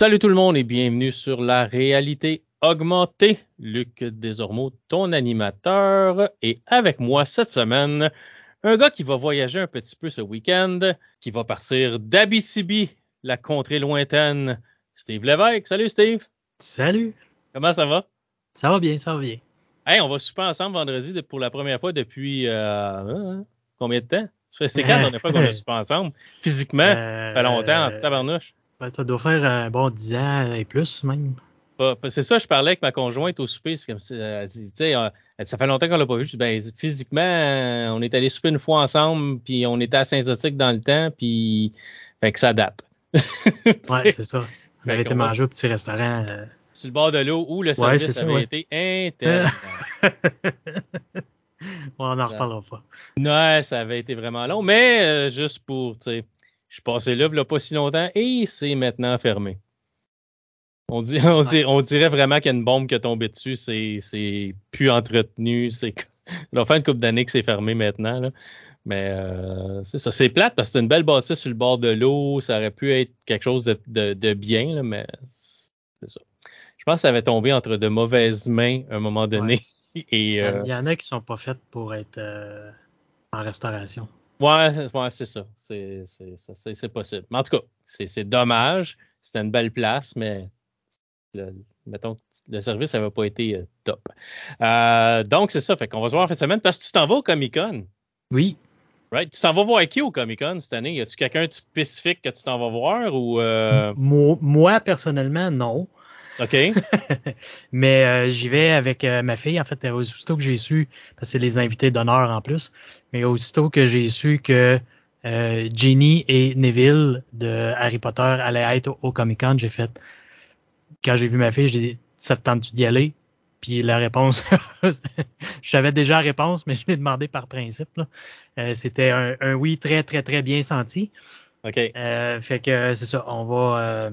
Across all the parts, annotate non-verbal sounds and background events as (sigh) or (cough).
Salut tout le monde et bienvenue sur la réalité augmentée. Luc Desormeaux, ton animateur, et avec moi cette semaine, un gars qui va voyager un petit peu ce week-end, qui va partir d'Abitibi, la contrée lointaine. Steve Lévesque. Salut Steve. Salut. Comment ça va? Ça va bien, ça va bien. Hey, on va souper ensemble vendredi pour la première fois depuis euh, hein, combien de temps? C'est quand la dernière fois qu'on a (laughs) soupé ensemble? Physiquement, ça fait longtemps, en tabarnouche. Ben, ça doit faire un bon 10 ans et plus même. c'est ça, je parlais avec ma conjointe au souper. C'est comme elle dit, tu sais, ça fait longtemps qu'on l'a pas vu. ben, physiquement, on est allé souper une fois ensemble, puis on était à Saint-Zotique dans le temps, puis fait que ça date. (laughs) ouais, c'est ça. On avait été manger au petit restaurant. Euh, Sur le bord de l'eau où le service avait été intéressant. (laughs) on n'en reparlera pas. Non, ça avait été vraiment long, mais euh, juste pour, tu sais, je suis passé là, il n'y a pas si longtemps, et c'est maintenant fermé. On, dit, (laughs) on, on dirait vraiment qu'il y a une bombe qui est tombée dessus, c'est plus entretenu, c'est va faire une couple d'années que c'est fermé maintenant. Là. Mais euh, c'est ça, c'est plate parce que c'est une belle bâtisse sur le bord de l'eau, ça aurait pu être quelque chose de, de, de bien, là, mais c'est ça. Je pense que ça avait tombé entre de mauvaises mains à un moment donné. (laughs) Et, euh, Il y en a qui sont pas faites pour être euh, en restauration. Ouais, c'est ça. C'est possible. Mais en tout cas, c'est dommage. C'était une belle place, mais le, mettons le service n'avait pas été euh, top. Euh, donc, c'est ça. Fait qu'on va se voir en fin de semaine parce que tu t'en vas au Comic Con. Oui. Right? Tu t'en vas voir qui au Comic Con cette année? Y a-tu quelqu'un de spécifique que tu t'en vas voir ou euh? moi, personnellement, non. OK. (laughs) Mais euh, j'y vais avec euh, ma fille. En fait, aussitôt que j'ai su, parce que c'est les invités d'honneur en plus, mais aussitôt que j'ai su que euh, Ginny et Neville de Harry Potter allaient être au, Comic Con, j'ai fait. Quand j'ai vu ma fille, j'ai dit Ça te tente-tu d'y aller? Puis la réponse, (laughs) je savais déjà la réponse, mais je l'ai demandé par principe. Euh, c'était un, un, oui très, très, très bien senti. OK. fait que c'est ça, on va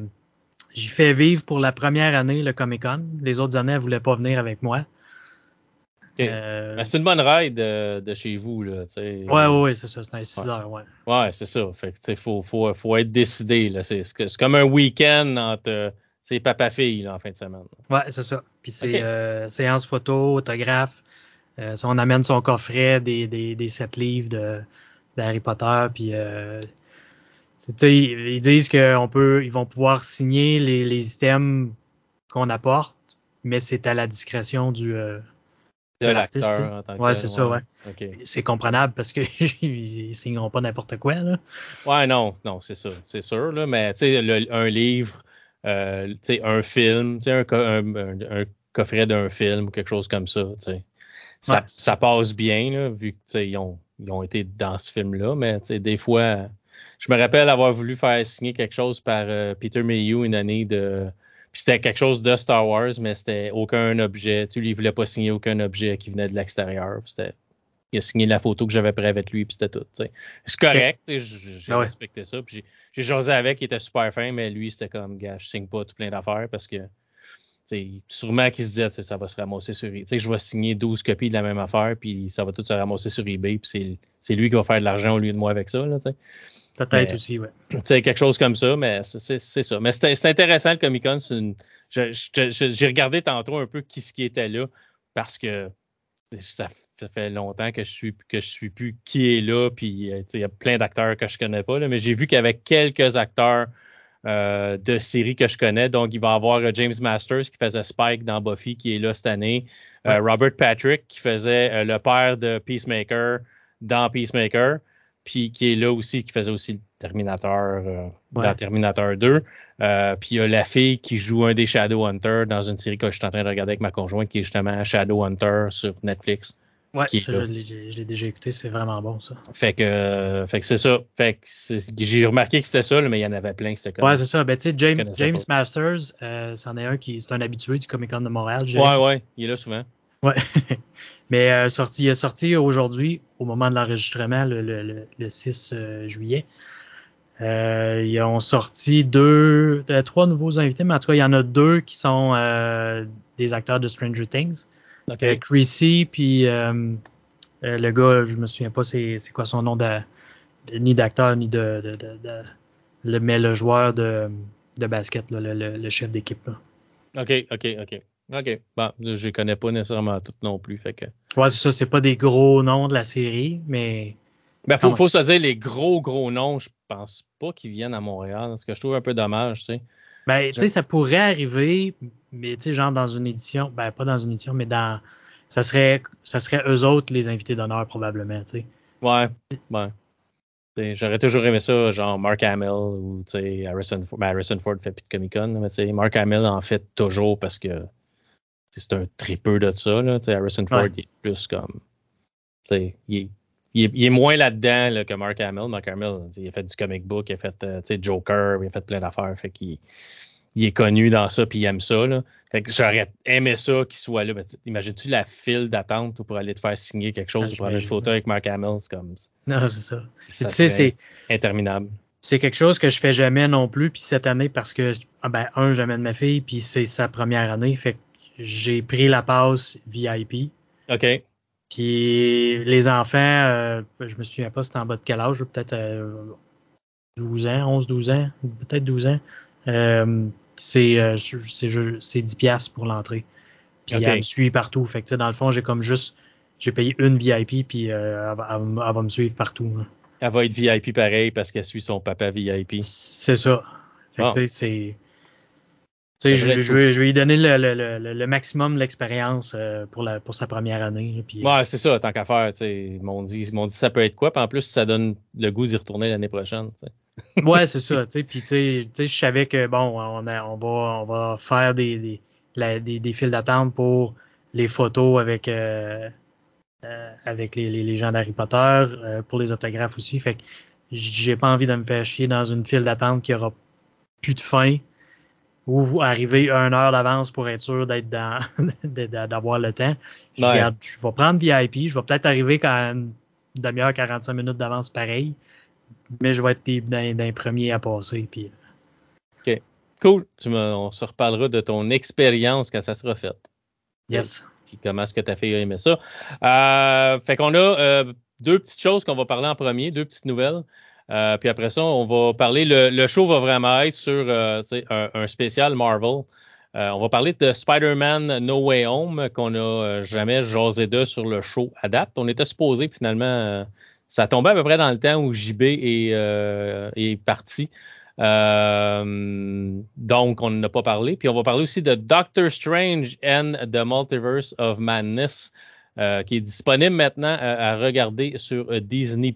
j'ai fait vivre pour la première année le Comic Con. Les autres années, elle voulait pas venir avec moi. Euh, ben, c'est une bonne ride de, chez vous. Là, ouais, ouais, ouais, c'est ça. C'est un 6 heures, ouais. Ouais, c'est ça. Fait que, faut, faut, faut être décidé. Là. C'est, comme un week-end entre c'est papa-fille en fin de semaine. Ouais, c'est ça. Puis c'est euh, séance photo, autographe. Euh, on amène son coffret des, des, des sept livres de, d'Harry Potter. Puis ils disent qu'on peut, ils vont pouvoir signer les, les items qu'on apporte, mais c'est à la discrétion du euh, de, l'artiste. Ouais, c'est ça, ouais. C'est comprenable parce que (laughs) ils signeront pas n'importe quoi, là. Ouais, non, non, c'est ça, c'est sûr, là, mais tu sais, un livre, euh, tu sais, un film, tu sais, un, un, un, coffret d'un film ou quelque chose comme ça, tu sais. Ça, ça, passe bien, là, vu qu'ils ont, ils ont été dans ce film-là, mais des fois, je me rappelle avoir voulu faire signer quelque chose par euh, Peter Mayhew une année de. Puis c'était quelque chose de Star Wars, mais c'était aucun objet. Tu sais, lui, il voulait pas signer aucun objet qui venait de l'extérieur. C'était. Il a signé la photo que j'avais pris avec lui, puis c'était tout. C'est correct, j'ai ah respecté ça. Puis j'ai jasé avec, il était super fin, mais lui, c'était comme, gars, je signe pas tout plein d'affaires parce que sûrement qu'il se disait, ça va se ramasser sur eBay. Je vais signer 12 copies de la même affaire, puis ça va tout se ramasser sur eBay, puis c'est lui qui va faire de l'argent au lieu de moi avec ça. Là, Peut-être aussi, ouais. C'est quelque chose comme ça, mais c'est ça. Mais c'est intéressant le Comic Con. J'ai regardé tantôt un peu qui ce qui était là parce que ça, fait longtemps que je suis que je suis plus qui est là. Puis euh, il y a plein d'acteurs que je connais pas, là, mais j'ai vu qu'il y avait quelques acteurs euh, de séries que je connais. Donc, il va y avoir euh, James Masters qui faisait Spike dans Buffy, qui est là cette année. Robert Patrick qui faisait le père de Peacemaker dans Peacemaker puis qui est là aussi, qui faisait aussi le Terminator euh, dans Terminator 2. Euh, puis il y a la fille qui joue un des Shadowhunters dans une série que je suis en train de regarder avec ma conjointe, qui est justement Shadowhunter sur Netflix. Ouais, ça, je l'ai déjà écouté, c'est vraiment bon ça. Fait que, fait que c'est ça. Fait que j'ai remarqué que c'était ça, mais il y en avait plein. C'était ouais, c'est ça. Ben, tu sais, James, James Masters, euh, c'en est un qui c'est un habitué du Comic Con de Montréal. Ouais, ouais, il est là souvent. Ouais. (laughs) Mais euh, sorti, il est sorti aujourd'hui, au moment de l'enregistrement, le, le, le, 6 euh, juillet. Euh, ils ont sorti deux, euh, trois nouveaux invités, mais en tout cas, il y en a deux qui sont des acteurs de Stranger Things. Okay. Chrissy, puis le gars, je me souviens pas c'est, quoi son nom de, ni d'acteur, ni de, de, de, le, mais le joueur de de basket, le, chef d'équipe. OK, OK, OK. OK. Bon, je les connais pas nécessairement toutes non plus. Fait que... Ouais, c'est ça, c'est pas des gros noms de la série, mais. Ben, faut, faut se dire, les gros, gros noms, je pense pas qu'ils viennent à Montréal. Ce que je trouve un peu dommage, tu sais. Ben, tu sais, ça pourrait arriver, mais tu sais, genre dans une édition, ben, pas dans une édition, mais dans. Ça serait, ça serait eux autres les invités d'honneur, probablement, tu sais. Ouais, ouais. J'aurais toujours aimé ça, genre Mark Hamill ou Harrison, ben Harrison Ford fait plus de Comic Con, mais Mark Hamill en fait toujours parce que c'est un tripeux de ça. Là, Harrison Ford il est plus comme. Il est, il, est, moins là-dedans là, que Mark Hamill. Mark Hamill, il a fait du comic book, il a fait euh, Joker, il a fait plein d'affaires. Fait qu'il il est connu dans ça puis il aime ça. Là. Fait que j'aurais aimé ça qu'il soit là. Imagines-tu la file d'attente pour aller te faire signer quelque chose ou pour prendre une photo avec Mark Hamill? C'est comme. Non, c'est ça. c'est interminable. C'est quelque chose que je fais jamais non plus. Puis cette année, parce que, ah ben, un, j'amène ma fille, puis c'est sa première année. Fait que j'ai pris la passe VIP. OK. Puis les enfants, euh, je me souviens pas c'était en bas de quel âge, peut-être 12 euh, ans, 11, 12 ans, peut-être 12 ans. Euh, c'est euh, c'est 10 pièces pour l'entrée. Puis elle me suit partout. Fait que dans le fond, j'ai comme juste j'ai payé une VIP puis elle, va me suivre partout. Elle va être VIP pareil parce qu'elle suit son papa VIP. C'est ça. Fait que c'est je, je, vais, je vais lui donner le, le, le, maximum de l'expérience euh, pour, la, pour sa première année. Puis, ouais, c'est ça, tant qu'à faire. Ils m'ont dit, dit ça peut être quoi, puis en plus, ça donne le goût d'y retourner l'année prochaine. ouais, c'est (laughs) ça. Puis je savais que bon, on, a, on, va, on va faire des, des, la, des, des files d'attente pour les photos avec, euh, euh, avec les, les, les, gens d'Harry Potter, pour les autographes aussi. Fait que j'ai pas envie de me faire chier dans une file d'attente qui aura plus de fin ou vous arrivez une heure d'avance pour être sûr d'être dans (laughs) d'avoir le temps. Je, je vais prendre VIP, je vais peut-être arriver quand une demi-heure, 45 minutes d'avance pareil, mais je vais être d'un d'un premier à passer. Puis... Euh. OK. Cool. Tu on se reparlera de ton expérience quand ça sera fait. Yes. Puis comment est-ce que tu as fait aimer ça. Euh, fait qu'on a euh, deux petites choses qu'on va parler en premier, deux petites nouvelles. Euh, puis après ça, on va parler. Le, show va vraiment être sur euh, un, spécial Marvel. Euh, on va parler de Spider-Man No Way Home qu'on n'a jamais jasé de sur le show Adapt. On était supposé finalement. ça tombait à peu près dans le temps où JB est, parti. donc, on n'a pas parlé. Puis on va parler aussi de Doctor Strange and the Multiverse of Madness, qui est disponible maintenant à regarder sur Disney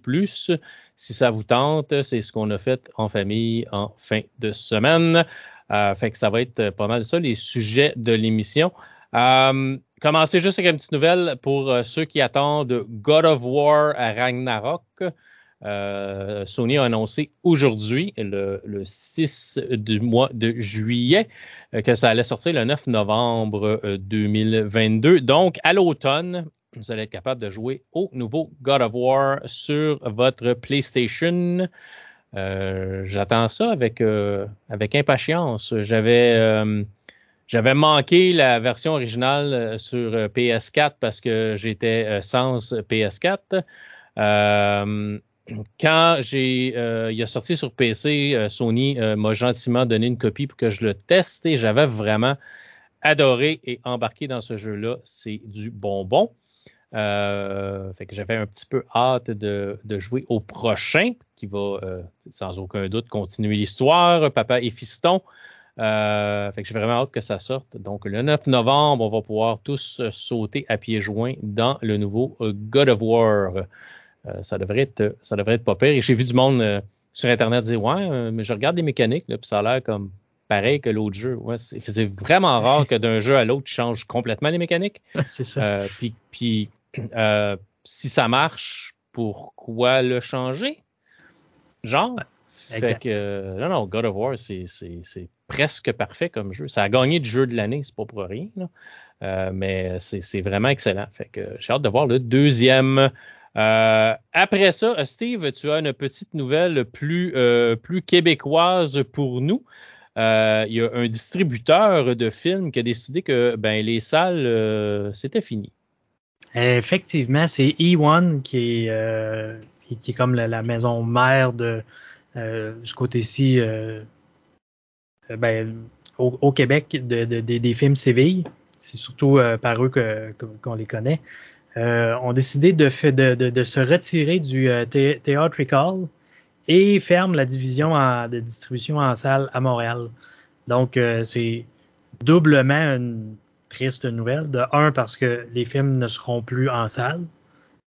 si ça vous tente, c'est ce qu'on a fait en famille en fin de semaine. Euh, fait que ça va être pas mal ça, les sujets de l'émission. Euh, commencer juste avec une petite nouvelle pour euh, ceux qui attendent God of War à Ragnarok. Euh, Sony a annoncé aujourd'hui, le, le, 6 du mois de juillet, que ça allait sortir le 9 novembre 2022. Donc, à l'automne, vous allez être capable de jouer au nouveau God of War sur votre PlayStation. Euh, j'attends ça avec, euh, avec impatience. J'avais euh, j'avais manqué la version originale sur PS4 parce que j'étais sans PS4. quand il a sorti sur PC, Sony m'a gentiment donné une copie pour que je le teste et j'avais vraiment adoré et embarqué dans ce jeu-là. C'est du bonbon. Euh, fait que j'avais un petit peu hâte de, jouer au prochain, qui va euh, sans aucun doute continuer l'histoire, Papa et Fiston. Euh, fait que j'ai vraiment hâte que ça sorte. Donc le 9 novembre, on va pouvoir tous sauter à pieds joints dans le nouveau God of War. ça devrait être ça devrait être pas pire. Et j'ai vu du monde sur Internet dire Ouais, mais je regarde les mécaniques, puis ça a l'air comme pareil que l'autre jeu. Ouais, c'est vraiment rare que d'un jeu à l'autre, tu changes complètement les mécaniques. (laughs) c'est ça. puis, puis euh, si ça marche, pourquoi le changer? Genre? Fait que, non, non, God of War, c'est presque parfait comme jeu. Ça a gagné du jeu de l'année, c'est pas pour rien. Euh, mais c'est vraiment excellent. Fait que j'ai hâte de voir le deuxième. Euh, après ça, Steve, tu as une petite nouvelle plus, plus québécoise pour nous. Il y a un distributeur de films qui a décidé que ben, les salles, c'était fini. Effectivement, c'est E1 qui est, euh, qui, est comme la, maison mère de euh, ce côté-ci euh, ben, au, Québec des films Séville. C'est surtout par eux qu'on les connaît. ont décidé de, de, se retirer du Theatrical et ferment la division de distribution en salle à Montréal. Donc, c'est doublement une triste nouvelle. De un, parce que les films ne seront plus en salle,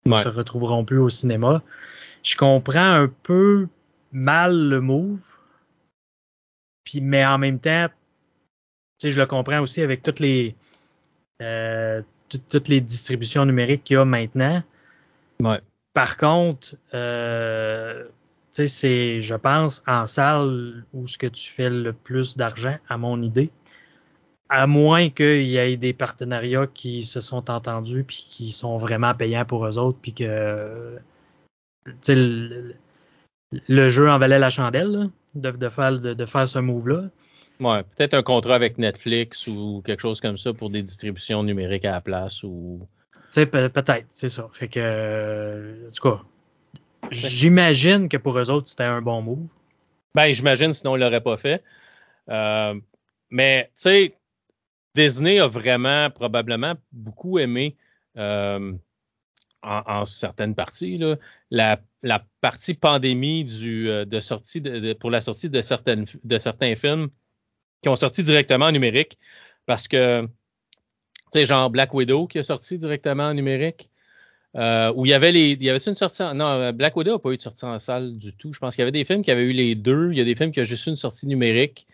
ne se retrouveront plus au cinéma. Je comprends un peu mal le move, puis mais en même temps, je le comprends aussi avec toutes les euh, toutes les distributions numériques qu'il y a maintenant. Par contre, euh, c'est, je pense, en salle où ce que tu fais le plus d'argent, à mon idée à moins qu'il y ait des partenariats qui se sont entendus puis qui sont vraiment payants pour eux autres puis que le, le, jeu en valait la chandelle de, de, faire, de, faire ce move-là. Ouais, peut-être un contrat avec Netflix ou quelque chose comme ça pour des distributions numériques à la place ou. peut-être, c'est ça. Fait que, en tout cas, j'imagine que pour eux autres, c'était un bon move. Ben, j'imagine, sinon ils l'auraient pas fait. Euh, mais, tu sais, Disney a vraiment, probablement, beaucoup aimé, euh, en, certaines parties, la, partie pandémie euh, de sortie pour la sortie de certains films qui ont sorti directement en numérique. Parce que, tu sais, genre Black Widow qui a sorti directement en numérique. Euh, où il y avait les. Il y avait une sortie en, Non, Black Widow n'a pas eu de sortie en salle du tout. Je pense qu'il y avait des films qui avaient eu les deux. Il y a des films qui ont juste eu une sortie numérique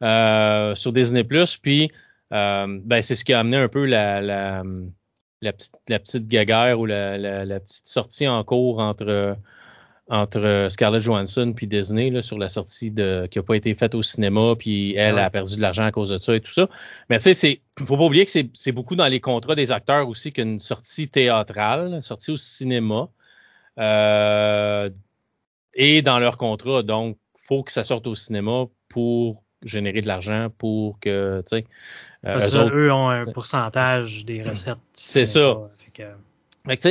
sur Disney Plus. Puis euh, ben, c'est ce qui a amené un peu la, la, la, petite, la petite guéguerre ou la, la, petite sortie en cours entre, entre Scarlett Johansson puis Disney là, sur la sortie de, qui n'a pas été faite au cinéma, puis elle a perdu de l'argent à cause de ça et tout ça. Mais tu sais, c'est faut pas oublier que c'est beaucoup dans les contrats des acteurs aussi qu'une sortie théâtrale, une sortie au cinéma. Euh, et dans leur contrat. Donc, faut que ça sorte au cinéma pour générer de l'argent pour que, tu sais, euh, eux, ont un pourcentage des recettes. C'est ça.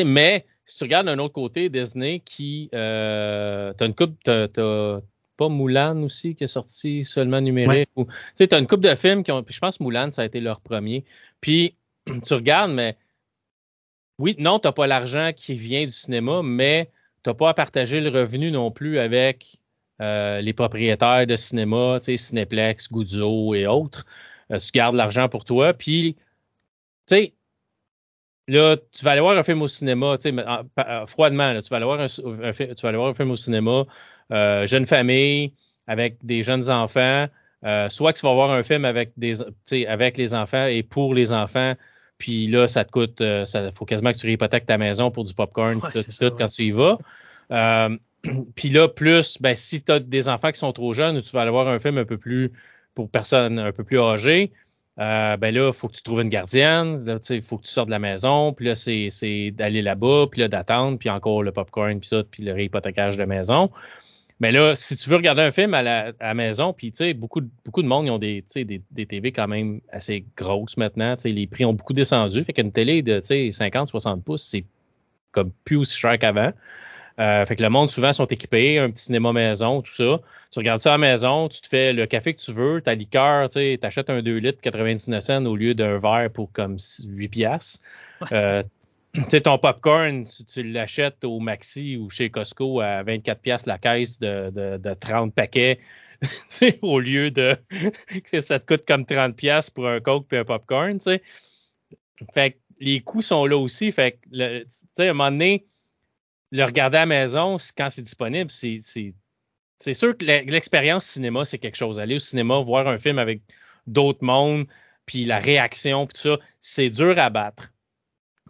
mais si tu regardes d'un autre côté, Disney qui. Euh, tu as une coupe. T'as, pas Moulin aussi qui est sorti seulement numérique. Tu sais, tu as une coupe de films qui ont. Je pense que Moulin, ça a été leur premier. Puis (clears throat) tu regardes, mais. Oui, non, tu n'as pas l'argent qui vient du cinéma, mais tu n'as pas à partager le revenu non plus avec euh, les propriétaires de cinéma, tu sais, Cineplex, Guzzo et autres. Euh, tu gardes l'argent pour toi. Puis, tu sais, là, tu vas aller voir un film au cinéma, tu sais, euh, froidement, tu, vas aller voir un, tu vas aller voir un film au cinéma, euh, jeune famille, avec des jeunes enfants, soit que tu vas voir un film avec des, avec les enfants et pour les enfants, puis là, ça te coûte, ça faut quasiment que tu réhypothèques ta maison pour du popcorn, tout, tout, quand tu y vas. (clears throat) puis là, plus, ben, si tu as des enfants qui sont trop jeunes, tu vas aller voir un film un peu plus pour personnes un peu plus âgées, euh, ben là, il faut que tu trouves une gardienne, il faut que tu sortes de la maison, puis là, c'est d'aller là-bas, puis là, d'attendre, puis encore le popcorn, puis ça, puis le réhypothèquage de maison. Mais là, si tu veux regarder un film à la, maison, puis tu sais, beaucoup, beaucoup de monde ils ont des, des, des TV quand même assez grosses maintenant. Les prix ont beaucoup descendu. Fait qu'une télé de 50-60 pouces, c'est comme plus aussi cher qu'avant. Euh, fait que le monde, souvent, sont équipés, un petit cinéma maison, tout ça. Tu regardes ça à la maison, tu te fais le café que tu veux, ta liqueur, tu achètes un 2 litres 99 cents au lieu d'un verre pour comme 8 piastres. Euh, tu sais, ton popcorn, tu, tu l'achètes au Maxi ou chez Costco à 24 piastres la caisse de, de, de 30 paquets. (laughs) au lieu de (laughs) que ça te coûte comme 30 pièces pour un coke et un popcorn, tu sais. Fait que les coûts sont là aussi. Fait que, tu sais, à un moment donné, le regarder à la maison, quand c'est disponible, c'est, c'est, sûr que l'expérience cinéma, c'est quelque chose. Aller au cinéma, voir un film avec d'autres mondes, puis la réaction, puis ça, c'est dur à battre.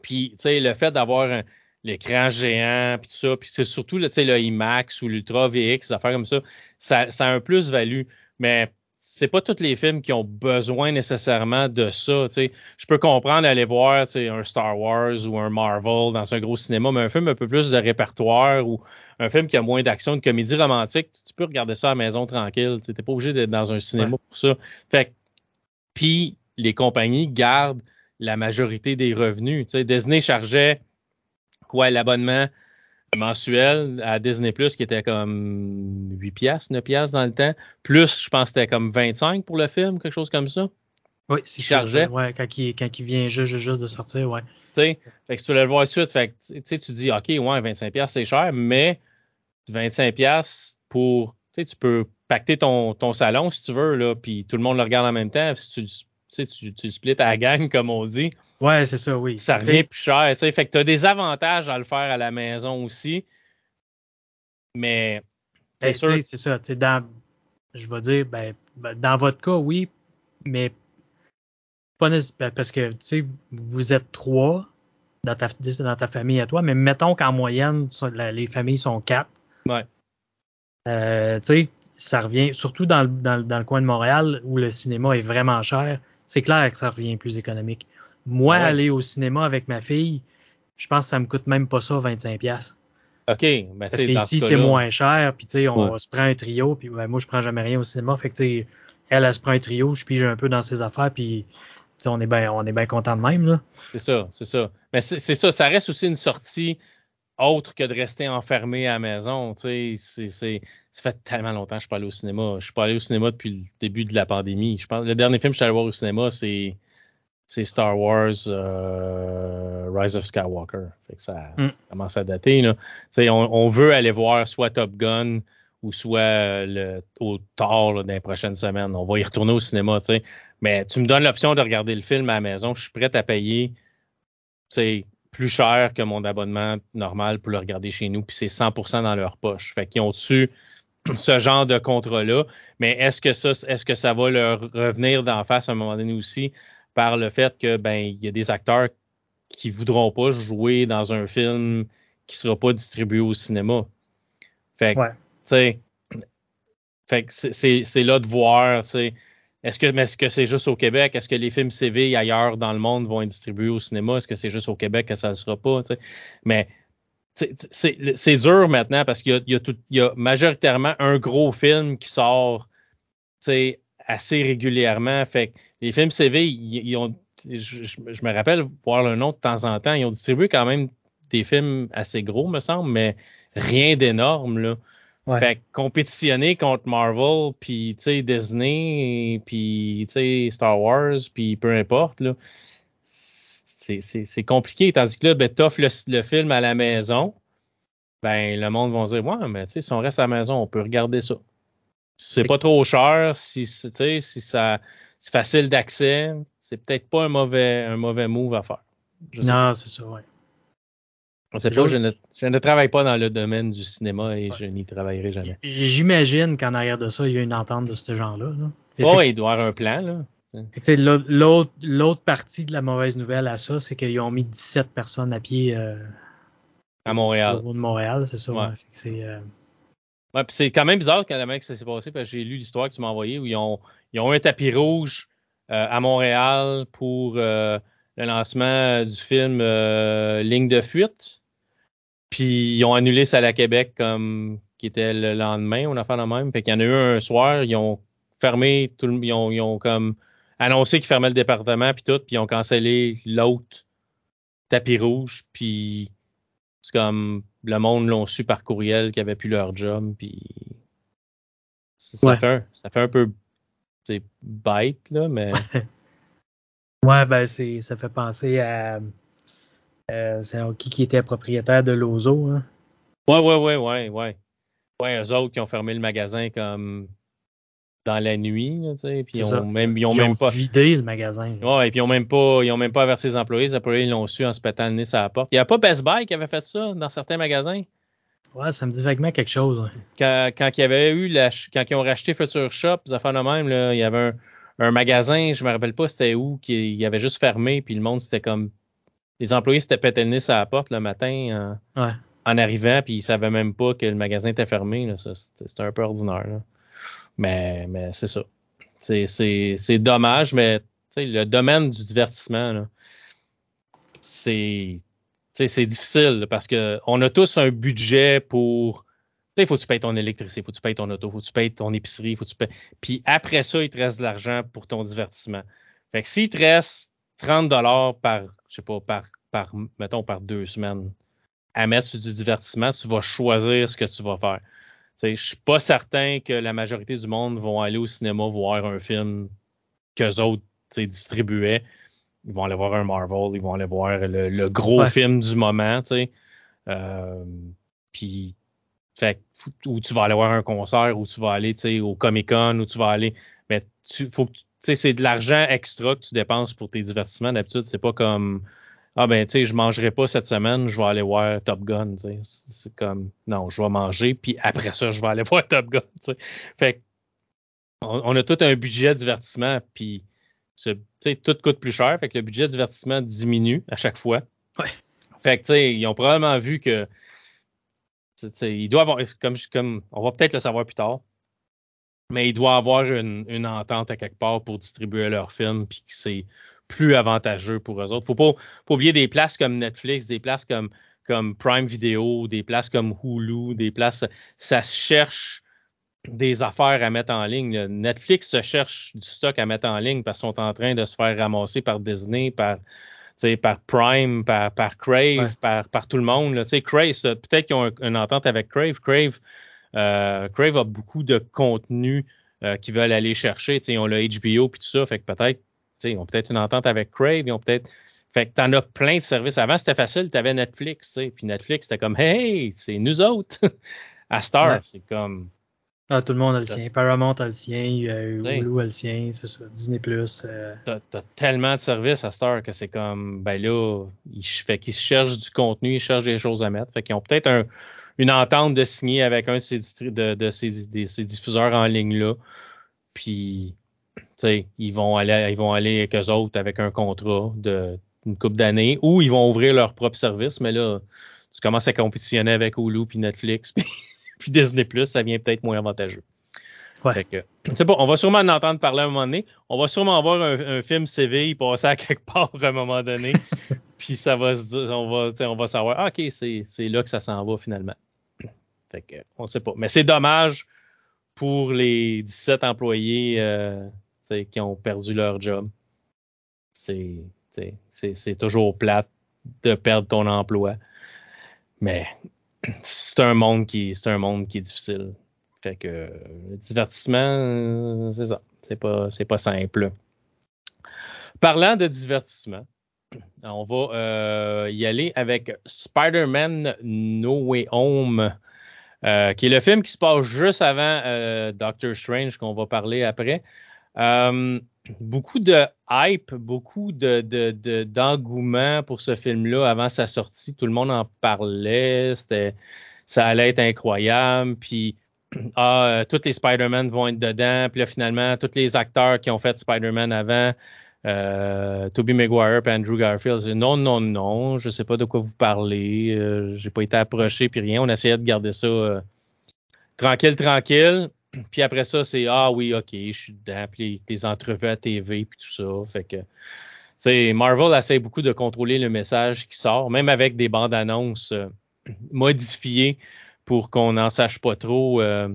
Puis, tu sais, le fait d'avoir l'écran géant, puis ça, puis c'est surtout, tu sais, le IMAX ou l'Ultra VX, des affaires comme ça, ça, ça a un plus-value. Mais c'est pas tous les films qui ont besoin nécessairement de ça. Je peux comprendre d'aller voir un Star Wars ou un Marvel dans un gros cinéma, mais un film un peu plus de répertoire ou un film qui a moins d'action, de comédie romantique, tu peux regarder ça à la maison tranquille. Tu n'es pas obligé d'être dans un cinéma pour ça. Fait puis les compagnies gardent la majorité des revenus. sais. Disney chargeait quoi l'abonnement mensuel à Disney Plus qui était comme 8 piastres, 9 piastres dans le temps. Plus, je pense que c'était comme 25 pour le film, quelque chose comme ça. Oui, c'est chargeait. Ouais, quand il, quand il vient juste, juste de sortir, ouais. Tu sais, fait que tu voulais le voir suite, fait que tu tu dis, OK, ouais, 25 piastres, c'est cher, mais 25 piastres pour, tu sais, tu peux pacter ton, ton salon si tu veux, là, puis tout le monde le regarde en même temps. Si tu, tu, tu, tu splits à la gang, comme on dit. Ouais, c'est ça, oui. Ça revient plus cher, tu sais. Fait que tu as des avantages à le faire à la maison aussi. Mais c'est sûr. C'est ça. Dans, je vais dire, ben, ben, dans votre cas, oui, mais pas nécessairement parce que tu sais, vous êtes trois dans ta, dans ta famille à toi, mais mettons qu'en moyenne, les familles sont quatre. Ouais. Euh, tu sais, ça revient, surtout dans le, dans, dans le coin de Montréal où le cinéma est vraiment cher, c'est clair que ça revient plus économique. Moi, aller au cinéma avec ma fille, je pense que ça me coûte même pas ça 25$. OK. Ben, Parce qu'ici, c'est moins cher, puis tu sais, on, se prend un trio, puis ben, moi, je prends jamais rien au cinéma. Fait que tu sais, elle, elle se prend un trio, je pige un peu dans ses affaires, puis on est bien on est bien content de même. là. C'est ça, c'est ça. Mais c'est ça, ça reste aussi une sortie autre que de rester enfermé à la maison. Tu sais, c'est ça fait tellement longtemps que je suis pas allé au cinéma. Je suis pas allé au cinéma depuis le début de la pandémie. Je pense le dernier film que je suis allé voir au cinéma, c'est c'est Star Wars euh, Rise of Skywalker. Fait que ça, mm. commence à dater. Là. On, on veut aller voir soit Top Gun ou soit le, au Thor là, dans les prochaines semaines. On va y retourner au cinéma. sais. Mais tu me donnes l'option de regarder le film à la maison. Je suis prêt à payer plus cher que mon abonnement normal pour le regarder chez nous. Puis c'est 100% dans leur poche. Fait qu'ils ont dessus (clears throat) ce genre de contrat-là. Mais est-ce que ça, est-ce que ça va leur revenir d'en face à un moment donné aussi par le fait que ben il y a des acteurs qui voudront pas jouer dans un film qui sera pas distribué au cinéma? Fait que, ouais. fait que c'est là de voir, Est-ce que, que c'est juste au Québec? Est-ce que les films CV ailleurs dans le monde vont être distribués au cinéma? Est-ce que c'est juste au Québec que ça ne sera pas? Mais c'est dur maintenant parce qu'il y, a majoritairement un gros film qui sort assez régulièrement. Fait les films CV, ils, ont, je, me rappelle voir le nom de temps en temps, ils ont distribué quand même des films assez gros, me semble, mais rien d'énorme. Fait compétitionner contre Marvel, puis Disney, puis Star Wars, puis peu importe, là, c'est compliqué. Tandis que là, ben, t'offres le, le, film à la maison, ben le monde va dire Ouais, mais si on reste à la maison, on peut regarder ça. Si c'est pas trop cher, si, si ça c'est facile d'accès, c'est peut-être pas un mauvais, un mauvais move à faire. non, c'est ça, ouais. Je, pas, je, ne, je, ne, travaille pas dans le domaine du cinéma et je n'y travaillerai jamais. J'imagine qu'en arrière de ça, il y a une entente de ce genre-là. Là. Oh, il doit y avoir un plan. Là. L'autre partie de la mauvaise nouvelle à ça, c'est qu'ils ont mis 17 personnes à pied euh, à Montréal. Au de Montréal, c'est ça. Ouais. c'est euh, ouais, c'est quand même bizarre quand même que ça s'est passé parce que j'ai lu l'histoire que tu m'as envoyée où ils ont, ils ont un tapis rouge euh, à Montréal pour le lancement du film Ligne de fuite. Puis ils ont annulé ça à Québec comme qui était le lendemain, on a fait la même. Fait qu'il y en a eu un soir, ils ont fermé tout le, ils ont, ils ont comme annoncé qu'ils fermaient le département puis tout, puis ils ont cancellé l'autre tapis rouge, puis c'est comme le monde l'ont su par courriel qu'ils avaient plus leur job, puis ça, fait, un, ça fait un peu c'est bête là, mais (laughs) ouais ben c'est ça fait penser à euh, c'est qui qui était propriétaire de Lozo hein? Ouais ouais ouais ouais ouais ouais eux autres qui ont fermé le magasin comme dans la nuit, tu sais, puis ils ont même, ils ont même pas vidé le magasin. Ouais, et puis ils ont même pas, ils ont même pas averti les employés. Les employés l'ont su en se pétant le nez sur la porte. Il n'y a pas Best Buy qui avait fait ça dans certains magasins? Ouais, ça me dit vaguement quelque chose. Quand, quand il y avait eu la, quand ils ont racheté Future Shop, ça fait de même, là, il y avait un, un magasin, je me rappelle pas c'était où, qui il avait juste fermé, puis le monde c'était comme les employés s'étaient pété le nez sur la porte le matin en, ouais. en arrivant, puis ils savaient même pas que le magasin était fermé. C'était un peu ordinaire. Là. Mais, mais c'est ça. C'est dommage, mais le domaine du divertissement, c'est difficile parce que on a tous un budget pour. Il faut que tu payes ton électricité, il faut que tu payes ton auto, il faut que tu payes ton épicerie, il faut que tu payes. Puis après ça, il te reste de l'argent pour ton divertissement. Fait que s'il te reste 30 dollars par, je sais pas, par, par, mettons, par deux semaines, à mettre sur du divertissement, tu vas choisir ce que tu vas faire. Je suis pas certain que la majorité du monde vont aller au cinéma voir un film qu'eux autres distribuaient. Ils vont aller voir un Marvel, ils vont aller voir le, gros film du moment, tu euh, puis, fait, ou tu vas aller voir un concert, ou tu vas aller au Comic Con, ou tu vas aller. Mais tu faut c'est de l'argent extra que tu dépenses pour tes divertissements. D'habitude, c'est pas comme ah ben tu sais je mangerai pas cette semaine, je vais aller voir Top Gun, c'est comme non, je vais manger puis après ça je vais aller (laughs) voir Top Gun, sais. Fait on, a tout un budget de divertissement puis tout coûte plus cher, fait que le budget de divertissement diminue à chaque fois. Ouais. Fait que tu sais ils ont probablement vu que il doit avoir comme comme on va peut-être le savoir plus tard. Mais il doit avoir une, une entente à quelque part pour distribuer leurs films, puis que c'est plus avantageux pour eux autres. Faut pas, oublier des places comme Netflix, des places comme, comme Prime Video, des places comme Hulu, des places, ça se cherche des affaires à mettre en ligne. Netflix se cherche du stock à mettre en ligne parce qu'ils sont en train de se faire ramasser par Disney, par, par Prime, par, par Crave, par, par tout le monde. Là. Crave, peut-être qu'ils ont une entente avec Crave. Crave, euh, Crave a beaucoup de contenu euh, qu'ils veulent aller chercher. Ils ont le HBO puis tout ça. Fait que peut-être ils ont peut-être une entente avec Crave, ils ont peut-être. Fait que t'en as plein de services. Avant, c'était facile, tu avais Netflix, tu sais. Puis Netflix, c'était comme Hey, c'est nous autres. (laughs) à Star, c'est comme. Ah, tout le monde a le sien. Paramount a le sien, Hulu a le sien, c'est ça. Disney. Euh... T'as, as tellement de services à Star que c'est comme ben là, ils, fait qu'ils cherchent du contenu, ils cherchent des choses à mettre. Fait qu'ils ont peut-être un, une entente de signer avec un de ces, de, de ces, ces diffuseurs en ligne là. Puis ils vont aller, ils vont aller avec eux autres avec un contrat de une couple d'années ou ils vont ouvrir leur propre service, mais là, tu commences à compétitionner avec Hulu puis Netflix (laughs) puis, Disney Plus, ça vient peut-être moins avantageux. Ouais. c'est pas, on va sûrement en entendre parler à un moment donné. On va sûrement avoir un, film CV passer à quelque (laughs) part à un moment donné. (laughs) puis ça va se dire, on va, on va savoir, ah, OK, c'est là que ça s'en va finalement. (clears throat) Fait que, on sait pas. Mais c'est dommage pour les 17 employés euh, qui ont perdu leur job. C'est toujours plate de perdre ton emploi. Mais c'est un monde qui c'est est difficile. Fait que le divertissement, c'est ça. C'est pas, c'est pas simple. Parlant de divertissement, on va euh, y aller avec Spider-Man No Way Home, euh, qui est le film qui se passe juste avant euh, Doctor Strange, qu'on va parler après. Euh, beaucoup de hype, beaucoup de, d'engouement pour ce film-là avant sa sortie. Tout le monde en parlait. C'était, ça allait être incroyable. Puis, (clears throat) ah, euh, tous les Spider-Man vont être dedans. Puis là, finalement, tous les acteurs qui ont fait Spider-Man avant, euh, Tobey Maguire et Andrew Garfield, non, non, non, je sais pas de quoi vous parlez. Euh, j'ai pas été approché puis rien. On essayait de garder ça tranquille, tranquille. (clears throat) Puis après ça, c'est Ah oui, ok, je suis dedans, puis les, entrevues à TV, puis tout ça. Fait que, tu Marvel essaie beaucoup de contrôler le message qui sort, même avec des bandes annonces euh, (clears throat) modifiées pour qu'on n'en sache pas trop euh,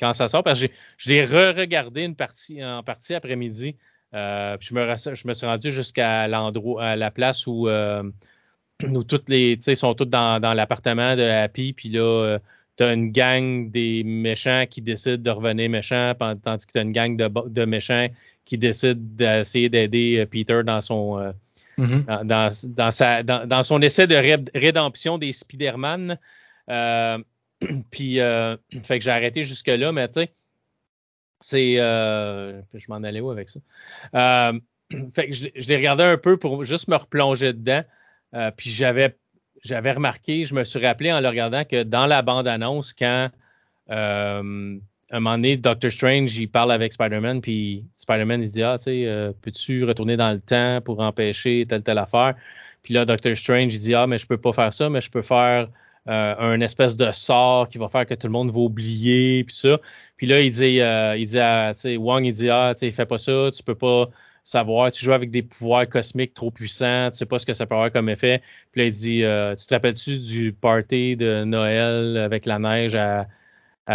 quand ça sort. Parce que je l'ai re-regardé une partie en partie après-midi. Euh, je me, je me suis rendu jusqu'à l'endroit, à la place où, (clears throat) où toutes les, tu sais, sont toutes dans, dans l'appartement de Happy, puis là t'as une gang des méchants qui décident de revenir méchants, tandis que t'as une gang de, méchants qui décident d'essayer d'aider euh, Peter dans son euh, mm-hmm. dans, sa, dans, son essai de rédemption des Spider-Man. Euh, (clears throat) puis fait que j'ai arrêté jusque-là, mais tu sais, c'est je m'en allais où avec ça? (clears throat) fait que je, je l'ai regardé un peu pour juste me replonger dedans. puis j'avais j'avais remarqué, je me suis rappelé en le regardant que dans la bande-annonce, quand euh, un moment donné, Doctor Strange, il parle avec Spider-Man, puis Spider-Man, il dit Ah, tu sais, euh, peux-tu retourner dans le temps pour empêcher telle, telle affaire? Puis là, Doctor Strange, il dit Ah, mais je peux pas faire ça, mais je peux faire euh, un espèce de sort qui va faire que tout le monde va oublier, puis ça. Puis là, il dit, il dit à, Wong, il dit Ah, tu sais, fais pas ça, tu peux pas savoir, tu joues avec des pouvoirs cosmiques trop puissants, tu sais pas ce que ça peut avoir comme effet. Puis là, il dit, euh, tu te rappelles-tu du party de Noël avec la neige à,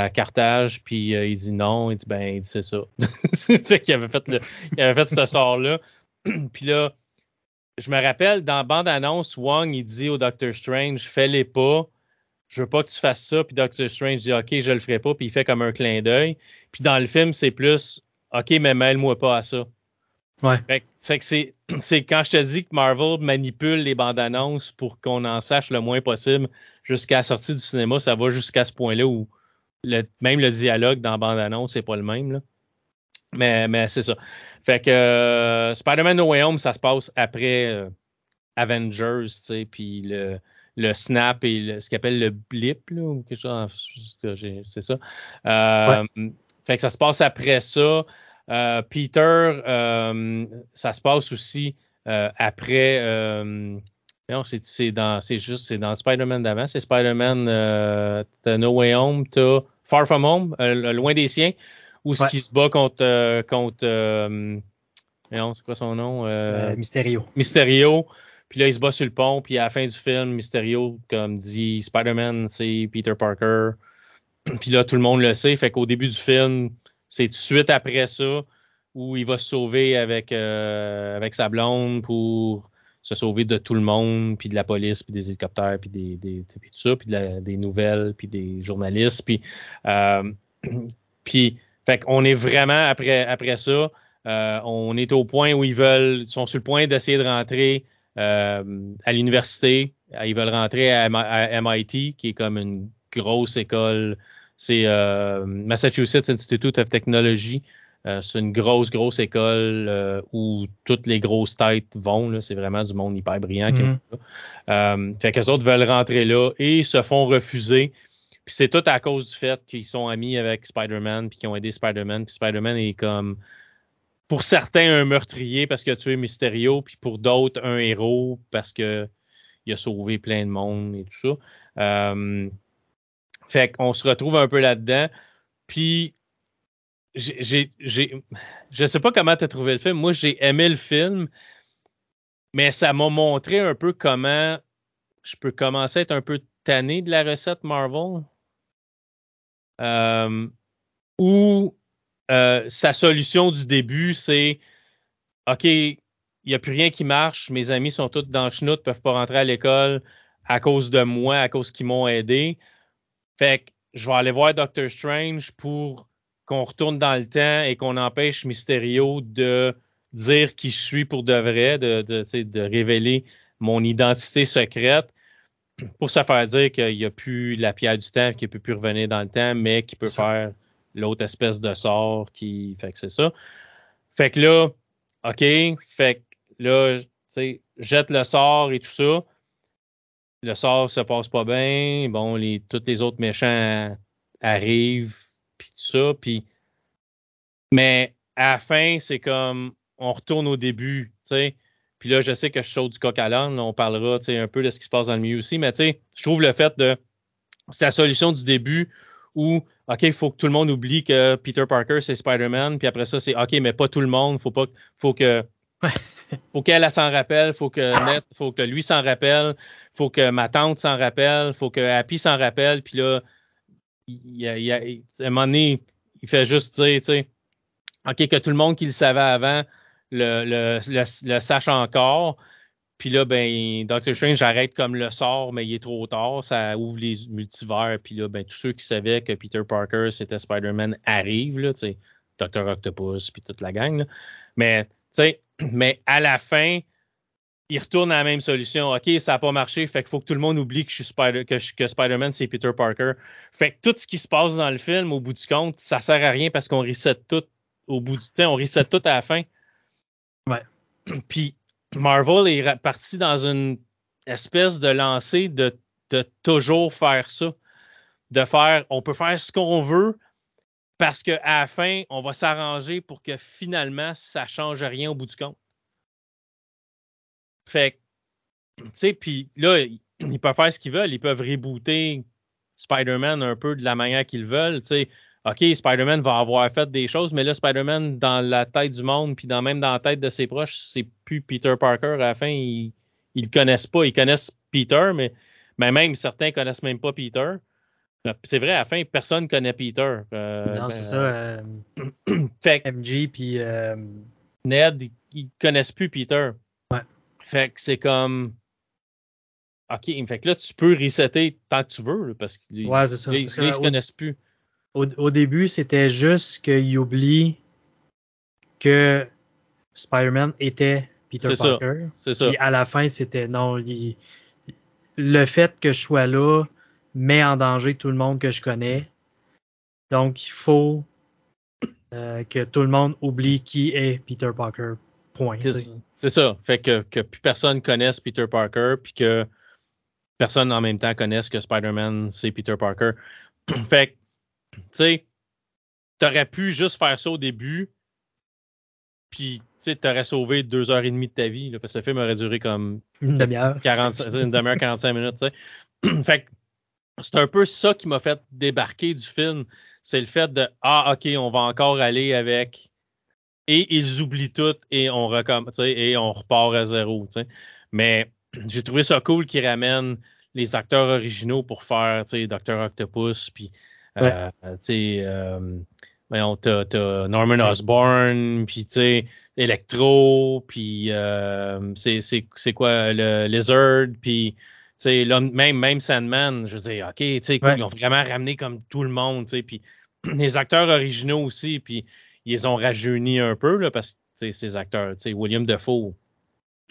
Carthage? Puis euh, il dit non, il dit, ben, c'est ça. (laughs) fait qu'il avait fait, il avait fait ce sort-là. (clears throat) puis là, je me rappelle, dans bande-annonce, Wong, il dit au Doctor Strange, fais-les pas, je veux pas que tu fasses ça, puis Doctor Strange dit, OK, je le ferai pas, puis il fait comme un clin d'œil. Puis dans le film, c'est plus, OK, mais mêle-moi pas à ça. Ouais. Fait, que c'est, (clears throat) c'est quand je te dis que Marvel manipule les bandes annonces pour qu'on en sache le moins possible jusqu'à la sortie du cinéma, ça va jusqu'à ce point-là où le, même le dialogue dans bande annonce c'est pas le même. Là. Mais, mais c'est ça. Fait que euh, Spider-Man No Way Home, ça se passe après euh, Avengers, tu sais, puis le, le snap et ce qu'il appelle le blip, là, ou quelque chose, c'est ça. Euh, fait que ça se passe après ça. Euh, Peter, euh, ça se passe aussi euh, après. non, c'est dans, c'est juste, c'est dans Spider-Man d'avant. C'est Spider-Man de No Way Home, t'as Far From Home, loin des siens, où ce qui se bat contre, contre non, c'est quoi son nom? Mysterio. Mysterio. Puis là, il se bat sur le pont, puis à la fin du film, Mysterio, comme dit Spider-Man, c'est Peter Parker. (clears throat) puis là, tout le monde le sait. Fait qu'au début du film, c'est tout de suite après ça où il va se sauver avec, euh, avec sa blonde pour se sauver de tout le monde, puis de la police, puis des hélicoptères, puis des, tout ça, puis des nouvelles, puis des journalistes, puis euh, (clears throat) puis fait qu'on est vraiment après après ça, euh, on est au point où ils veulent, sont sur le point d'essayer de rentrer à l'université, ils veulent rentrer à, MIT, qui est comme une grosse école c'est euh, Massachusetts Institute of Technology. Euh, c'est une grosse, grosse école euh, où toutes les grosses têtes vont. C'est vraiment du monde hyper brillant. Mm -hmm. fait qu'eux autres veulent rentrer là et se font refuser. Puis c'est tout à cause du fait qu'ils sont amis avec Spider-Man puis qu'ils ont aidé Spider-Man. Puis Spider-Man est comme, pour certains, un meurtrier parce qu'il a tué Mysterio, puis pour d'autres, un héros parce que il a sauvé plein de monde et tout ça. Euh, fait qu'on se retrouve un peu là-dedans. Puis, j'ai, j'ai, je sais pas comment tu as trouvé le film. Moi, j'ai aimé le film, mais ça m'a montré un peu comment je peux commencer à être un peu tanné de la recette Marvel. Euh, où euh, sa solution du début, c'est OK, il n'y a plus rien qui marche, mes amis sont tous dans le chenoute, peuvent pas rentrer à l'école à cause de moi, à cause qu'ils m'ont aidé. Fait que je vais aller voir Doctor Strange pour qu'on retourne dans le temps et qu'on empêche Mysterio de dire qui je suis pour de vrai, de, de, révéler mon identité secrète pour se faire dire qu'il n'y a plus la pierre du temps, qu'il ne peut plus revenir dans le temps, mais qu'il peut faire l'autre espèce de sort qui. Fait que c'est ça. Fait que là, OK, fait que là, tu sais, jette le sort et tout ça le sort se passe pas bien, bon, les, tous les autres méchants arrivent, puis tout ça, puis mais à la fin, c'est comme on retourne au début, tu sais. Puis là, je sais que je saute du coq à l'âne, on parlera, tu sais, un peu de ce qui se passe dans le milieu aussi, mais tu sais, je trouve le fait de sa solution du début où OK, il faut que tout le monde oublie que Peter Parker c'est Spider-Man, puis après ça c'est OK, mais pas tout le monde, faut pas faut que faut qu'elle s'en rappelle, faut que (laughs) faut que lui s'en rappelle, faut que ma tante s'en rappelle, faut que Happy s'en rappelle, puis là, il, il, à un moment donné, il fait juste dire, tu sais, OK, que tout le monde qui le savait avant le, le, le, sache encore. Puis là, ben, Doctor Strange arrête comme le sort, mais il est trop tard. Ça ouvre les multivers. Puis là, ben, tous ceux qui savaient que Peter Parker, c'était Spider-Man, arrivent, là, tu sais, Doctor Octopus, puis toute la gang. Là. Mais, tu sais, (clears throat) mais à la fin, il retourne à la même solution. OK, ça n'a pas marché, fait qu'il faut que tout le monde oublie que, je suis Spider, que, que Spider-Man, c'est Peter Parker. Fait que tout ce qui se passe dans le film, au bout du compte, ça sert à rien parce qu'on reset tout au bout du temps, on reset tout à la fin. Ouais. (clears throat) Puis Marvel est parti dans une espèce de lancée de, de toujours faire ça. De faire, on peut faire ce qu'on veut parce qu'à la fin, on va s'arranger pour que finalement, ça change rien au bout du compte. Fait tu sais, puis là, ils peuvent faire ce qu'ils veulent. Ils peuvent rebooter Spider-Man un peu de la manière qu'ils veulent. Tu sais, OK, Spider-Man va avoir fait des choses, mais là, Spider-Man, dans la tête du monde, puis dans, même dans la tête de ses proches, c'est plus Peter Parker. À la fin, ils, ils le connaissent pas. Ils connaissent Peter, mais, mais même certains connaissent même pas Peter. C'est vrai, à la fin, personne connaît Peter. Euh, non, c'est ça. Euh, (clears throat) fait MG puis euh, Ned, ils, ils connaissent plus Peter. Fait que c'est comme. OK, fait que là, tu peux resetter tant que tu veux, parce qu'ils ouais, ça. ils, se connaissent plus. Au, au début, c'était juste qu'ils oublient que Spider-Man était Peter Parker. C'est ça. Puis à la fin, c'était non. le fait que je sois là met en danger tout le monde que je connais. Donc, il faut euh, que tout le monde oublie qui est Peter Parker. Point. C'est ça. Fait que, que plus personne connaisse Peter Parker, puis que personne en même temps connaisse que Spider-Man, c'est Peter Parker. (clears throat) fait que, tu sais, t'aurais pu juste faire ça au début, puis tu aurais sauvé deux heures et demie de ta vie, là, parce que le film aurait duré comme une demi-heure. (laughs) une demi-heure, 45 minutes, tu sais. (clears throat) fait que c'est un peu ça qui m'a fait débarquer du film. C'est le fait de Ah, OK, on va encore aller avec. Et ils oublient tout et on recommence, et on repart à zéro. Mais (clears throat) j'ai trouvé ça cool qu'ils ramènent les acteurs originaux pour faire Dr. Octopus, puis euh, euh, t'as, Norman Osborn, puis Electro, puis euh, c'est, quoi le Lizard, puis même, même Sandman, je veux dire, OK, ils ont vraiment ramené comme tout le monde, puis (clears throat) les acteurs originaux aussi, puis ils ont rajeunis un peu, là, parce que ces acteurs, William Defoe.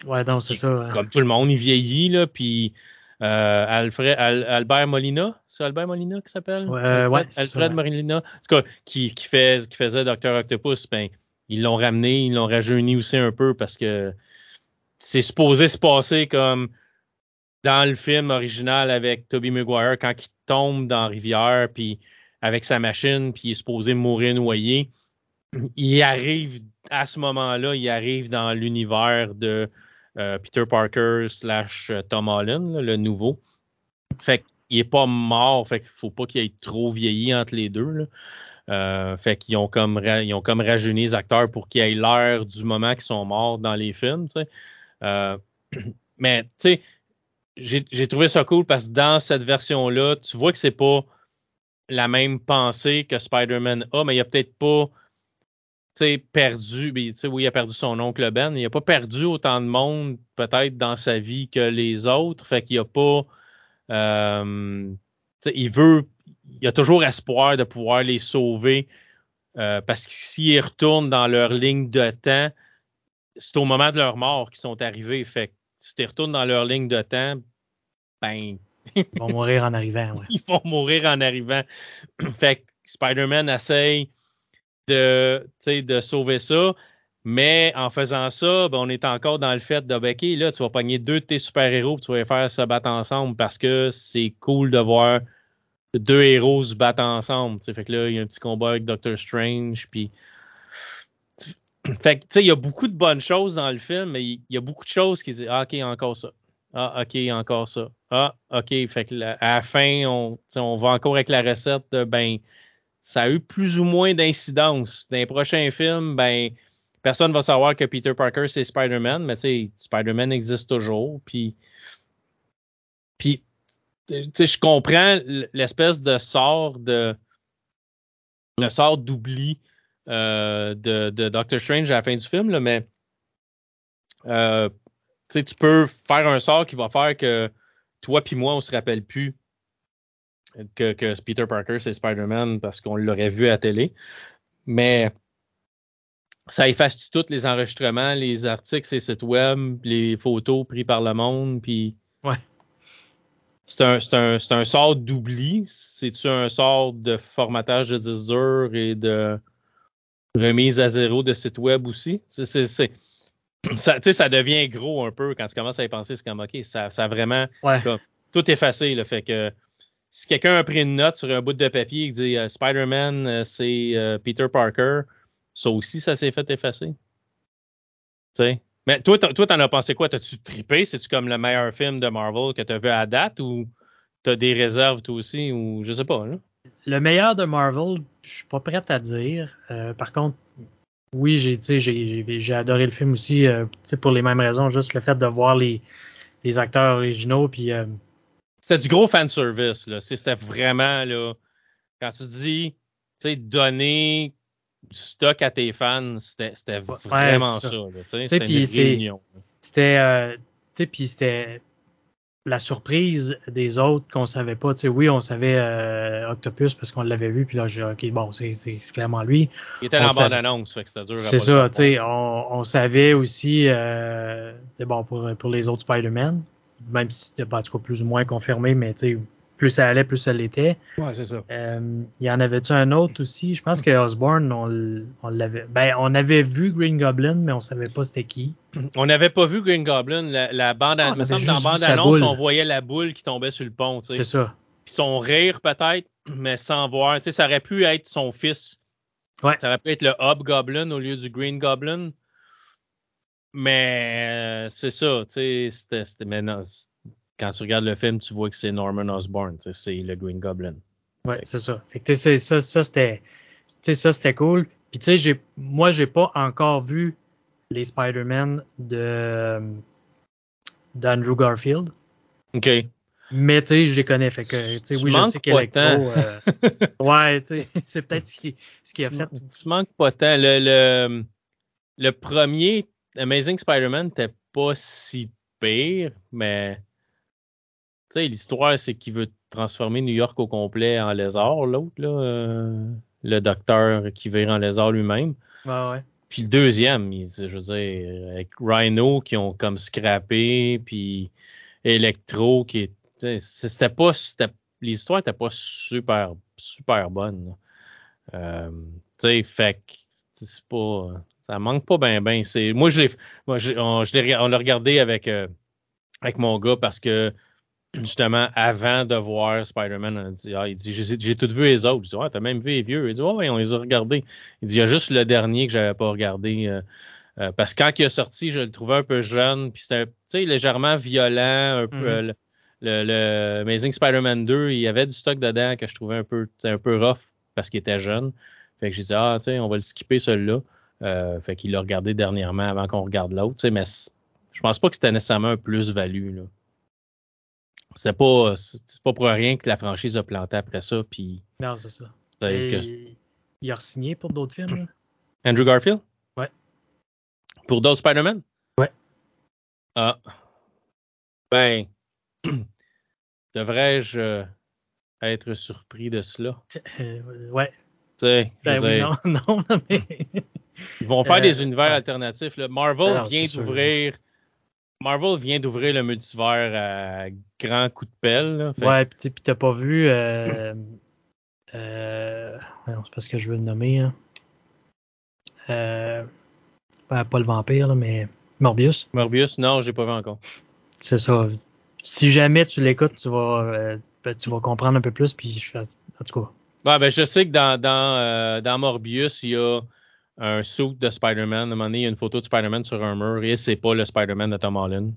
Ouais, donc c'est ça. Comme tout le monde, il vieillit, là, puis euh, Alfred, Albert Molina, c'est Albert Molina qui s'appelle? Ouais, Alfred, ouais, Alfred Molina, en tout cas, qui, qui, fait, qui faisait Docteur Octopus, ben, ils l'ont ramené, ils l'ont rajeuni aussi un peu parce que c'est supposé se passer comme dans le film original avec Toby Maguire quand il tombe dans la rivière puis avec sa machine puis il est supposé mourir noyé. Il arrive à ce moment-là, il arrive dans l'univers de euh, Peter Parker slash euh, Tom Holland, le nouveau. Fait qu'il est pas mort, fait qu'il faut pas qu'il ait trop vieilli entre les deux. Euh, fait qu'ils ont comme ils ont comme rajeuni les acteurs pour qu'ils aient l'air du moment qu'ils sont morts dans les films. (clears throat) mais tu sais, j'ai trouvé ça cool parce que dans cette version-là, tu vois que c'est pas la même pensée que Spider-Man a, mais il a peut-être pas perdu, ben, oui, il a perdu son oncle Ben, il a pas perdu autant de monde peut-être dans sa vie que les autres, fait qu'il a pas euh, il veut il a toujours espoir de pouvoir les sauver euh, parce que s'ils retournent dans leur ligne de temps, c'est au moment de leur mort qu'ils sont arrivés. Fait que si tu retournes dans leur ligne de temps, ben. Ils vont mourir en arrivant, (laughs) Ils vont mourir en arrivant. fait que Spider-Man essaye de, de sauver ça. Mais en faisant ça, ben, on est encore dans le fait de, OK, là, tu vas pogner deux de tes super-héros tu vas faire se battre ensemble parce que c'est cool de voir deux héros se battre ensemble. Fait que là, il y a un petit combat avec Doctor Strange, puis (clears throat) fait que, tu sais, il y a beaucoup de bonnes choses dans le film, mais il y a beaucoup de choses qui disent, ah, OK, encore ça. Ah, OK, encore ça. Ah, OK. Fait que à la fin, on, on va encore avec la recette de, ben, ça a eu plus ou moins d'incidence. Dans les prochains films, ben, personne va savoir que Peter Parker, c'est Spider-Man, mais tu sais, Spider-Man existe toujours. Puis, puis tu sais, je comprends l'espèce de sort de, le sort d'oubli euh, de, Doctor Strange à la fin du film, là, mais euh, tu peux faire un sort qui va faire que toi puis moi, on se rappelle plus que, que Peter Parker, c'est Spider-Man parce qu'on l'aurait vu à la télé. Mais ça efface tous les enregistrements, les articles, les sites web, les photos prises par le monde, puis. Ouais. C'est un, un, un, sort d'oubli. C'est-tu un sort de formatage de disques et de remise à zéro de site web aussi? C'est, ça, ça devient gros un peu quand tu commences à y penser. C'est comme, OK, ça, ça a vraiment tout effacé. le fait que si quelqu'un a pris une note sur un bout de papier et dit euh, Spider-Man, euh, c'est euh, Peter Parker, ça aussi, ça s'est fait effacer. sais? Mais toi, t'en as pensé quoi? T'as-tu trippé? C'est-tu comme le meilleur film de Marvel que tu as vu à date ou t'as des réserves toi aussi ou je sais pas, là? Le meilleur de Marvel, je suis pas prêt à dire. Par contre, oui, j'ai j'ai adoré le film aussi pour les mêmes raisons, juste le fait de voir les, les acteurs originaux puis c'était du gros fan service là, c'était vraiment là quand tu dis tu sais donner du stock à tes fans, c'était vraiment ça, c'était une réunion. C'était sais, puis c'était la surprise des autres qu'on savait pas. Tu sais, oui, on savait euh, Octopus parce qu'on l'avait vu, puis là, j'ai OK, bon, c'est clairement lui. Il était dans la bande-annonce, fait que c'était dur. C'est ça, tu sais, on, on, savait aussi, euh, bon, pour, pour les autres Spider-Man, même si c'était pas, en tout cas, plus ou moins confirmé, mais tu sais, plus ça allait, plus ça l'était. Ouais, c'est ça. Euh, il y en avait-tu un autre aussi? Je pense que Osborne, on, on l'avait. Ben, on avait vu Green Goblin, mais on savait pas c'était qui. On n'avait pas vu Green Goblin. La, la bande, ah, me semble dans la bande-annonce, on voyait la boule qui tombait sur le pont. C'est ça. Puis son rire, peut-être, mais sans voir. Tu sais, ça aurait pu être son fils. Ouais. Ça aurait pu être le Hobgoblin au lieu du Green Goblin. Mais euh, c'est ça, tu sais, c'était maintenant quand tu regardes le film, tu vois que c'est Norman Osborn, c'est le Green Goblin. Ouais, c'est ça. Fait que ça, ça c'était, ça c'était cool. Puis tu sais, j'ai, moi j'ai pas encore vu les Spider-Man de d'Andrew Garfield. Ok. Mais tu sais, je les connais, fait que tu sais, oui, je sais qu'Electro. Euh, (laughs) ouais, tu sais, c'est peut-être ce qui, ce qui a fait. Tu manques pas tant. Le, le, le premier Amazing Spider-Man n'était pas si pire, mais tu sais, l'histoire, c'est qu'il veut transformer New York au complet en lézard, l'autre, là, euh, le docteur qui vire en lézard lui-même. Ouais, ouais. Puis le deuxième, je veux dire, avec Rhino qui ont comme scrappé, puis Electro qui est. C'était pas. L'histoire était pas super, super bonne. Euh, tu sais, fait que c'est pas. Ça manque pas bien, ben. Moi, je l'ai. Moi, on, on l'a regardé avec, euh, avec mon gars parce que justement, avant de voir Spider-Man, on dit, ah, il dit, j'ai tout vu les autres. Je dis, ouais, t'as même vu les vieux. Il dit, ouais, on les a regardés. Il dit, il y a juste le dernier que j'avais pas regardé. Euh, euh, parce que quand il est sorti, je le trouvais un peu jeune, puis c'était légèrement violent, un peu. Mm-hmm. Le, le, Amazing Spider-Man 2, il y avait du stock dedans que je trouvais un peu, un peu rough parce qu'il était jeune. Fait que j'ai dit, ah, tu sais, on va le skipper celui-là. Euh, fait qu'il l'a regardé dernièrement avant qu'on regarde l'autre. Mais je pense pas que c'était nécessairement un plus-value. C'est pas, pas pour rien que la franchise a planté après ça. Puis, non, c'est ça. Il a signé pour d'autres films. (clears throat) Andrew Garfield? Ouais. Pour d'autres Spider-Man? Ouais. Ah. Ben, (clears throat) devrais-je euh, être surpris de cela? Euh, (laughs) ouais. Tu sais, ben oui, (laughs) non, non, mais. Ils vont faire des euh, univers alternatifs. Là. Marvel vient d'ouvrir Marvel vient d'ouvrir le multivers à grands coups de pelle. Ouais, puis t'as pas vu. Euh, euh, c'est parce que je veux le nommer. Hein. Euh, pas, le vampire, mais Morbius. Morbius, non, j'ai pas vu encore. C'est ça. Si jamais tu l'écoutes, tu vas, ben, tu vas comprendre un peu plus. Puis je en tout cas. Ouais, ben, je sais que dans, dans, dans Morbius, il y a un suit de Spider-Man. À un moment donné, il y a une photo de Spider-Man sur un mur et c'est pas le Spider-Man de Tom Holland.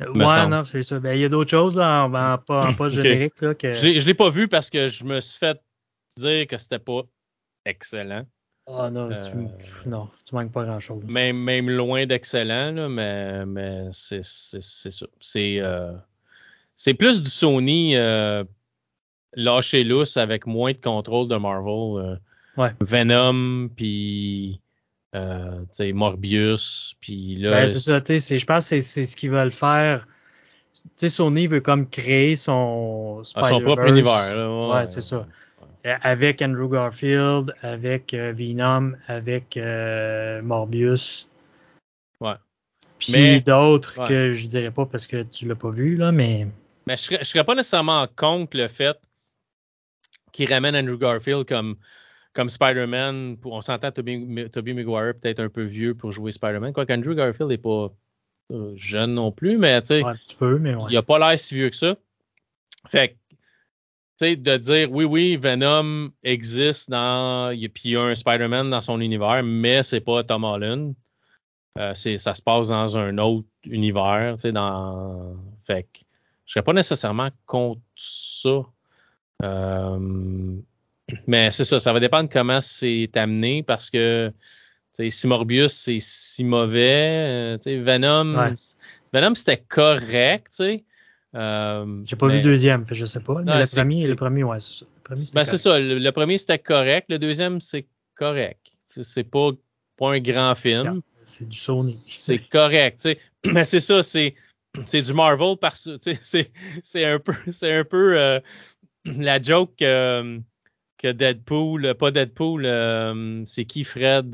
Ouais, non, c'est ça. Ben, il y a d'autres choses là, en, pas, (laughs) pas générique. Là, que... Je ne l'ai pas vu parce que je me suis fait dire que c'était pas excellent. Ah non, tu, euh, non, tu manques pas grand-chose. Même, même loin d'excellent, mais, mais c'est ça. C'est euh, c'est plus du Sony euh, lâché lousse avec moins de contrôle de Marvel. Ouais. Venom, puis euh, Morbius, puis là. Ben, c'est ça, tu sais, je pense que c'est ce qu'ils veulent faire. Tu sais, Sony veut comme créer son ah, son propre univers. ouais, c'est ça. Avec Andrew Garfield, avec euh, Venom, avec euh, Morbius. Ouais. Puis d'autres que je dirais pas parce que tu l'as pas vu, là, mais. Mais je serais, serais pas nécessairement contre le fait qu'ils ramènent Andrew Garfield comme comme Spider-Man, on s'entend Tobey, Maguire peut-être un peu vieux pour jouer Spider-Man. Quoique Andrew Garfield n'est pas euh, jeune non plus, mais tu sais, il a pas l'air si vieux que ça. Fait que, tu sais, de dire oui, oui, Venom existe dans. Puis il y a un Spider-Man dans son univers, mais c'est pas Tom Holland. Euh, ça se passe dans un autre univers, tu sais, dans. Fait que je serais pas nécessairement contre ça. Euh, mais c'est ça, ça va dépendre comment c'est amené parce que si Morbius c'est si mauvais, euh, Venom, Venom c'était correct, tu sais. Euh, J'ai pas vu le deuxième, je sais pas. Mais le, premier, le premier, ouais, c'est ça. Le premier, ben, c'est ça. Le, premier, c'était correct. Le deuxième, c'est correct. C'est pas, pas un grand film. C'est du Sony. C'est correct. sais. (clears throat) Mais c'est ça, c'est c'est du Marvel parce (laughs) c'est c'est un peu c'est un peu euh, (clears throat) la joke que, Deadpool, pas Deadpool, euh, c'est qui Fred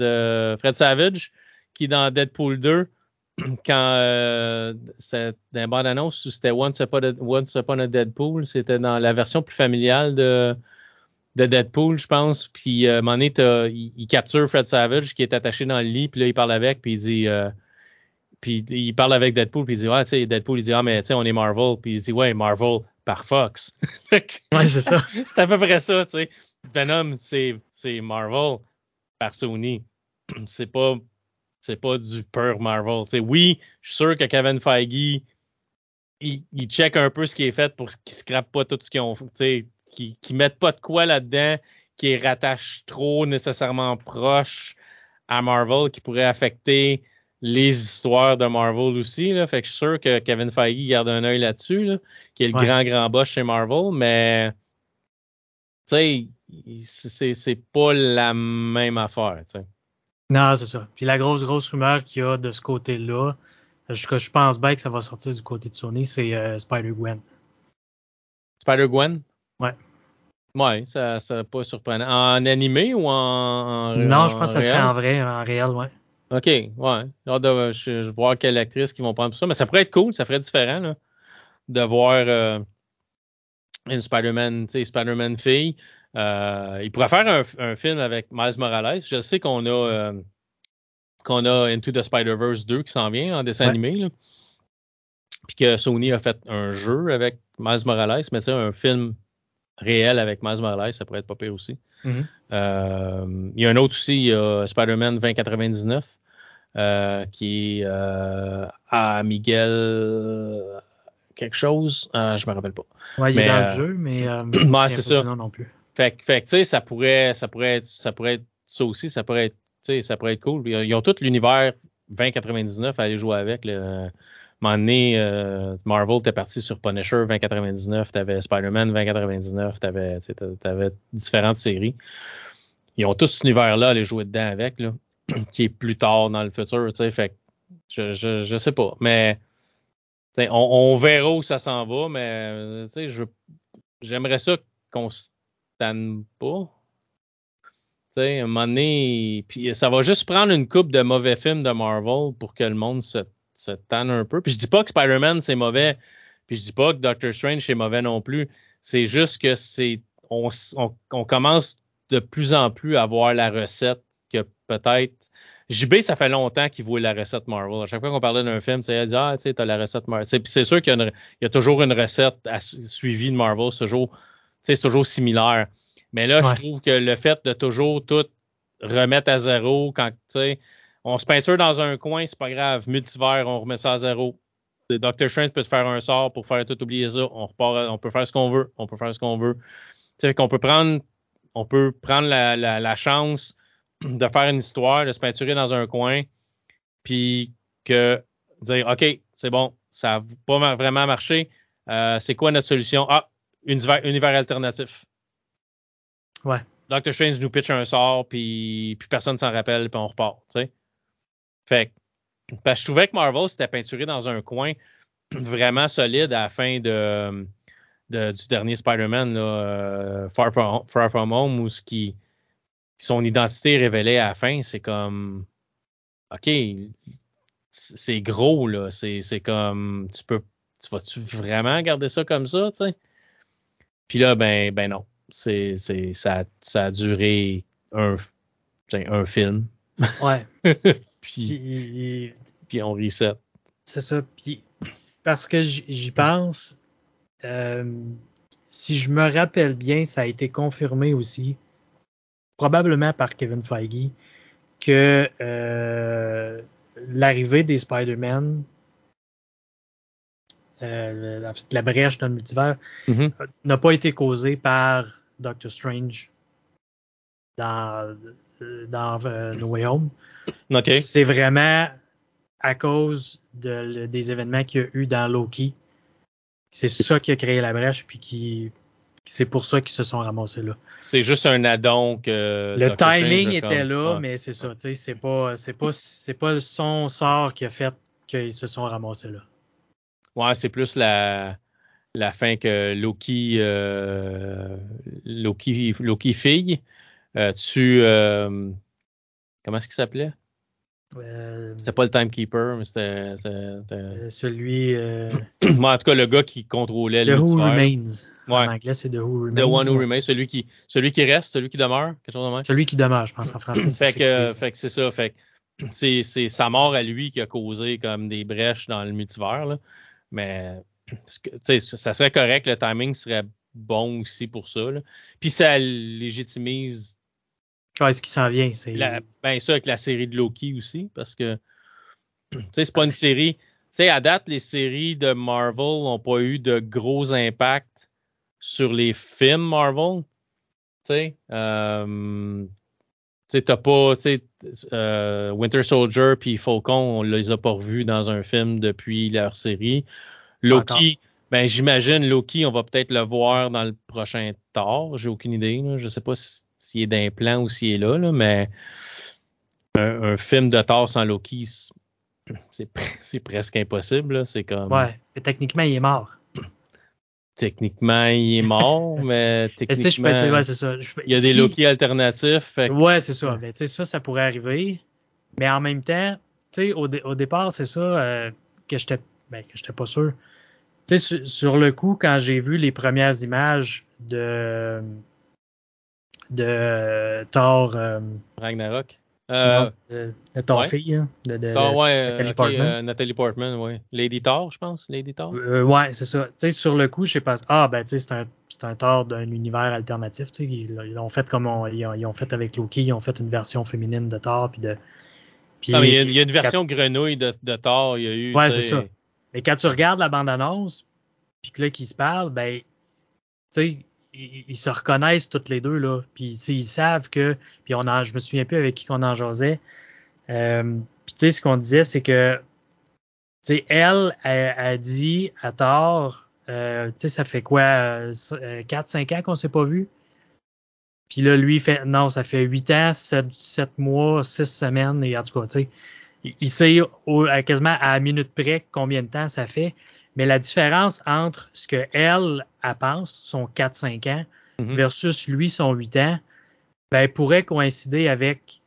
Fred Savage qui dans Deadpool 2 (clears throat) quand euh, c'était dans la bande annonce c'était Once Upon, a, Once Upon a Deadpool, c'était dans la version plus familiale de de Deadpool, je pense. Puis euh, à un moment donné, il, capture Fred Savage qui est attaché dans le lit, puis là, il parle avec, puis il dit euh, puis il parle avec Deadpool, puis il dit Ouais, tu sais, Deadpool, il dit Ah, mais tu sais, on est Marvel, puis il dit Ouais, Marvel par Fox. (laughs) ouais, c'est ça. (laughs) c'est à peu près ça, tu sais. Venom, c'est, c'est Marvel par Sony. (clears throat) C'est pas c'est pas du pur Marvel. oui, je suis sûr que Kevin Feige, il, il, check un peu ce qui est fait pour qu'il scrape pas tout ce qu'ils ont fait qui, qui mettent pas de quoi là-dedans qui rattache trop nécessairement proche à Marvel, qui pourrait affecter les histoires de Marvel aussi. Là. Fait que je suis sûr que Kevin Feige garde un œil là-dessus, là, qui est le grand, grand boss chez Marvel, mais tu sais, c'est pas la même affaire. sais. Non, c'est ça. Puis la grosse, grosse rumeur qu'il y a de ce côté-là, je, je pense bien que ça va sortir du côté de Sony, c'est euh, Spider-Gwen. Spider-Gwen? Ouais. Ouais, ça serait pas surprenant. En animé ou en, Non, je pense que ça serait en vrai, en réel, ouais. OK, ouais. de, je, voir quelle actrice qui vont prendre pour ça. Mais ça pourrait être cool, ça ferait différent là, de voir euh, une Spider-Man, tu sais, Spider-Man fille. Euh, il pourrait faire un, un, film avec Miles Morales. Je sais qu'on a euh, qu'on a Into the Spider-Verse 2 qui s'en vient en dessin animé. Là. Puis que Sony a fait un jeu avec Miles Morales, mais c'est un film réel avec Miles Morales, ça pourrait être pas pire aussi. Mm-hmm. euh, il y a un autre aussi, il y a Spider-Man 2099, euh, qui est euh, à Miguel quelque chose, euh, je me rappelle pas. Ouais, il est dans le jeu, mais (clears throat) c'est ça. Non, non plus. Fait, fait que tu sais, ça pourrait, ça pourrait être, ça pourrait être ça aussi, ça pourrait être, ça pourrait être cool. Ils ont tout l'univers 2099 à aller jouer avec. Le, moment donné, euh, Marvel était parti sur Punisher 2099, t'avais Spider-Man 2099, t'avais, avais différentes séries. Ils ont tout cet univers-là à aller jouer dedans avec, là, (clears throat) qui est plus tard dans le futur, tu sais, fait je, je, je sais pas, mais on, on, verra où ça s'en va, mais tu sais, j'aimerais ça qu'on se tanne pas. À un moment puis ça va juste prendre une coupe de mauvais films de Marvel pour que le monde se se tanne un peu. Puis je dis pas que Spider-Man c'est mauvais, puis je dis pas que Doctor Strange c'est mauvais non plus. C'est juste que c'est on, on, commence de plus en plus à voir la recette que peut-être. JB, ça fait longtemps qu'il voit la recette Marvel. À chaque fois qu'on parlait d'un film, il dit Ah, tu sais, t'as la recette Marvel. Puis c'est sûr qu'il y, a toujours une recette suivie de Marvel, c'est toujours, similaire. Mais là, je trouve que le fait de toujours tout remettre à zéro quand, tu sais, on se peinture dans un coin, c'est pas grave. Multivers, on remet ça à zéro. Dr. Strange peut te faire un sort pour faire tout oublier ça. On repart, on peut faire ce qu'on veut. On peut faire ce qu'on veut. Tu sais, qu'on peut prendre, on peut prendre la, la, chance (clears throat) de faire une histoire, de se peinturer dans un coin, puis que dire OK, c'est bon, ça n'a pas vraiment marché. Euh, c'est quoi notre solution? Ah, univers, univers alternatif. Ouais. Doctor Strange nous pitch un sort, puis, puis personne s'en rappelle, puis on repart. Tu sais? Fait parce que je trouvais que Marvel s'était peinturé dans un coin (clears throat) vraiment solide à la fin de, du dernier Spider-Man, euh, Far, From, Far From Home, où ce qui, son identité révélée à la fin, c'est comme OK, c'est gros, là. C'est comme tu peux. Tu vas-tu vraiment garder ça comme ça, tu sais? Puis là, ben, ben non. C'est, ça, ça a duré un, un film. Ouais. (laughs) puis, puis, on reset. C'est ça. Puis parce que j'y pense, euh, si je me rappelle bien, ça a été confirmé aussi, probablement par Kevin Feige, que euh, l'arrivée des Spider-Man, euh, la, brèche dans le multivers, mm-hmm. n'a pas été causée par Doctor Strange dans dans euh, No Way Home. C'est vraiment à cause de, des événements qu'il y a eu dans Loki. C'est ça qui a créé la brèche, puis qui c'est pour ça qu'ils se sont ramassés là. C'est juste un addon que. Le timing était là, mais c'est ça. C'est pas, c'est pas, c'est pas son sort qui a fait qu'ils se sont ramassés là. Ouais, c'est plus la, la fin que Loki, euh, Loki, Loki fille, euh, tu, euh, comment est-ce qu'il s'appelait? Euh, C'était pas le Timekeeper, mais c'était. celui en tout cas, le gars qui contrôlait The Who. Remains. En Ouais. anglais, c'est The Who The Remains. One Who ouais. Remains, celui qui, celui qui reste, celui qui demeure, quelque chose de même. Celui qui demeure, je pense, en français. Fait que, fait que c'est ça. Fait c'est sa mort à lui qui a causé comme des brèches dans le multivers. Là. Mais ça serait correct, le timing serait bon aussi pour ça. Là. Puis ça légitimise Ouais, ce qui s'en vient, c'est. ben ça avec la série de Loki aussi, parce que tu sais, c'est pas une série. Tu sais, à date, les séries de Marvel n'ont pas eu de gros impacts sur les films Marvel. Tu sais, euh, sais, t'as pas, tu sais, euh, Winter Soldier puis Falcon, on les a pas revus dans un film depuis leur série. Loki, ben j'imagine Loki, on va peut-être le voir dans le prochain Thor. J'ai aucune idée. Là. Je sais pas si- s'il est d'implant ou s'il est là, là, mais un, un film de Thor sans Loki, c'est- c'est pre- c'est presque impossible. C'est comme Ouais, mais techniquement, il est mort. Techniquement il est mort, (laughs) mais techniquement ouais, ça. Je il y a des Loki alternatifs. que- Ouais, c'est ça. Mais tu sais, ça, ça pourrait arriver. Mais en même temps, tu sais, au, dé- au départ, c'est ça euh, que j'étais ben, que j'étais pas sûr. Tu sais, sur, sur le coup, quand j'ai vu les premières images de de Thor, euh, Ragnarok. Euh, non, de, ouais. fille, hein, de, de- Thor, ouais, Nathalie ok, Portman. euh, Nathalie Portman, ouais. Lady Thor, je pense. Lady Thor. Euh, ouais, c'est ça. Tu sais, sur le coup, je sais pas. Ah, ben, tu sais, c'est un, c'est un Thor d'un univers alternatif. Tu sais, ils ils l'ont fait comme on, ils, ont, ils ont fait avec Loki. Ils ont fait une version féminine de Thor, puis de. Puis, Non, mais il y a, il y a une version grenouille de, de Thor. Il y a eu. Ouais, c'est ça. Mais quand tu regardes la bande-annonce, puis que là, qu'ils se parlent, ben, tu sais, ils, ils se reconnaissent toutes les deux, là. Puis, ils savent que. Puis, on en, je me souviens plus avec qui qu'on en jasait. Euh, puis, tu sais, ce qu'on disait, c'est que. Tu sais, elle, a dit à Thor, euh, tu sais, ça fait quoi, euh, 4-5 ans qu'on s'est pas vu? Puis là, lui, fait, non, ça fait 8 ans, 7, 7 mois, 6 semaines, et en tout cas, tu sais, il, sait quasiment à minute près combien de temps ça fait. Mais la différence entre ce que elle, elle pense, son 4-5 ans, Mhm. versus lui, son 8 ans, ben, pourrait coïncider avec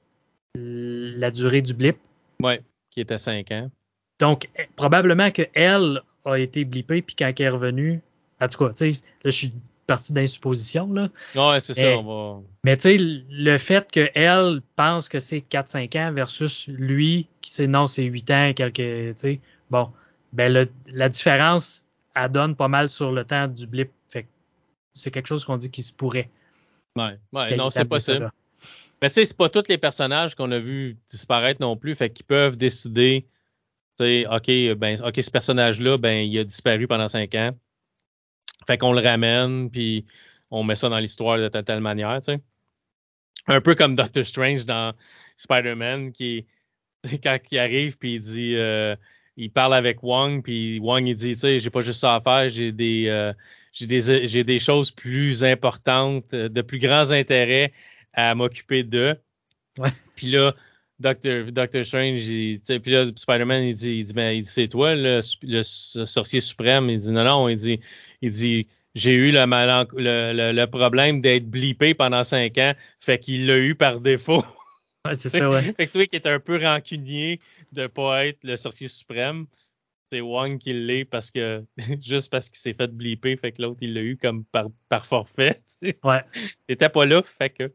la durée du blip. Ouais, qui était 5 ans. Donc, eh, probablement que elle a été blippée, puis quand elle est revenue, en tout cas, tu sais, là, je suis parti d'une supposition, là. Ouais, c'est ça. On va... Mais tu sais, le fait qu'elle pense que c'est 4-5 ans versus lui qui sait non, c'est 8 ans et quelques, tu sais, bon, ben le- la différence, elle donne pas mal sur le temps du blip. Fait que c'est quelque chose qu'on dit qui se pourrait. Ouais, non, c'est possible. Mais tu sais, c'est pas tous les personnages qu'on a vu disparaître non plus, fait qu'ils peuvent décider, tu sais, ok, ben, ok, ce personnage-là, ben, il a disparu pendant cinq ans. Fait qu'on le ramène, puis on met ça dans l'histoire de telle, telle manière, tu sais. Un peu comme Doctor Strange dans Spider-Man, qui (laughs) quand il arrive, puis il dit, euh, il parle avec Wong, puis Wong il dit, tu sais, j'ai pas juste ça à faire, j'ai des, euh, j'ai des, j'ai des choses plus importantes, euh, de plus grands intérêts à m'occuper d'eux. Ouais. Puis là, Doctor, Doctor Strange, il, puis là, Spider-Man, il dit, il dit, ben, il dit, c'est toi le, le sorcier suprême. Il dit, non, non, il dit, il dit, j'ai eu le, le, le, le problème d'être blippé pendant cinq ans, fait qu'il l'a eu par défaut. (laughs) Ouais, c'est ça, ouais. fait que tu vois qu'il est un peu rancunier de pas être le sorcier suprême. C'est Wong qui l'est parce que (laughs) juste parce qu'il s'est fait blipper, fait que l'autre il l'a eu comme par, par forfait. (laughs) Ouais. T'étais pas là, fait que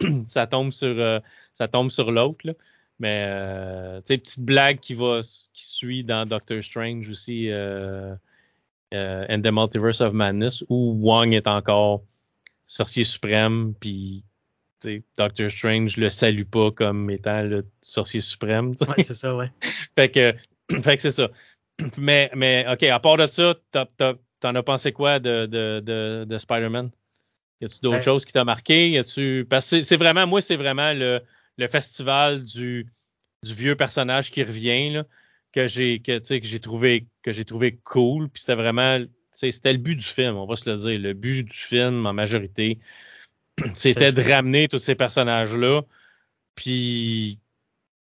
(clears throat) ça tombe sur euh, ça tombe sur l'autre. là. Mais euh, tu sais, petite blague qui va qui suit dans Doctor Strange aussi euh, euh, and the Multiverse of Madness où Wong est encore sorcier suprême puis Doctor Strange le salue pas comme étant le sorcier suprême. Ouais, c'est ça, ouais. (laughs) Fait que, (clears throat) fait que c'est ça. (clears throat) Mais, mais, OK, à part de ça, t'as- t'as- t'en as pensé quoi de, de, de, de Spider-Man? Y a-tu d'autres Ben- choses qui t'ont marqué? Y a-tu, parce que c'est- vraiment, moi, c'est vraiment le, le festival du, du vieux personnage qui revient, là, que j'ai, que, que j'ai trouvé, que j'ai trouvé cool. Puis c'était vraiment, c'était le but du film, on va se le dire. Le but du film, en majorité, (clears throat) c'était de C'est- ramener tous ces personnages-là. Puis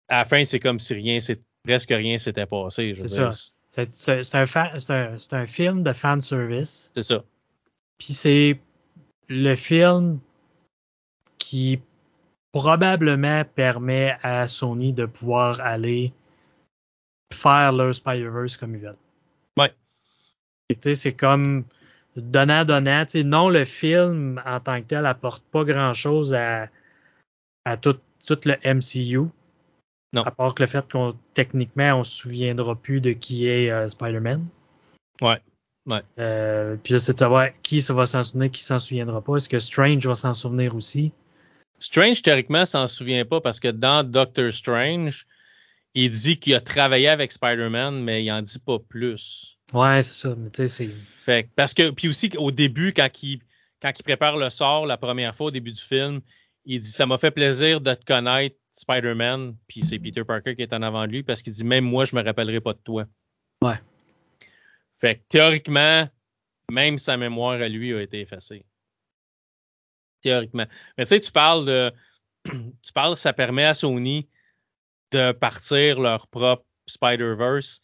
à la fin, c'est comme si rien s'est- presque rien s'était passé. C'est ça. C'est un, un, un, film de fan service. C'est ça. Puis c'est le film qui probablement permet à Sony de pouvoir aller faire leur Spider-Verse comme ils veulent. Ouais. Tu sais, c'est comme donnant-donnant. Non, le film en tant que tel apporte pas grand-chose à, à tout, tout le MCU. Non. À part que le fait qu'on techniquement on se souviendra plus de qui est euh, Spider-Man. Ouais. Ouais. Euh, puis là, c'est de savoir qui ça va s'en souvenir, qui s'en souviendra pas. Est-ce que Strange va s'en souvenir aussi? Strange, théoriquement, s'en souvient pas parce que dans Doctor Strange, il dit qu'il a travaillé avec Spider-Man, mais il en dit pas plus. Ouais, c'est ça. Mais tu sais, c'est. Fait parce que, puis aussi, au début, quand il, quand il prépare le sort la première fois au début du film, il dit Ça m'a fait plaisir de te connaître, Spider-Man, puis c'est Peter Parker qui est en avant de lui, parce qu'il dit Même moi, je me rappellerai pas de toi. Ouais. Fait que théoriquement, même sa mémoire à lui a été effacée. Théoriquement. Mais tu sais, tu parles de. (clears throat) Tu parles, ça permet à Sony de partir leur propre Spider-Verse.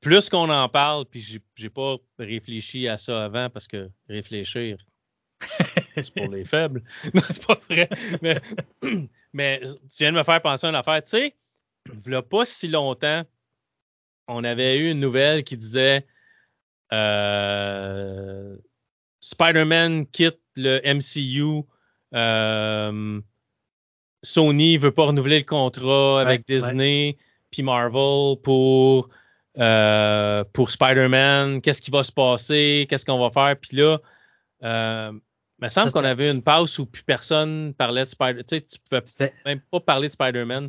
Plus qu'on en parle, puis j'ai pas réfléchi à ça avant parce que réfléchir, c'est pour les faibles. (laughs) Non, c'est pas vrai. Mais, (clears throat) mais, tu viens de me faire penser à une affaire. Tu sais, il n'y a pas si longtemps, on avait eu une nouvelle qui disait euh, Spider-Man quitte le MCU. Euh, Sony veut pas renouveler le contrat avec Disney puis Marvel pour euh, pour Spider-Man. Qu'est-ce qui va se passer Qu'est-ce qu'on va faire? Puis là, euh, il me semble qu'on avait une pause où plus personne parlait de Spider. Tu sais, tu pouvais même pas parler de Spider-Man.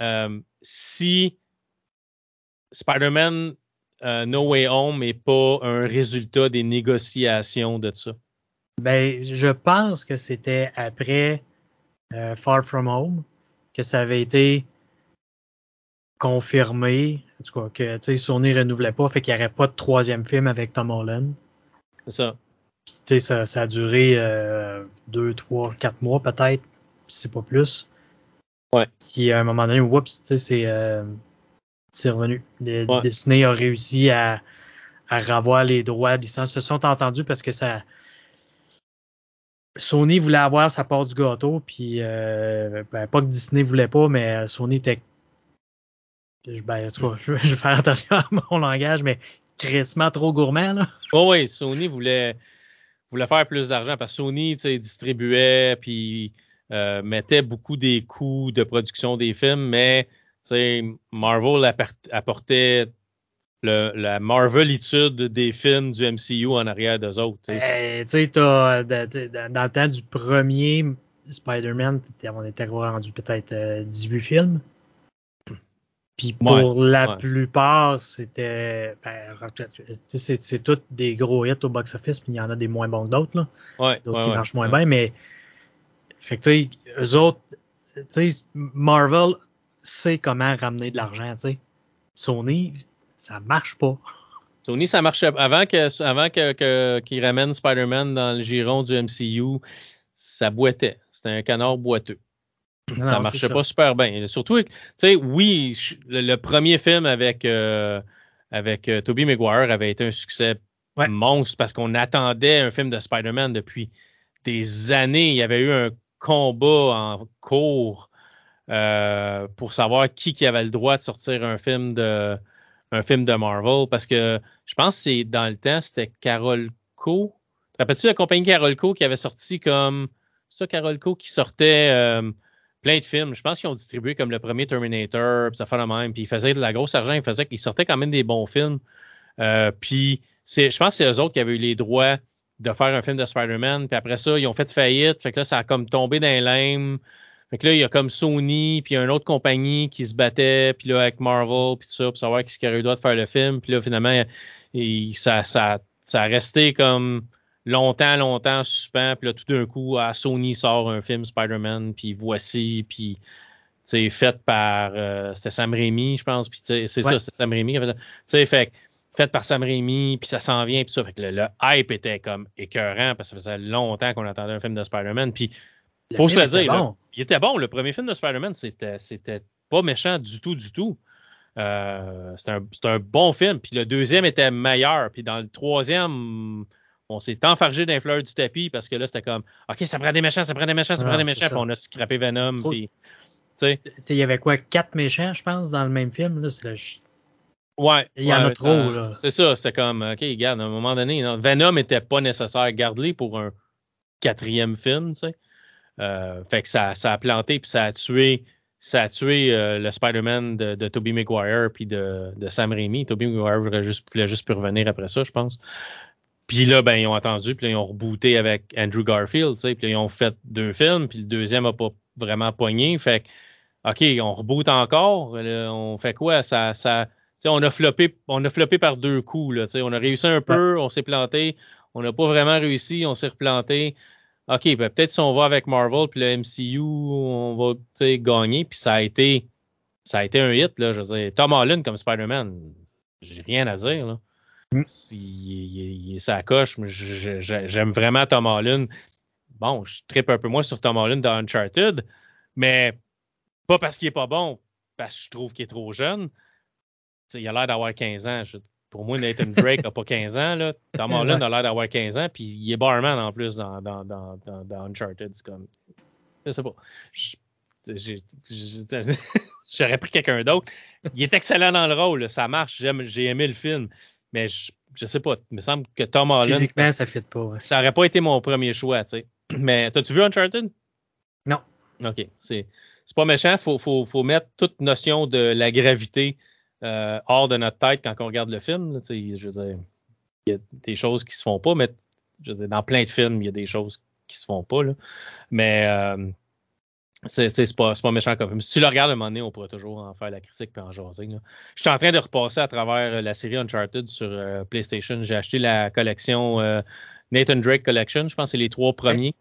Euh, si Spider-Man euh, No Way Home n'est pas un résultat des négociations de ça? Ben, je pense que c'était après euh, Far From Home que ça avait été confirmé, en tout cas, que Sony ne renouvelait pas, fait qu'il n'y aurait pas de troisième film avec Tom Holland. C'est ça. Puis, ça, ça a duré euh, deux, trois, quatre mois peut-être, c'est pas plus. Ouais. Puis à un moment donné, oups, c'est euh, c'est revenu. Disney a réussi à, à revoir les droits de licence. Ils se sont entendus parce que ça. Sony voulait avoir sa part du gâteau, puis euh, ben, pas que Disney voulait pas, mais Sony était. Ben, (laughs) je, vais faire attention à mon langage, mais crissement trop gourmand. Là. Oh oui, Sony voulait, voulait faire plus d'argent parce que Sony distribuait puis euh, mettait beaucoup des coûts de production des films, mais Marvel apportait le, la Marvelitude des films du MCU en arrière d'eux autres. tu sais, eh, dans le temps du premier Spider-Man, on était rendu peut-être 18 euh, films. Puis pour la plupart, c'était. Ben, c'est tous des gros hits au box-office, puis il y en a des moins bons que d'autres. d'autres qui marchent moins bien, mais. Fait que, tu sais, eux autres. Tu sais, Marvel sait comment ramener de l'argent, tu sais. Sony, ça marche pas. Sony, ça marchait avant que avant que, qu'ils ramènent Spider-Man dans le giron du MCU, ça boitait. C'était un canard boiteux. Ça marchait pas super bien. Surtout, tu sais, oui, le, premier film avec euh, avec euh, Tobey Maguire avait été un succès monstre parce qu'on attendait un film de Spider-Man depuis des années. Il y avait eu un combat en cours euh, pour savoir qui, qui avait le droit de sortir un film de un film de Marvel parce que je pense que c'est dans le temps, c'était Carol Co. Rappelles-tu la compagnie Carol Co qui avait sorti comme ça, Carol Co qui sortait euh, plein de films. Je pense qu'ils ont distribué comme le premier Terminator, puis ça fait la même, puis ils faisaient de la grosse argent, ils faisaient sortaient quand même des bons films. Euh, puis je pense que c'est eux autres qui avaient eu les droits de faire un film de Spider-Man, puis après ça, ils ont fait faillite, fait que là, ça a comme tombé dans les fait que là, il y a comme Sony, puis une autre compagnie qui se battait, puis là, avec Marvel, puis tout ça, pour savoir qui qui aurait eu le droit de faire le film. Puis là, finalement, ça, ça, ça a resté comme longtemps, longtemps suspens. Puis là, tout d'un coup, ah, Sony sort un film Spider-Man, puis voici, puis c'est fait par euh, c'était Sam Raimi, je pense, puis c'est ça, c'était Sam Raimi qui avait fait, fait fait par Sam Raimi, puis ça s'en vient, puis ça. Fait que le, le, hype était comme écœurant parce que ça faisait longtemps qu'on attendait un film de Spider-Man. Puis faut se le dire, il était bon. Le premier film de Spider-Man, c'était, c'était pas méchant du tout, du tout. Euh, un, un, bon film. Puis le deuxième était meilleur. Puis dans le troisième, on s'est enfargé d'un fleur du tapis parce que là, c'était comme OK, ça prend des méchants, ça prend des méchants, ça prend des méchants. Puis on a scrappé Venom. Puis, il y avait quoi, quatre méchants, je pense, dans le même film. Là, Ouais. Il y en a trop, là. C'est ça, c'était comme, OK, regarde, à un moment donné, Venom n'était pas nécessaire. Garde-les pour un quatrième film, tu sais. Euh, fait que ça, ça a planté, puis ça a tué ça a tué euh, le Spider-Man de, de Tobey Maguire puis de, de, Sam Raimi. Tobey Maguire voulait juste, voulait juste revenir après ça, je pense. Puis là, ben, ils ont attendu, puis là, ils ont rebooté avec Andrew Garfield, tu sais, puis là, ils ont fait deux films, puis le deuxième a pas vraiment pogné. Fait que, OK, on reboot encore. on fait quoi? Ça, ça, on a floppé, on a floppé par deux coups, là, tu sais. On a réussi un peu, on s'est planté. On n'a pas vraiment réussi, on s'est replanté. OK, ben peut-être si on va avec Marvel puis le MCU, on va gagner. Puis ça a été ça a été un hit. Là, je veux dire, Tom Holland comme Spider-Man, j'ai rien à dire. Là. Mm. Il, ça coche. J'aime vraiment Tom Holland. Bon, je tripe un peu moins sur Tom Holland dans Uncharted, mais pas parce qu'il est pas bon, parce que je trouve qu'il est trop jeune. il a l'air d'avoir 15 ans. Je, pour moi, Nathan Drake n'a pas 15 ans. Là. Tom (laughs) Holland a l'air d'avoir 15 ans, puis il est barman en plus dans, dans, dans, dans, Uncharted. C'est comme. Je sais pas. (laughs) J'aurais pris quelqu'un d'autre. Il est excellent dans le rôle. Ça marche. J'ai aimé le film. Mais je, je sais pas. Il me semble que Tom Holland. Physiquement, ça ne fit pas. Ça aurait pas été mon premier choix. tu sais. (clears throat) Mais t'as-tu vu Uncharted? Non. OK. C'est pas méchant. Il faut, faut, faut mettre toute notion de la gravité euh, hors de notre tête quand on regarde le film. je veux dire, il y a des choses qui se font pas, mais je veux dire, dans plein de films, il y a des choses qui se font pas. Là. Mais euh, c'est pas, pas méchant comme film. Si tu le regardes à un moment donné, on pourra toujours en faire la critique et en jaser. Je suis en train de repasser à travers la série Uncharted sur euh, PlayStation. J'ai acheté la collection Nathan Drake Collection. Je pense que c'est les trois premiers.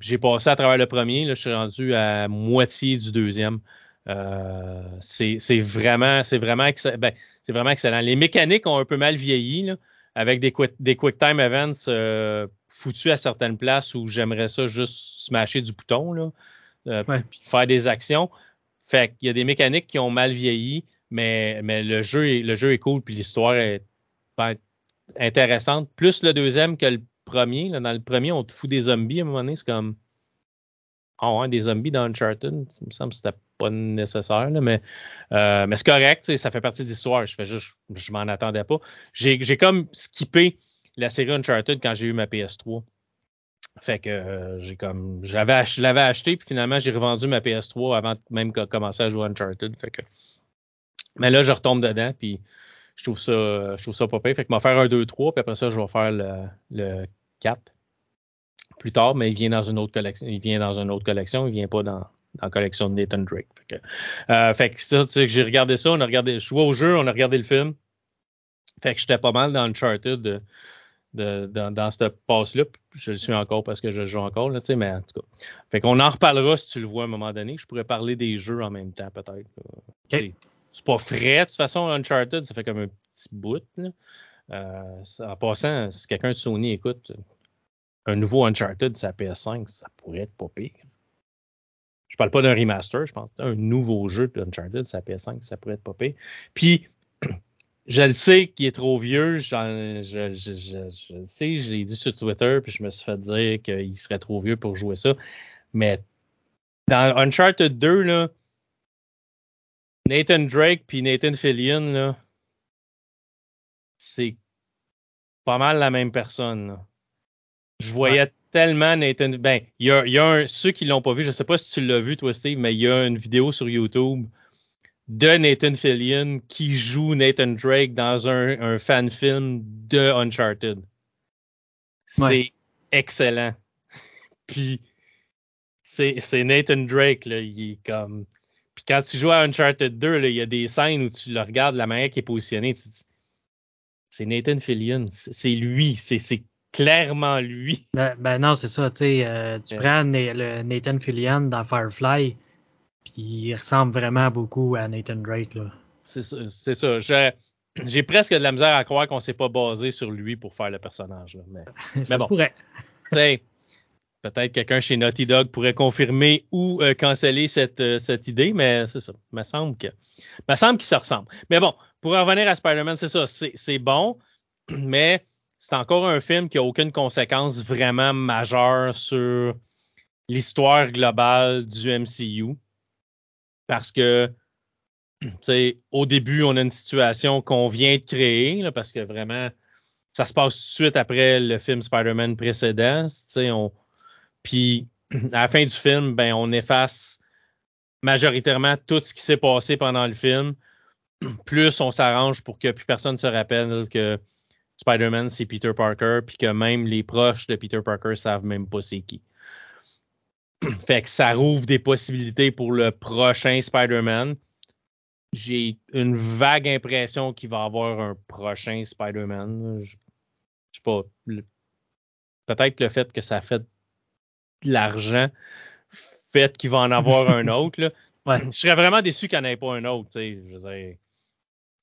j'ai passé à travers le premier. Là, je suis rendu à moitié du deuxième. Euh, c'est vraiment, c'est vraiment, ben, c'est vraiment excellent. Les mécaniques ont un peu mal vieilli, là, avec des, quick, des quick time events euh, foutus à certaines places où j'aimerais ça juste smasher du bouton, là, euh, puis faire des actions. Fait qu'il y a des mécaniques qui ont mal vieilli, mais, mais le jeu est, le jeu est cool, puis l'histoire est ben, intéressante. Plus le deuxième que le premier. Là. Dans le premier, on te fout des zombies à un moment donné, c'est comme ouais, des zombies dans Uncharted, ça me semble que c'était pas nécessaire, mais, euh, mais c'est correct, ça fait partie de l'histoire. Je fais juste, je m'en attendais pas. J'ai comme skippé la série Uncharted quand j'ai eu ma PS3. Fait que euh, j'ai comme j'avais je l'avais acheté puis finalement j'ai revendu ma PS3 avant même de commencer à jouer Uncharted. Fait que mais là je retombe dedans puis je trouve ça je trouve ça pas pire. Fait que vais faire un 2 3 puis après ça je vais faire le, le 4 plus tard, mais il vient dans une autre collection. Il vient dans une autre collection, il vient pas dans, la collection de Nathan Drake. Fait que, euh, fait que ça, tu sais, j'ai regardé ça, on a regardé, je jouais au jeu, on a regardé le film. Fait que j'étais pas mal dans Uncharted de, dans, dans cette passe-là. Je le suis encore parce que je joue encore, là, tu sais, mais en tout cas. Fait qu'on en reparlera si tu le vois à un moment donné. Je pourrais parler des jeux en même temps, peut-être. C'est pas frais, de toute façon, Uncharted, ça fait comme un petit bout. Là. Euh, en passant, si quelqu'un de Sony écoute, un nouveau Uncharted sa PS5, ça pourrait être pas pire. Je parle pas d'un remaster, je pense un nouveau jeu d'Uncharted sa PS5, ça pourrait être pas pire. Puis, je le sais qu'il est trop vieux, je, je, je, je, le sais, je l'ai dit sur Twitter, puis je me suis fait dire qu'il serait trop vieux pour jouer ça. Mais dans Uncharted 2, là, Nathan Drake puis Nathan Fillion, là, c'est pas mal la même personne. Là. Je voyais tellement Nathan. Ben, il y a, y a un, ceux qui l'ont pas vu, je sais pas si tu l'as vu toi, Steve, mais il y a une vidéo sur YouTube de Nathan Fillion qui joue Nathan Drake dans un, un fan film de Uncharted. C'est excellent. (laughs) Puis c'est, c'est Nathan Drake, là, il est comme. Puis quand tu joues à Uncharted 2, là, il y a des scènes où tu le regardes, la manière qui est positionnée, c'est Nathan Fillion. C'est lui. C'est, clairement lui. Ben, ben non, c'est ça, tu sais, euh, tu prends le Nathan Fillion dans Firefly, il ressemble vraiment beaucoup à Nathan Drake, C'est ça, c'est ça. (clears throat) J'ai presque de la misère à croire qu'on s'est pas basé sur lui pour faire le personnage, là. Mais, ça mais bon. pourrait. peut-être quelqu'un chez Naughty Dog pourrait confirmer ou euh, canceller cette, euh, cette idée, mais c'est ça. Il me semble que. me semble qu'ils se ressemblent. Mais bon, pour revenir à Spider-Man, c'est ça. C'est bon, (clears throat) mais c'est encore un film qui a aucune conséquence vraiment majeure sur l'histoire globale du MCU. Parce que, (clears throat) au début, on a une situation qu'on vient de créer, parce que vraiment, ça se passe tout de suite après le film Spider-Man précédent. On... Puis (clears throat) à la fin du film, ben, on efface majoritairement tout ce qui s'est passé pendant le film. (clears throat) Plus on s'arrange pour que plus personne se rappelle que Spider-Man, c'est Peter Parker, puis que même les proches de Peter Parker savent même pas c'est qui. (clears throat) fait que ça rouvre des possibilités pour le prochain Spider-Man j'ai une vague impression qu'il va y avoir un prochain Spider-Man sais pas, peut-être le fait que ça fait de l'argent fait qu'il va en avoir (laughs) un autre. Je serais vraiment déçu qu'il n'y en ait pas un autre.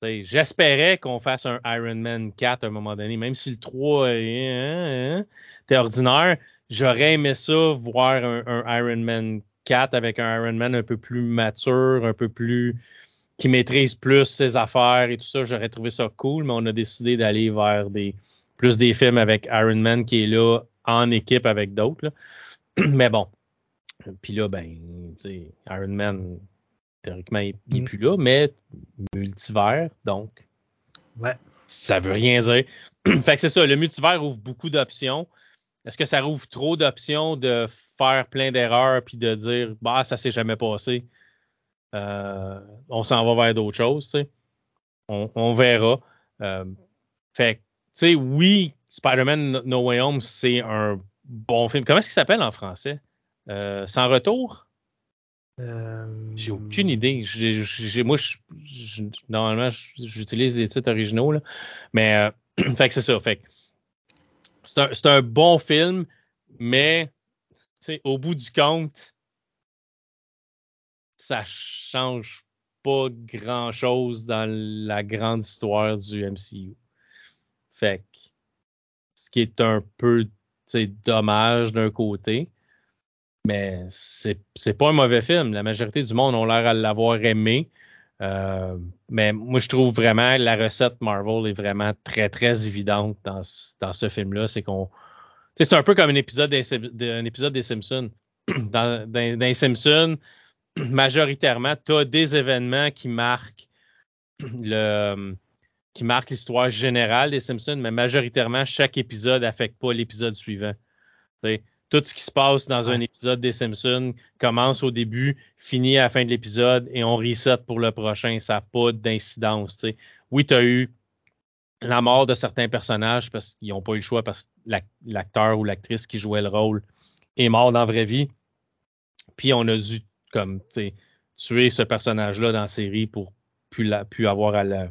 J'espérais qu'on fasse un Iron Man 4 à un moment donné, même si le 3 est hein, hein, ordinaire. J'aurais aimé ça, voir un, Iron Man 4 avec un Iron Man un peu plus mature, un peu plus qui maîtrise plus ses affaires et tout ça. J'aurais trouvé ça cool, mais on a décidé d'aller vers des, plus des films avec Iron Man qui est là en équipe avec d'autres. (clears throat) Mais bon. Puis là, ben, tu sais, Iron Man, théoriquement, il n'est mm. plus là, mais multivers, donc. Ouais. Ça veut rien dire. (clears throat) fait que c'est ça, le multivers ouvre beaucoup d'options. Est-ce que ça ouvre trop d'options de faire plein d'erreurs puis de dire bah ça s'est jamais passé? Euh, on s'en va vers d'autres choses, tu sais. On, verra. Euh, fait sais, oui, Spider-Man No Way Home, c'est un bon film. Comment est-ce qu'il s'appelle en français? Euh, Sans retour? Euh, j'ai aucune idée. Moi, normalement, j'utilise des titres originaux, là. mais (clears throat) fait que c'est ça. Fait c'est un, c'est un bon film, mais au bout du compte, ça change pas grand-chose dans la grande histoire du MCU. Fait ce qui est un peu dommage d'un côté. Mais c'est pas un mauvais film. La majorité du monde ont l'air à l'avoir aimé. Euh, mais moi, je trouve vraiment la recette Marvel est vraiment très, très évidente dans, dans ce film-là. C'est qu'on. C'est un peu comme un épisode des, épisode des Simpsons. (clears throat) Dans, dans, les Simpsons, (clears throat) majoritairement, tu as des événements qui marquent (clears throat) le, qui l'histoire générale des Simpsons, mais majoritairement, chaque épisode n'affecte pas l'épisode suivant. Tout ce qui se passe dans un épisode des Simpsons commence au début, finit à la fin de l'épisode et on reset pour le prochain. Ça n'a pas d'incidence. Oui, tu as eu la mort de certains personnages parce qu'ils n'ont pas eu le choix parce que l'acteur ou l'actrice qui jouait le rôle est mort dans la vraie vie. Puis on a dû comme tuer ce personnage-là dans la série pour plus, la, plus avoir à la,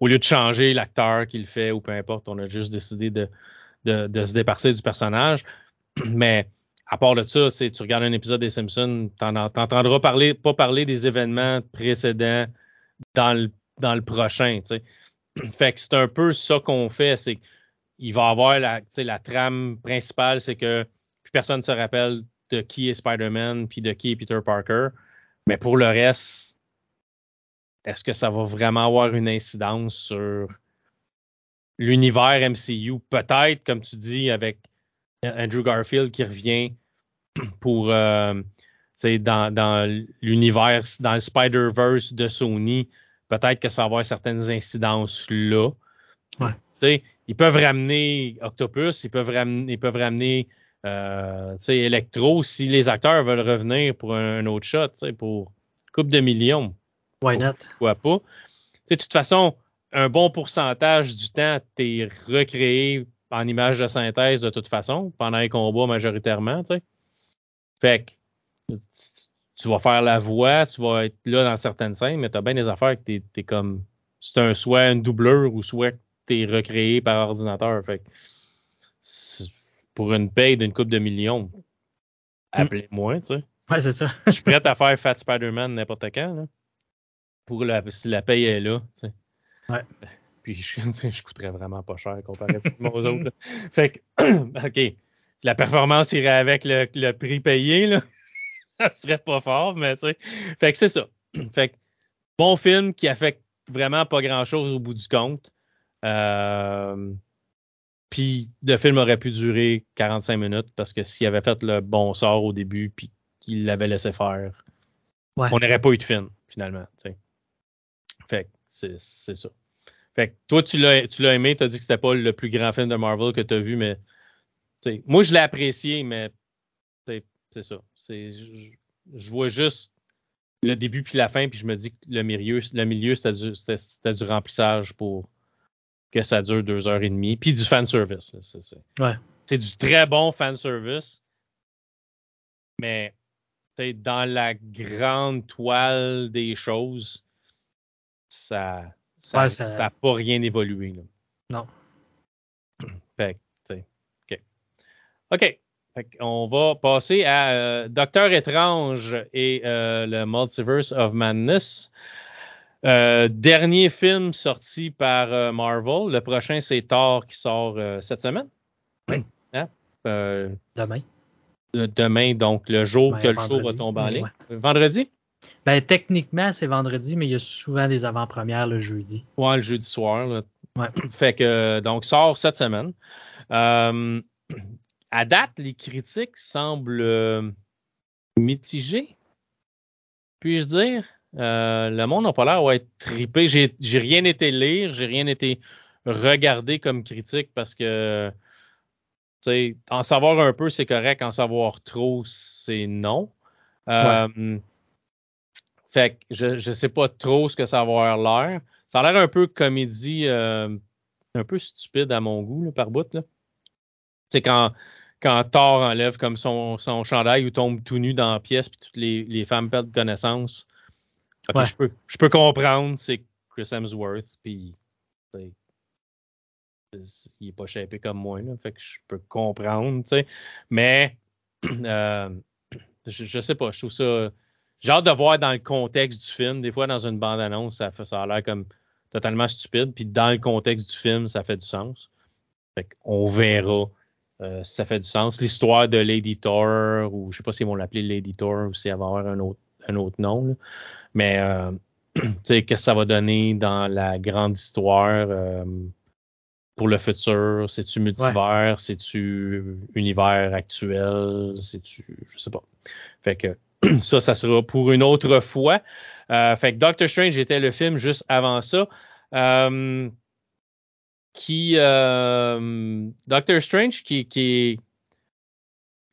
au lieu de changer l'acteur qui le fait ou peu importe, on a juste décidé de, de, se départir du personnage. (clears throat) Mais à part de ça, tu regardes un épisode des Simpsons, tu n'entendras parler, pas parler des événements précédents dans le, dans le prochain. (clears throat) Fait que c'est un peu ça qu'on fait, c'est qu'il va avoir la, trame principale, c'est que personne ne se rappelle de qui est Spider-Man puis de qui est Peter Parker. Mais pour le reste, est-ce que ça va vraiment avoir une incidence sur l'univers MCU? Peut-être, comme tu dis, avec Andrew Garfield qui revient (clears throat) pour euh, dans, dans l'univers, dans le Spider-Verse de Sony, peut-être que ça va avoir certaines incidences là. Ouais. Ils peuvent ramener Octopus, ils peuvent ramener, ils peuvent ramener euh, Electro si les acteurs veulent revenir pour un, autre shot, pour coupe de millions. Why not? Pourquoi pas? de toute façon, un bon pourcentage du temps, tu es recréé en image de synthèse de toute façon, pendant les combats majoritairement. sais. Fait que tu vas faire la voix, tu vas être là dans certaines scènes, mais tu as bien des affaires que tu es, comme. C'est un soit une doubleur ou soit tu es recréé par ordinateur. Fait que pour une paye d'une coupe de millions, appelez-moi, tu sais. Ouais, c'est ça. Je suis prêt à faire Fat Spider-Man n'importe quand. Là pour la, si la paye est là. Ouais. (laughs) Puis je, (laughs) je coûterais vraiment pas cher comparativement aux autres. (laughs) Fait que, (clears throat) OK. la performance irait avec le, le prix payé, là. ça serait pas fort, mais tu sais. Fait que c'est ça. (clears throat) Fait que bon film qui affecte vraiment pas grand chose au bout du compte. Euh, puis le film aurait pu durer 45 minutes parce que s'il avait fait le bon sort au début puis qu'il l'avait laissé faire, Ouais. on n'aurait pas eu de film, finalement. tu sais. Fait que c'est ça. Fait que toi, tu l'as aimé, tu as dit que c'était pas le plus grand film de Marvel que tu as vu, mais moi je l'ai apprécié, mais c'est ça. Je, je vois juste le début puis la fin, puis je me dis que le milieu, le milieu c'était du, remplissage pour que ça dure deux heures et demie, puis du fan service. là, C'est Ouais. du très bon fan service, mais dans la grande toile des choses, ça ça Ouais, ça ça- n'a pas rien évolué. Là. Non. (clears throat) Fait OK. OK. Fait on va passer à euh, Docteur Étrange et euh, le Multiverse of Madness. Euh, dernier film sorti par Marvel. Le prochain, c'est Thor qui sort cette semaine. Oui. (clears throat) Hein? Demain. de- demain, donc le jour Ben, que le show va tomber en Ouais. ligne. Vendredi? Ben, techniquement, c'est vendredi, mais il y a souvent des avant-premières le jeudi. Ouais, le jeudi soir. là. Ouais. (clears throat) Fait que, donc, sort cette semaine. Euh, (clears throat) à date, les critiques semblent euh, mitigées, puis-je dire. Euh, le monde n'a pas l'air d'être trippé. J'ai j'ai rien été lire, j'ai rien été regarder comme critique parce que, en savoir un peu, c'est correct. En savoir trop, c'est non. Euh, Fait que je, je sais pas trop ce que ça va avoir l'air. Ça a l'air un peu comédie, euh, un peu stupide à mon goût, là, par bout. C'est quand, quand Thor enlève comme son, son chandail ou tombe tout nu dans la pièce, puis toutes les, les femmes perdent connaissance. Ok, Ouais. je, peux, je peux comprendre, c'est Chris Hemsworth, puis il est pas shapé comme moi, là, fait que je peux comprendre, tu sais. Mais (clears throat) euh, je, je sais pas, je trouve ça. J'ai hâte de voir dans le contexte du film. Des fois, dans une bande-annonce, ça, fait- ça a l'air comme totalement stupide. Puis dans le contexte du film, ça fait du sens. Fait qu'on verra euh, si ça fait du sens. L'histoire de Lady Thor, ou je sais pas s'ils vont l'appeler Lady Thor ou si elle va avoir un autre, un autre nom. là. Mais euh, (clears throat) tu sais, qu'est-ce que ça va donner dans la grande histoire euh, pour le futur? C'est-tu multivers? C'est-tu univers actuel? C'est-tu. Je sais pas. Fait que (clears throat) ça, ça sera pour une autre fois. Euh, fait que Doctor Strange était le film juste avant ça. Euh, qui euh, Doctor Strange qui, qui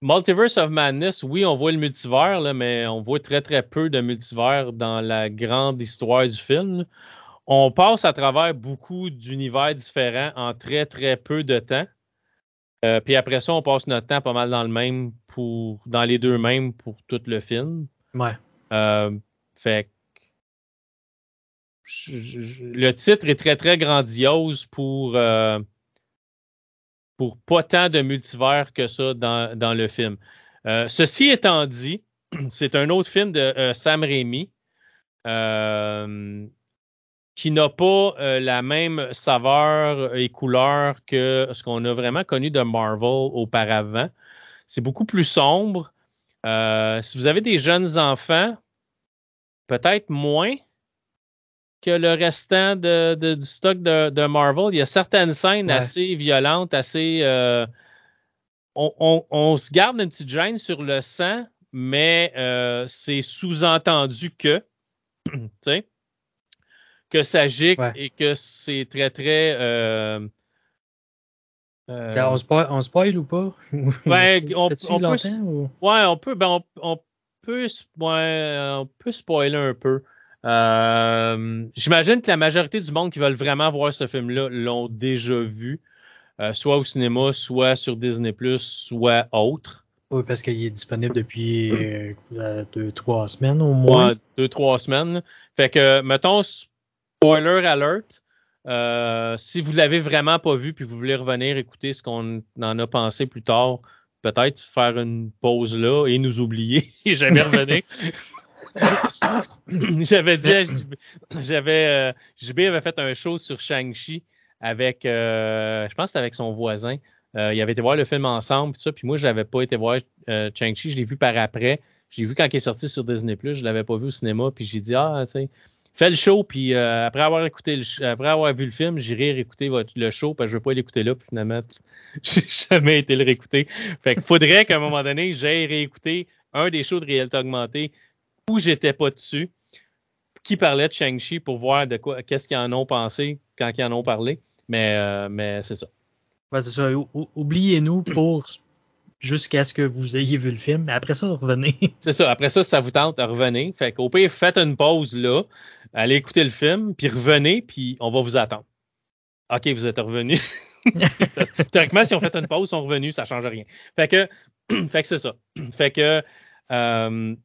Multiverse of Madness, oui, on voit le multivers, là, mais on voit très très peu de multivers dans la grande histoire du film. On passe à travers beaucoup d'univers différents en très très peu de temps. Euh, puis après ça, on passe notre temps pas mal dans le même pour dans les deux mêmes pour tout le film. Ouais. Euh, fait que je- je- le titre est très très grandiose pour euh, pour pas tant de multivers que ça dans, dans le film. Ceci étant dit, (clears throat) c'est un autre film de Sam Raimi euh, qui n'a pas euh, la même saveur et couleur que ce qu'on a vraiment connu de Marvel auparavant. C'est beaucoup plus sombre. Euh, si vous avez des jeunes enfants, peut-être moins que le restant de, de- du stock de, de Marvel. Il y a certaines scènes Ouais. assez violentes, assez. euh, on, on- on se garde une petite gêne sur le sang, mais c'est sous-entendu que, (clears throat) tu sais, que ça gicle Ouais. et que c'est très, très. euh, euh, On, spoil, on spoil ou pas? (laughs) Tu on- peut ou- Ouais, on peut, ben on, peut, ouais, on peut spoiler un peu. Euh, J'imagine que la majorité du monde qui veulent vraiment voir ce film-là l'ont déjà vu, euh, soit au cinéma, soit sur Disney+, soit autre. Oui, parce qu'il est disponible depuis (clears throat) deux, trois semaines au moins. Ouais, deux, trois semaines. Fait que, mettons, spoiler alert. euh, si vous l'avez vraiment pas vu puis vous voulez revenir écouter ce qu'on en a pensé plus tard, peut-être faire une pause là et nous oublier (laughs) et jamais revenir. (laughs) J'avais dit j'avais euh, JB avait fait un show sur Shang-Chi avec euh, je pense que c'était avec son voisin Euh, ils avaient été voir le film ensemble, puis ça, puis moi, je n'avais pas été voir Chang-Chi, je l'ai vu par après. Je l'ai vu quand il est sorti sur Disney+, je l'avais pas vu au cinéma, puis j'ai dit, ah, tu sais, fais le show, puis euh, après avoir écouté le, après avoir vu le film, j'irai réécouter votre, le show, parce que je veux pas l'écouter là, puis finalement, (laughs) j'ai jamais été le réécouter. Fait qu'il faudrait qu'à un moment donné, j'aille réécouter un des shows de réalité augmentée où j'étais pas dessus, qui parlait de Shang-Chi pour voir de quoi, qu'est-ce qu'ils en ont pensé quand ils en ont parlé. Mais, euh, mais c'est ça. Ouais, c'est ça. Oubliez-nous pour jusqu'à ce que vous ayez vu le film. Mais après ça, revenez. (laughs) C'est ça. Après ça, ça vous tente, à revenir. Fait qu'au pire, faites une pause là, allez écouter le film, puis revenez, puis on va vous attendre. OK, vous êtes revenus. (laughs) Théoriquement, si on fait une pause, ils sont revenus, ça change rien. Fait que, (clears throat) fait que c'est ça. Fait que euh,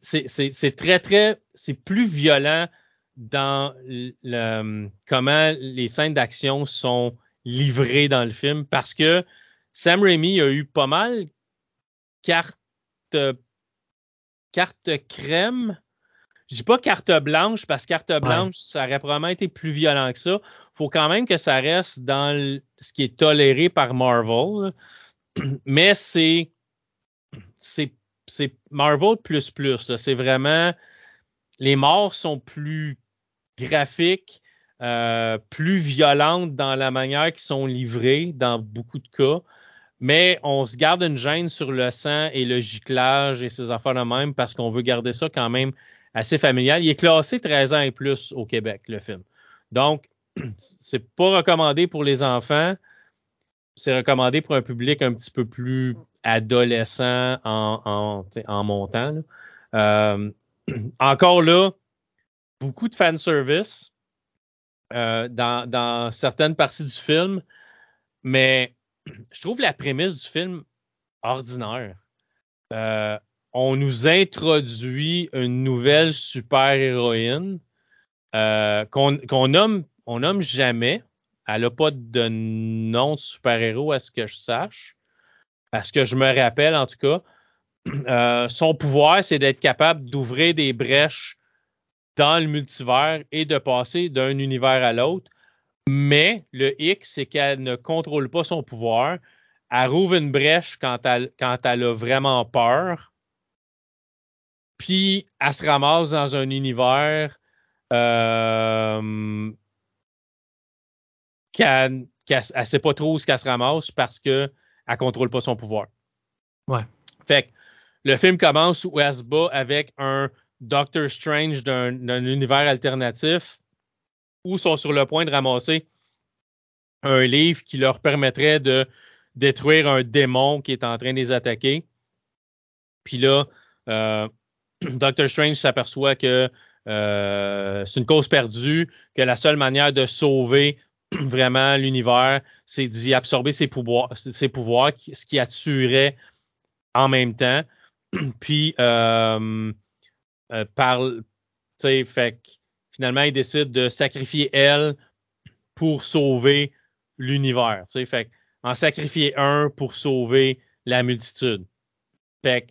c'est très, très, c'est plus violent dans le, comment les scènes d'action sont livrées dans le film parce que Sam Raimi a eu pas mal carte, carte crème. Je dis pas carte blanche parce que carte blanche, ça aurait probablement été plus violent que ça. Faut quand même que ça reste dans ce qui est toléré par Marvel. (clears throat) Mais c'est c'est Marvel plus plus. C'est vraiment les morts sont plus graphiques, euh, plus violentes dans la manière qu'ils sont livrées dans beaucoup de cas. Mais on se garde une gêne sur le sang et le giclage et ces affaires de même parce qu'on veut garder ça quand même assez familial. Il est classé 13 ans et plus au Québec, le film. Donc, (clears throat) c'est pas recommandé pour les enfants. C'est recommandé pour un public un petit peu plus adolescent en, en, montant. Euh, (clears throat) encore là, beaucoup de fanservice euh, dans certaines parties du film, mais je trouve la prémisse du film ordinaire. Euh, on nous introduit une nouvelle super-héroïne euh, qu'on nomme, on nomme jamais. Elle n'a pas de nom de super-héros à ce que je sache à ce que je me rappelle en tout cas, euh, son pouvoir, c'est d'être capable d'ouvrir des brèches dans le multivers et de passer d'un univers à l'autre. Mais le X, c'est qu'elle ne contrôle pas son pouvoir. Elle rouvre une brèche quand elle, quand elle a vraiment peur. Puis elle se ramasse dans un univers euh, qu'elle ne sait pas trop où qu'elle se ramasse parce que elle contrôle pas son pouvoir. Ouais. Fait que le film commence où elle se bat avec un Doctor Strange d'un univers alternatif où sont sur le point de ramasser un livre qui leur permettrait de détruire un démon qui est en train de les attaquer. Puis là, euh, (clears throat) Doctor Strange s'aperçoit que euh, c'est une cause perdue, que la seule manière de sauver (clears throat) vraiment l'univers, c'est d'y absorber ses pouvoirs, ses pouvoirs, ce qui a tuerait en même temps. (clears throat) Puis, euh, euh, tu fait finalement, il décide de sacrifier elle pour sauver l'univers. Tu fait en sacrifier un pour sauver la multitude. Fait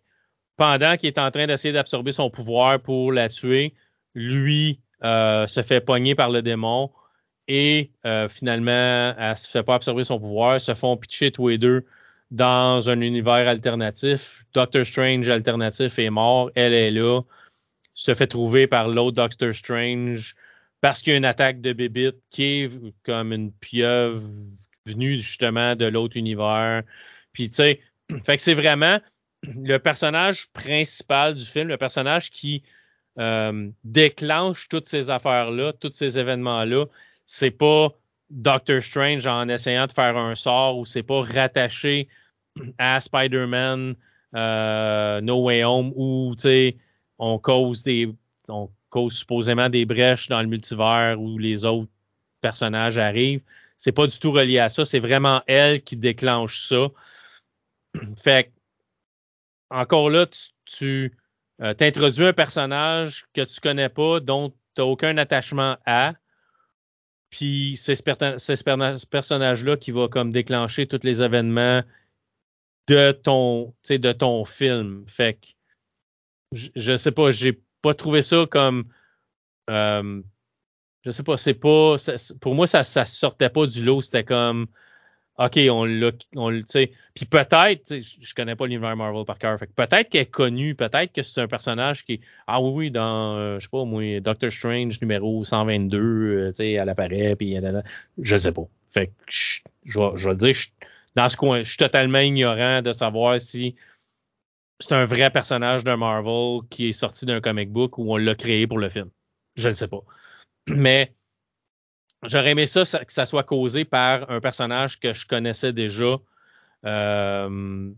pendant qu'il est en train d'essayer d'absorber son pouvoir pour la tuer, lui euh, se fait pogner par le démon et euh, finalement, elle se fait pas absorber son pouvoir, se font pitcher tous les deux dans un univers alternatif. Doctor Strange alternatif est mort, elle est là, se fait trouver par l'autre Doctor Strange parce qu'il y a une attaque de Bibit qui est comme une pieuvre venue justement de l'autre univers. Puis tu sais, (clears throat) fait que c'est vraiment (clears throat) le personnage principal du film, le personnage qui euh, déclenche toutes ces affaires-là, tous ces événements-là c'est pas Doctor Strange en essayant de faire un sort ou c'est pas rattaché (clears throat) à Spider-Man euh, No Way Home où on cause des on cause supposément des brèches dans le multivers où les autres personnages arrivent. C'est pas du tout relié à ça, c'est vraiment elle qui déclenche ça. (clears throat) fait encore là, tu, euh, t'introduis un personnage que tu connais pas, dont tu n'as aucun attachement à. Puis c'est ce, personnage-là qui va comme déclencher tous les événements de ton, de ton film. Fait que je, je sais pas, j'ai pas trouvé ça comme euh, je sais pas, c'est pas pour moi ça sortait pas du lot, c'était comme OK, on l'a, on le, puis peut-être, je connais pas l'univers Marvel par cœur, fait peut-être qu'elle est connue, peut-être que c'est un personnage qui, ah oui, oui, dans, euh, je sais pas, moi, Doctor Strange numéro 122, euh, tu sais, elle apparaît, puis je sais pas. Fait que, je, je, vais, le dire, dans ce coin, je suis totalement ignorant de savoir si c'est un vrai personnage de Marvel qui est sorti d'un comic book ou on l'a créé pour le film. Je ne sais pas. (clears throat) Mais j'aurais aimé ça, que ça soit causé par un personnage que je connaissais déjà. Euh,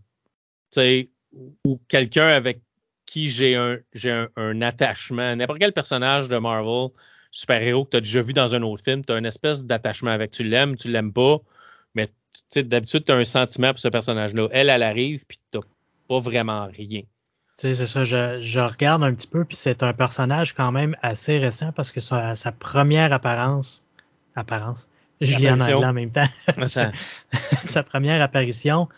ou quelqu'un avec qui j'ai un, attachement. N'importe quel personnage de Marvel, super-héros que tu as déjà vu dans un autre film, tu as une espèce d'attachement avec. Tu l'aimes, tu l'aimes pas, mais d'habitude, tu as un sentiment pour ce personnage-là. Elle, elle arrive, puis tu pas vraiment rien. c'est ça, je, je, regarde un petit peu, puis c'est un personnage quand même assez récent parce que sa, sa première apparence, apparence, je lis en anglais en même temps, (laughs) sa première apparition,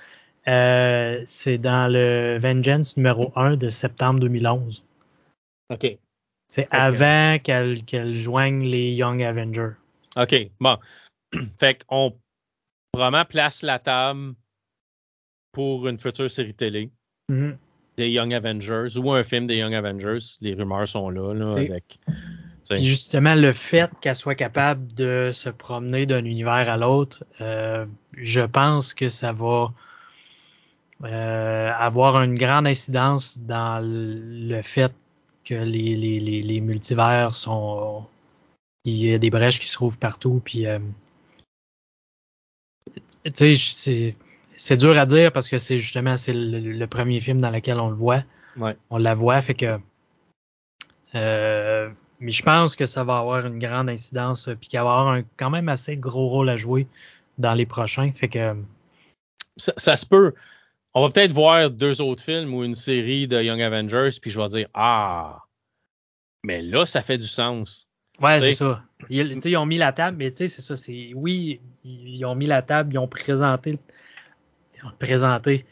euh, c'est dans le Vengeance numéro 1 de septembre 2011. OK. C'est avant qu'elle qu'elle joigne les Young Avengers. OK, bon. (clears throat) fait qu'on vraiment place la table pour une future série télé mm-hmm. des Young Avengers ou un film des Young Avengers. Les rumeurs sont là, là avec. justement, le fait qu'elle soit capable de se promener d'un univers à l'autre, euh, je pense que ça va euh, avoir une grande incidence dans le fait que les, les, les, multivers sont. Il y a des brèches qui se trouvent partout, puis. Euh, tu sais, c'est dur à dire parce que c'est justement c'est le, premier film dans lequel on le voit. On la voit, fait que. Euh, mais je pense que ça va avoir une grande incidence, puis qu'il va avoir un quand même assez gros rôle à jouer dans les prochains. Fait que. Ça, se peut. On va peut-être voir deux autres films ou une série de Young Avengers, puis je vais dire Ah, mais là, ça fait du sens. Ouais, c'est ça. Ils, ils, ont mis la table, mais tu sais, c'est ça. C'est oui, ils ont mis la table, ils ont présenté Présenter.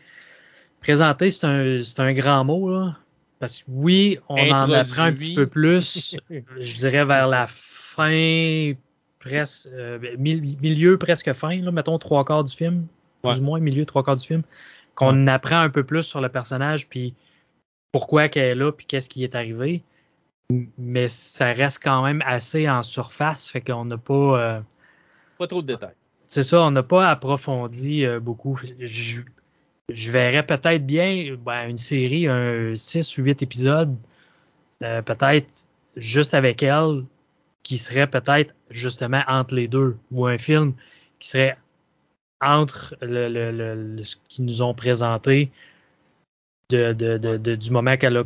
Présenter, c'est un, un grand mot, là. Parce que oui, on en apprend un petit peu plus, (laughs) je dirais vers la fin, presque, euh, milieu presque fin, là, mettons trois quarts du film, plus ou moins milieu, trois quarts du film, qu'on apprend un peu plus sur le personnage, puis pourquoi qu'elle est là, puis qu'est-ce qui est arrivé. Mais ça reste quand même assez en surface, fait qu'on n'a pas. Euh, pas trop de détails. C'est ça, on n'a pas approfondi euh, beaucoup. Je, verrais peut-être bien ben, une série, un 6 ou 8 épisodes, euh, peut-être juste avec elle, qui serait peut-être justement entre les deux, ou un film qui serait entre le, ce qu'ils nous ont présenté de, du moment qu'elle a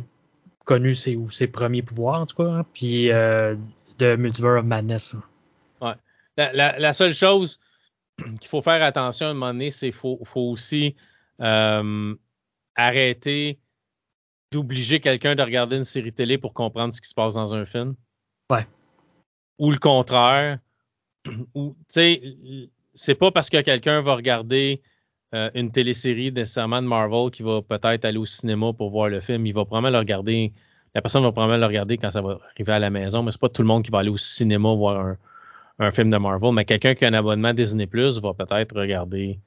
connu ses, ses premiers pouvoirs, en tout cas, hein, puis euh, de Multiverse of Madness. Ouais. la, seule chose, qu'il faut faire attention à un moment donné, c'est qu'il faut, aussi euh, arrêter d'obliger quelqu'un de regarder une série télé pour comprendre ce qui se passe dans un film. Ouais. Ou le contraire. Ou, tu sais, c'est pas parce que quelqu'un va regarder euh, une télésérie nécessairement de Marvel qui va peut-être aller au cinéma pour voir le film. Il va probablement le regarder. La personne va probablement le regarder quand ça va arriver à la maison, mais c'est pas tout le monde qui va aller au cinéma voir un, un film de Marvel, mais quelqu'un qui a un abonnement Disney Plus va peut-être regarder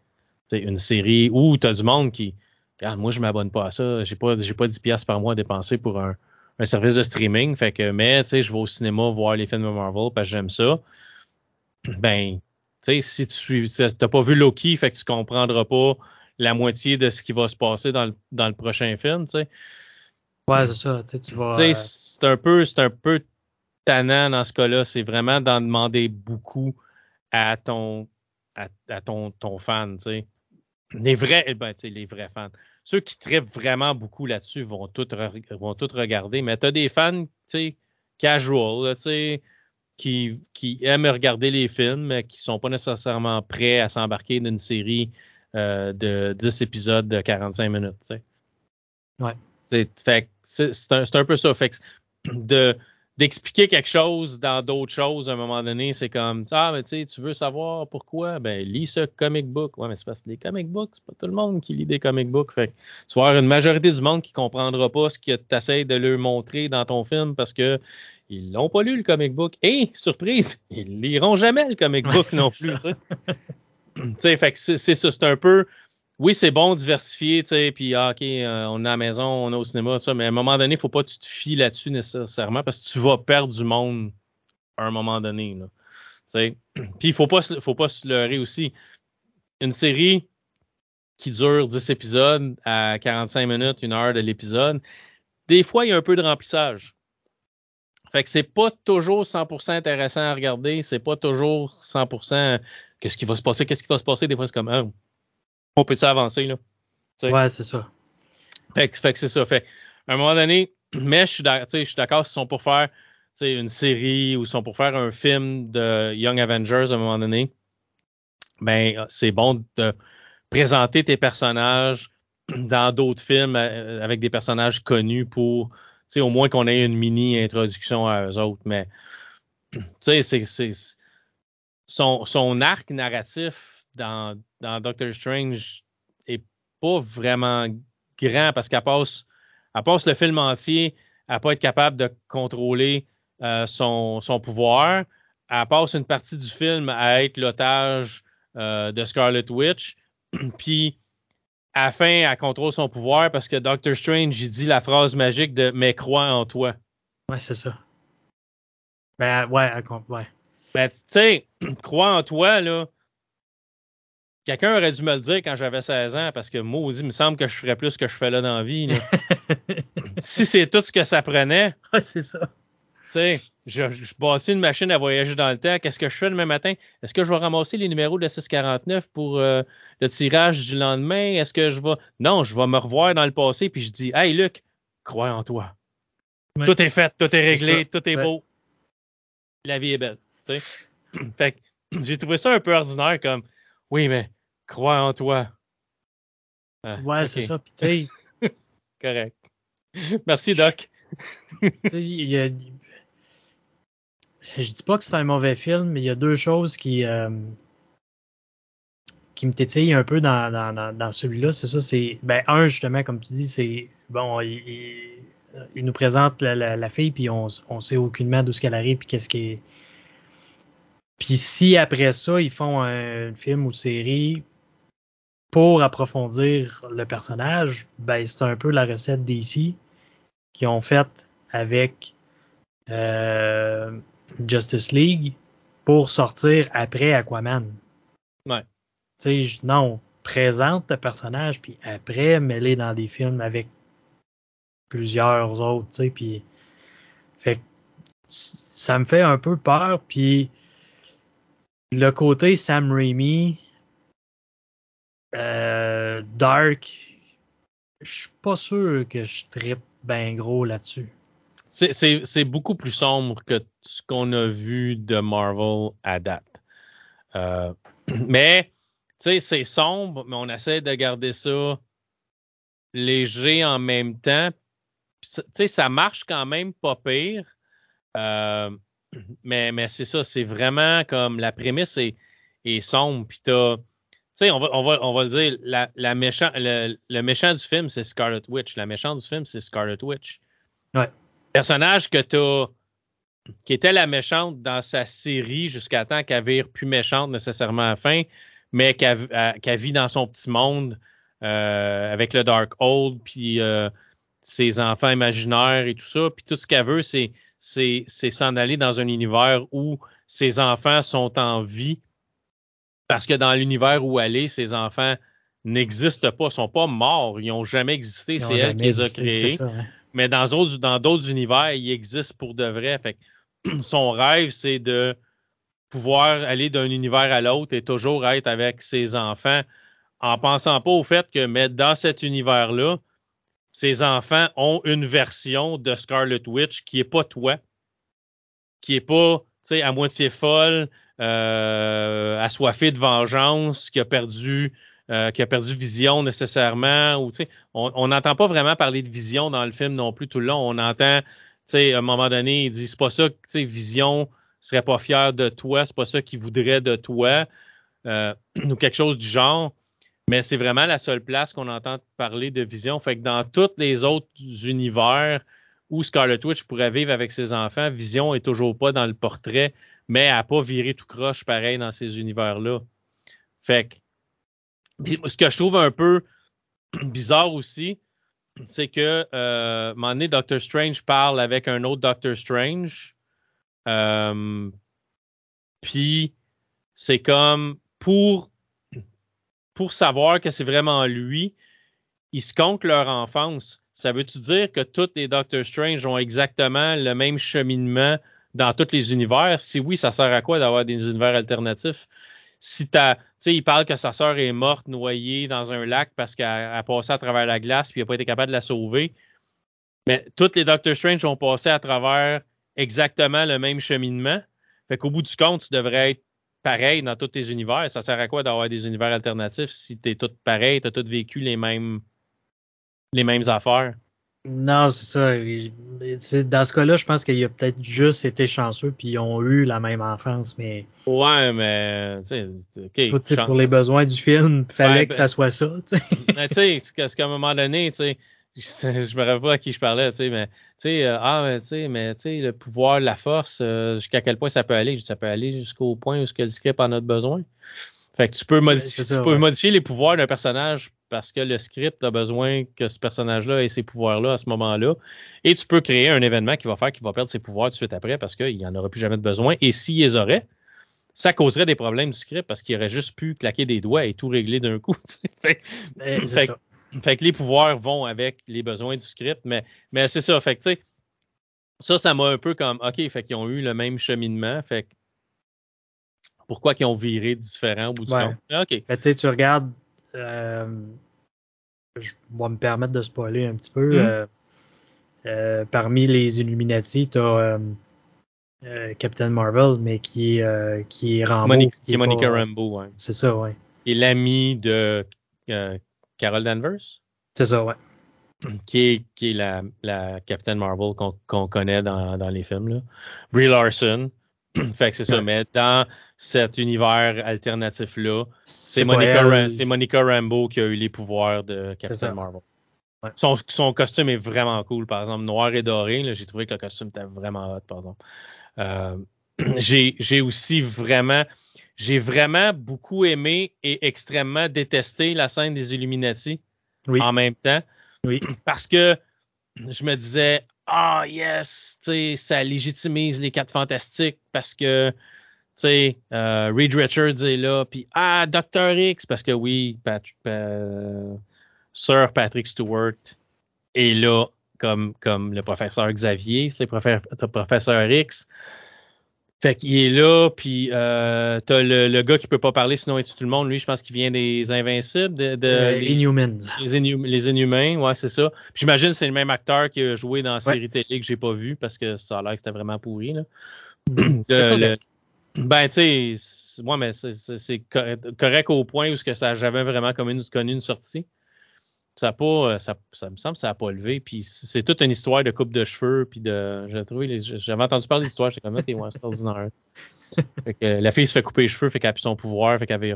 une série ou tu as du monde qui regarde, moi je m'abonne pas à ça, j'ai pas j'ai pas 10 pièces par mois à dépenser pour un, service de streaming, fait que mais tu sais je vais au cinéma voir les films de Marvel parce que j'aime ça. Ben tu sais si tu n'as pas vu Loki, fait que tu comprendras pas la moitié de ce qui va se passer dans le, dans le prochain film, tu sais. Ouais, c'est ça, tu vas euh, c'est un peu c'est un peu tannant dans ce cas-là, c'est vraiment d'en demander beaucoup à ton à, ton, ton fan. Les vrais, eh ben, les vrais fans. Ceux qui traitent vraiment beaucoup là-dessus vont tout, vont tout regarder, mais tu as des fans, casual, qui, qui aiment regarder les films, mais qui sont pas nécessairement prêts à s'embarquer d'une série euh, de 10 épisodes de 45 minutes, tu sais. Ouais. Fait c'est un, un, peu ça. Fait de, d'expliquer quelque chose dans d'autres choses à un moment donné, c'est comme Ah, mais tu sais, tu veux savoir pourquoi? Ben, lis ce comic book. Ouais, mais c'est parce que les comic books, c'est pas tout le monde qui lit des comic books. Fait tu vas avoir une majorité du monde qui comprendra pas ce que tu essaies de leur montrer dans ton film parce que ils l'ont pas lu le comic book. Et, surprise, (laughs) ils liront jamais le comic book non plus. (clears throat) sais, fait que c'est ça, c'est un peu. Oui, c'est bon diversifier, tu sais, puis ah, ok, euh, on est à la maison, on est au cinéma, ça, mais à un moment donné, il faut pas que tu te fies là-dessus nécessairement parce que tu vas perdre du monde à un moment donné. Là. (clears throat) Puis il faut pas, faut pas se leurrer aussi. Une série qui dure 10 épisodes à 45 minutes, une heure de l'épisode, des fois, il y a un peu de remplissage. Fait que c'est pas toujours 100% intéressant à regarder, c'est pas toujours 100% qu'est-ce qui va se passer, qu'est-ce qui va se passer. Des fois, c'est comme, ah, on peut-tu avancer, là? Ouais, c'est ça. Fait que, c'est ça. Fait à un moment donné, mais je suis d'accord s'ils sont pour faire une série ou sont pour faire un film de Young Avengers à un moment donné, ben c'est bon de présenter tes personnages (clears throat) dans d'autres films euh, avec des personnages connus pour au moins qu'on ait une mini introduction à eux autres. Mais (clears throat) c'est, c'est son, son arc narratif dans, dans Doctor Strange est pas vraiment grand parce qu'elle passe, elle passe le film entier à pas être capable de contrôler euh, son, son, pouvoir. Elle passe une partie du film à être l'otage euh, de Scarlet Witch. (clears throat) Puis, à la fin, elle contrôle son pouvoir parce que Doctor Strange, il dit la phrase magique de Mais crois en toi. Ouais, c'est ça. Ben, ouais, ouais. Ben, tu sais, (clears throat) crois en toi, là. Quelqu'un aurait dû me le dire quand j'avais 16 ans, parce que moi aussi, il me semble que je ferais plus ce que je fais là dans la vie. (laughs) si c'est tout ce que ça prenait. Ouais, c'est ça. Tu sais, je, je bâtis une machine à voyager dans le temps. Qu'est-ce que je fais demain matin? Est-ce que je vais ramasser les numéros de 649 pour euh, le tirage du lendemain? Est-ce que je vais. Non, je vais me revoir dans le passé puis je dis Hey Luc, crois en toi. Tout est fait, tout est réglé, tout est beau. La vie est belle. (clears throat) fait (clears throat) j'ai trouvé ça un peu ordinaire comme Oui, mais crois en toi. Ah, ouais, c'est ça. Puis tu sais. (laughs) Correct. Merci, Doc. il y a, je dis pas que c'est un mauvais film, mais il y a deux choses qui, euh, qui me tétillent un peu dans, dans, dans celui-là. C'est ça, c'est. Ben, un, justement, comme tu dis, c'est. Bon, il, il, nous présente la, la, fille, puis on, on sait aucunement d'où ce qu'elle arrive, puis qu'est-ce qui est. Puis si après ça, ils font un film ou série pour approfondir le personnage, ben c'est un peu la recette d'ici qu'ils ont faite avec euh, Justice League pour sortir après Aquaman. Ouais. Tu sais, non, présente le personnage, puis après, mêler dans des films avec plusieurs autres, tu sais, puis... Fait ça me fait un peu peur, puis le côté Sam Raimi, euh, Dark, je suis pas sûr que je trippe bien gros là-dessus. C'est beaucoup plus sombre que ce qu'on a vu de Marvel à date. Euh, (clears throat) mais, tu sais, c'est sombre, mais on essaie de garder ça léger en même temps. Tu sais, ça marche quand même pas pire. Euh, mais mais c'est ça, c'est vraiment comme la prémisse est, est sombre. Puis t'as. Tu sais, on va, on, va, on va le dire, la, la méchant, le, le méchant du film, c'est Scarlet Witch. La méchante du film, c'est Scarlet Witch. Ouais personnage que tu qui était la méchante dans sa série jusqu'à temps qu'elle vire plus méchante nécessairement à la fin, mais qu'elle vit dans son petit monde euh, avec le Dark Old, puis euh, ses enfants imaginaires et tout ça. Puis tout ce qu'elle veut, c'est, c'est, s'en aller dans un univers où ses enfants sont en vie. Parce que dans l'univers où elle est, ses enfants n'existent pas, sont pas morts, ils n'ont jamais existé, c'est elle qui les a créés. Mais dans d'autres, dans d'autres univers, il existe pour de vrai. Fait (clears throat) son rêve, c'est de pouvoir aller d'un univers à l'autre et toujours être avec ses enfants en pensant pas au fait que mais dans cet univers-là, ses enfants ont une version de Scarlet Witch qui est pas toi, qui est pas à moitié folle, euh, assoiffée de vengeance, qui a perdu euh, qui a perdu vision nécessairement. On n'entend pas vraiment parler de vision dans le film non plus tout le long. On entend, à un moment donné, il dit c'est pas ça, vision serait pas fier de toi, c'est pas ça qu'il voudrait de toi, euh, (clears throat) ou quelque chose du genre. Mais c'est vraiment la seule place qu'on entend parler de vision. Fait que dans tous les autres univers où Scarlet Witch pourrait vivre avec ses enfants, Vision est toujours pas dans le portrait, mais elle n'a pas viré tout croche pareil dans ces univers-là. Fait que, ce que je trouve un peu (clears throat) bizarre aussi, c'est que, euh, un moment donné, Doctor Strange parle avec un autre Doctor Strange. Euh, Puis, c'est comme pour, pour savoir que c'est vraiment lui, ils se comptent leur enfance. Ça veut-tu dire que tous les Doctor Strange ont exactement le même cheminement dans tous les univers? Si oui, ça sert à quoi d'avoir des univers alternatifs? Si t'as, tu sais, il parle que sa sœur est morte noyée dans un lac parce qu'elle a passé à travers la glace puis il n'a pas été capable de la sauver. Mais tous les Doctor Strange ont passé à travers exactement le même cheminement. Fait qu'au bout du compte, tu devrais être pareil dans tous tes univers. Ça sert à quoi d'avoir des univers alternatifs si tu es tout pareil, tu as tout vécu les mêmes, les mêmes affaires? Non, c'est ça. Dans ce cas-là, je pense qu'il a peut-être juste été chanceux puis ils ont eu la même enfance, mais. Ouais, mais tu pour les besoins du film, il fallait que ça ben, soit ça. mais tu sais, parce qu'à un moment donné, tu sais, (laughs) je me rappelle pas à qui je parlais, tu sais, mais tu sais, euh, ah, mais tu sais, mais tu sais, le pouvoir, la force, euh, jusqu'à quel point ça peut aller? Ça peut aller jusqu'au point où ce que le script en a besoin. Fait que tu peux modifier, tu peux modifier les pouvoirs d'un personnage parce que le script a besoin que ce personnage-là ait ses pouvoirs-là à ce moment-là. Et tu peux créer un événement qui va faire qu'il va perdre ses pouvoirs tout de suite après parce qu'il n'en aura plus jamais de besoin. Et s'il les aurait, ça causerait des problèmes du script parce qu'il aurait juste pu claquer des doigts et tout régler d'un coup. (laughs) fait, fait, fait, que les pouvoirs vont avec les besoins du script, mais, mais c'est ça. Fait que, tu sais, ça, ça m'a un peu comme, OK, fait qu'ils ont eu le même cheminement. Fait que pourquoi ils ont viré différents au bout du compte? Ah, OK. tu regardes, euh, je vais me permettre de spoiler un petit peu. Mm-hmm. Euh, euh, parmi les Illuminati, tu as Captain Marvel, mais qui est, qui est Rambo. qui, est Monica Rambeau, ouais. C'est ça, ouais. Et l'ami de Carol Danvers? C'est ça, ouais. (clears throat) Qui est, qui est la, la Captain Marvel qu'on connaît dans, dans, les films. Là. Brie Larson. (clears throat) fait que c'est ça. Mais dans cet univers alternatif-là, c'est Monica, Monica, Rambeau qui a eu les pouvoirs de Captain Marvel. Son, son, costume est vraiment cool, par exemple, noir et doré. J'ai trouvé que le costume était vraiment hot, par exemple. Euh, (clears throat) j'ai aussi vraiment, j'ai vraiment beaucoup aimé et extrêmement détesté la scène des Illuminati en même temps. Oui. (clears throat) Parce que je me disais, ah yes, ça légitimise les quatre fantastiques parce que sais, euh, Reed Richards est là, puis ah, Dr. X, parce que oui, euh, Sir Patrick Stewart est là comme, comme le professeur Xavier, c'est professeur, professeur X. Fait qu'il est là, puis euh, t'as le, le, gars qui peut pas parler sinon il tue tout le monde. Lui, je pense qu'il vient des Invincibles, de, de euh, les, Inhumans. Les, les, Inhumains, ouais, c'est ça. J'imagine que c'est le même acteur qui a joué dans la série télé que j'ai pas vu parce que ça a l'air que c'était vraiment pourri. Là. (clears throat) le, ben, tu sais, moi, mais c'est correct au point où ce que ça j'avais vraiment comme une, connu une sortie. Ça pas, euh, ça, ça me semble que ça n'a pas levé. Puis c'est toute une histoire de coupe de cheveux. Puis de, j'ai trouvé, j'avais entendu parler de l'histoire. J'étais comme, c'est extraordinaire. (laughs) fait que la fille se fait couper les cheveux, fait qu'elle a plus son pouvoir, fait qu'elle avait